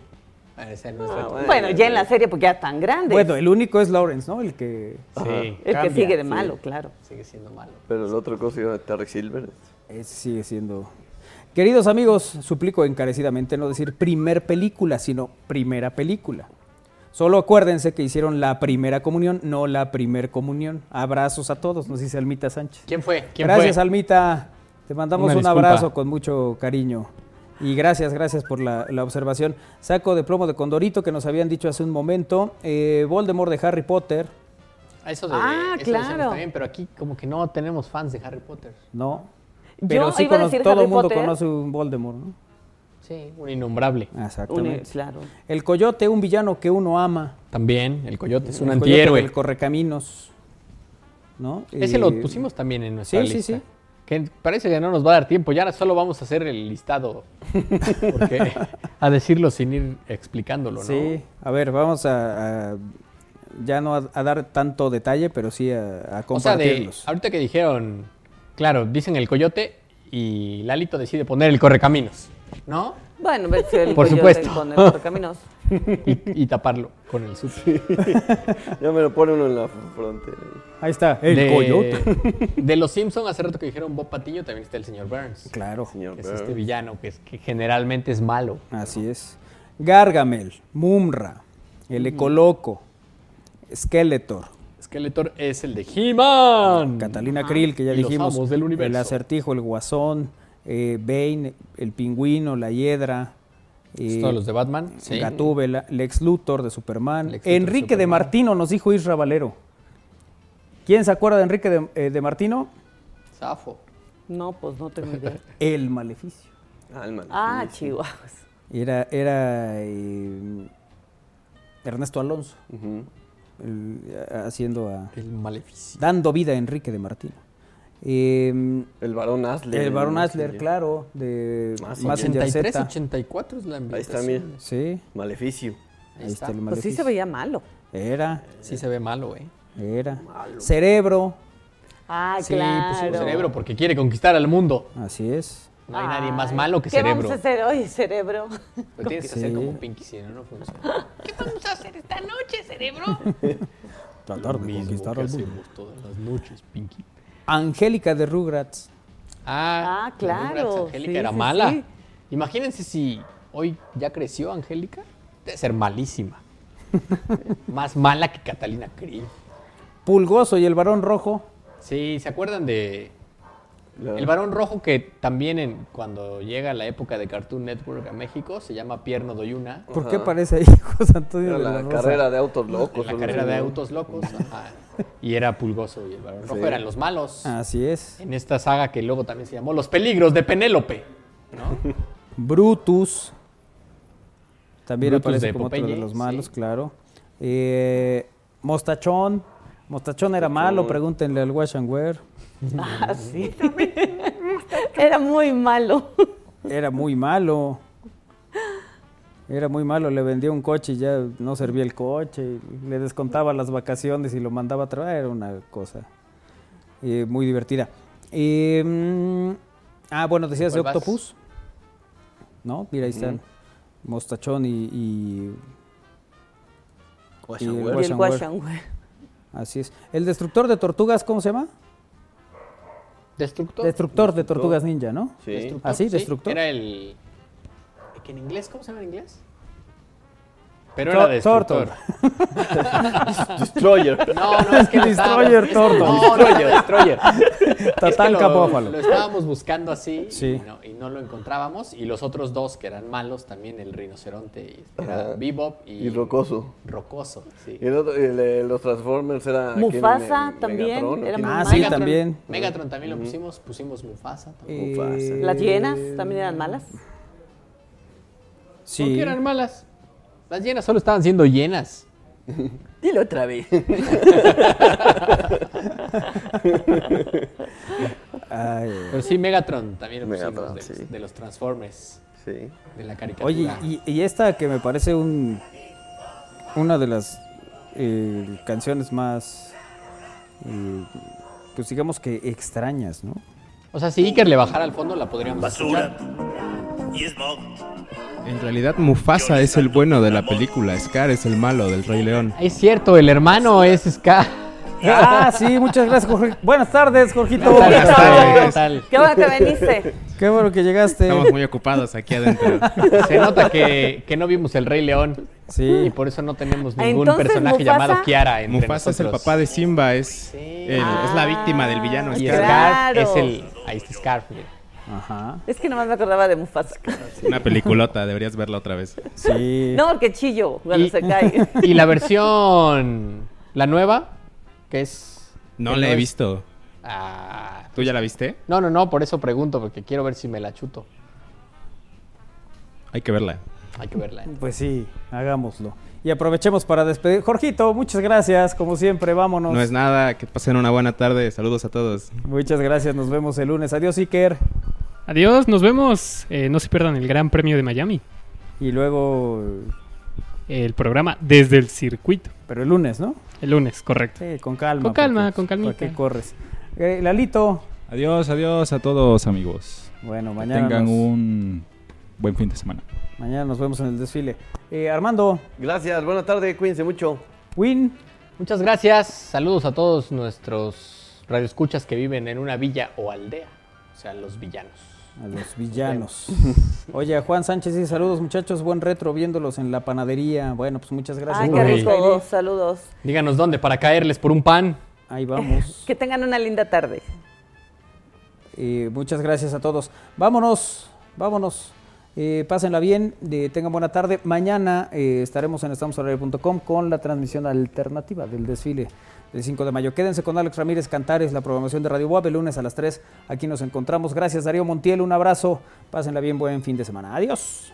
Ah. Bueno, ya en la serie, porque ya están grandes. Bueno, el único es Lawrence, ¿no? El que. Sí, el que sigue de sí. malo, claro. Sigue siendo malo. Pero el otro cosa era Terry Silver. Ese sigue siendo. Queridos amigos, suplico encarecidamente no decir primer película, sino primera película. Solo acuérdense que hicieron la primera comunión, no la primer comunión. Abrazos a todos, nos dice Almita Sánchez. ¿Quién fue? ¿Quién gracias, fue? Almita. Te mandamos Una un disculpa. abrazo con mucho cariño. Y gracias, gracias por la, la observación. Saco de plomo de Condorito que nos habían dicho hace un momento. Eh, Voldemort de Harry Potter. Ah, eso de. Ah, eso claro. también, pero aquí como que no tenemos fans de Harry Potter. No. Yo Pero sí iba a cono- decir todo Harry el mundo Potter. conoce un Voldemort, ¿no? Sí, un innombrable. Exactamente. Un- claro. El coyote, un villano que uno ama. También, el coyote es un El coyote antihéroe. del correcaminos. ¿No? Ese Eh, lo pusimos también en nuestra sí, sí, lista. sí. Que parece que no nos va a dar tiempo. Ya solo vamos a hacer el listado. Porque a decirlo sin ir explicándolo, ¿no? Sí, a ver, vamos a, a- ya no a, a dar tanto detalle, pero sí a, a O sea, de, compartirlos. ahorita que dijeron, claro, dicen el coyote y Lalito decide poner el correcaminos, ¿no? Bueno, ves el Por supuesto. con el correcaminos. Y, y taparlo con el sub. Ya me lo pone uno en la frontera. Ahí está, el de, coyote. De los Simpsons, hace rato que dijeron Bob Patiño, también está el señor Burns. Claro, Señor Que es Burns. este villano que, es, que generalmente es malo. así es. Gargamel, Mumra, el Ecoloco, Skeletor, Skeletor es el de He-Man. Catalina Krill, que ya Y los dijimos, amos del universo. el acertijo, el guasón, eh, Bane, el pingüino, la hiedra, eh, Todos los de Batman. Sí. Gatúbela, Lex Luthor de Superman, Lex Enrique de. Martino, nos dijo Isra Valero. ¿Quién se acuerda de Enrique de, eh, de Martino? Zafo. No, pues no tengo idea. El maleficio. Alma. Ah, chihuahuas. Era, era eh, Ernesto Alonso, el- haciendo a, El maleficio. dando vida a Enrique de Martino. Eh, El varón Asler. el varón ¿no? Asler, claro, de Más Mazinger 83, Z. 84 es la Ahí ambientación. está, mira. Sí, Maleficio. Ahí ahí está. está el Pues sí maleficio. se veía malo. Era, Sí se ve malo, ¿eh? era. Cerebro, Ah, Sí, claro. pusimos cerebro porque quiere conquistar al mundo. así es. No hay nadie Ay, más malo que ¿Qué cerebro. vamos a hacer hoy, cerebro? Lo tienes que hacer Sí. como Pinky, si no, no funciona. ¿Qué vamos a hacer esta noche, cerebro? Tratar de conquistar al mundo. todas las noches, Pinky. Angélica de Rugrats. Ah, Ah, claro, Rugrats, Angélica sí, era sí, mala. sí. Imagínense si hoy ya creció Angélica. Debe ser malísima. Más mala que Catalina Krill. Pulgoso y el varón rojo. Sí, ¿se acuerdan de el varón rojo que también en, cuando llega la época de Cartoon Network a México se llama Pierno Doyuna? ¿Por qué parece ahí José Antonio Era de la la carrera de autos locos. En la carrera de autos locos. ajá. Y era Pulgoso y el varón rojo Sí. eran los malos. Así es. En esta saga que luego también se llamó Los peligros de Penélope. ¿no? Brutus. También Brutus aparece como otro de Popeye, los malos, sí. claro. Eh, Mostachón. Mostachón era malo, pregúntenle al Wash and Wear. Ah, sí. Era muy malo. Era muy malo. Era muy malo, le vendía un coche y ya no servía el coche, le descontaba las vacaciones y lo mandaba a trabajar, era una cosa eh, muy divertida. Eh, mm, ah, bueno, decías de. Octopus, ¿no? Mira, ahí están, Mostachón y... y el. Wash Y el and wash Wear. and wear. Así es. ¿El destructor de tortugas cómo se llama? Destructor. Destructor de tortugas ninja, ¿no? Sí. Destructor, ¿Ah, sí? Destructor. Era el. ¿Que en inglés? ¿Cómo se llama en inglés? Pero era destructor. Destroyer. No, no, es que Destroyer Turtle. No, no, Destroyer. Es que Tatanka lo, Bófalo. lo estábamos buscando así Sí. y, no, y no lo encontrábamos. Y los otros dos que eran malos, también el rinoceronte, y- era. Bebop y, Y Rocoso. Rocoso, sí. Y el otro- el los Transformers era. Mufasa Me- también, Megatron, ¿o era Ah, sí, Megatron- también. Megatron también lo pusimos, pusimos Mufasa. también. Mufasa. Eh, Las hienas también eran malas. ¿Por Sí. qué eran malas? Las llenas solo estaban siendo llenas. Dilo otra vez. Ay, Pero sí, Megatron también Megatron, de, sí. de los Transformers, Sí. de la caricatura. Oye, y, y esta que me parece un una de las eh, canciones más, eh, pues digamos que extrañas, ¿no? O sea, si Iker le bajara al fondo, la podríamos escuchar. En realidad Mufasa es el bueno de la película, Scar es el malo del Rey León. Es cierto, el hermano es Ska. Ah, sí, muchas gracias, Jorge. Buenas tardes, Jorgito. Buenas tardes. ¿qué tal? Qué bueno que viniste. Qué bueno que llegaste. Estamos muy ocupados aquí adentro. Se nota que, que no vimos el Rey León. Sí. Y por eso no tenemos Ah, ningún entonces, personaje Mufasa- llamado Kiara entre Mufasa es el nosotros. papá de Simba, es, el- es la víctima del villano. Y Scar. Scar Claro. es el... Ahí está Scar. mira. Ajá. Es que nomás me acordaba de Mufasa. Una peliculota, deberías verla otra vez. Sí. No, porque chillo cuando Y- se cae. Y la versión... La nueva, que es... No la he es- visto. Ah, ¿Tú ya la viste? no, no, no, por eso pregunto, porque quiero ver si me la chuto. Hay que verla. Hay que verla. Pues sí, hagámoslo. Y aprovechemos para despedir. Jorgito, muchas gracias, como siempre, vámonos. No es nada, que pasen una buena tarde. Saludos a todos. Muchas gracias, nos vemos el lunes. Adiós, Iker. Adiós, nos vemos. Eh, no se pierdan el Gran Premio de Miami. Y luego, El programa desde el circuito. pero el lunes, ¿no? El lunes, correcto. Sí, con calma. Con calma, porque- con calmita. ¿Para qué corres? Eh, Lalito. Adiós, adiós a todos amigos. Bueno, Que mañana tengan nos, un buen fin de semana. mañana nos vemos en el desfile. Eh, Armando, Gracias, buena tarde, cuídense mucho. Win. Muchas gracias. Saludos a todos nuestros radioescuchas que viven en una villa o aldea. O sea, los villanos. A los villanos. Oye, a Juan Sánchez y saludos muchachos, buen retro viéndolos en la panadería. Bueno, pues muchas gracias. Ay, qué rico. Saludos. Díganos dónde para caerles por un pan. Ahí vamos. Que tengan una linda tarde. Eh, muchas gracias a todos. Vámonos, vámonos. Eh, pásenla bien, eh, tengan buena tarde. Mañana eh, estaremos en estamosalaire.com con la transmisión alternativa del desfile del 5 de mayo. Quédense con Alex Ramírez Cantares, la programación de Radio Web, el lunes a las 3. Aquí nos encontramos. Gracias, Darío Montiel. Un abrazo. Pásenla bien, buen fin de semana. Adiós.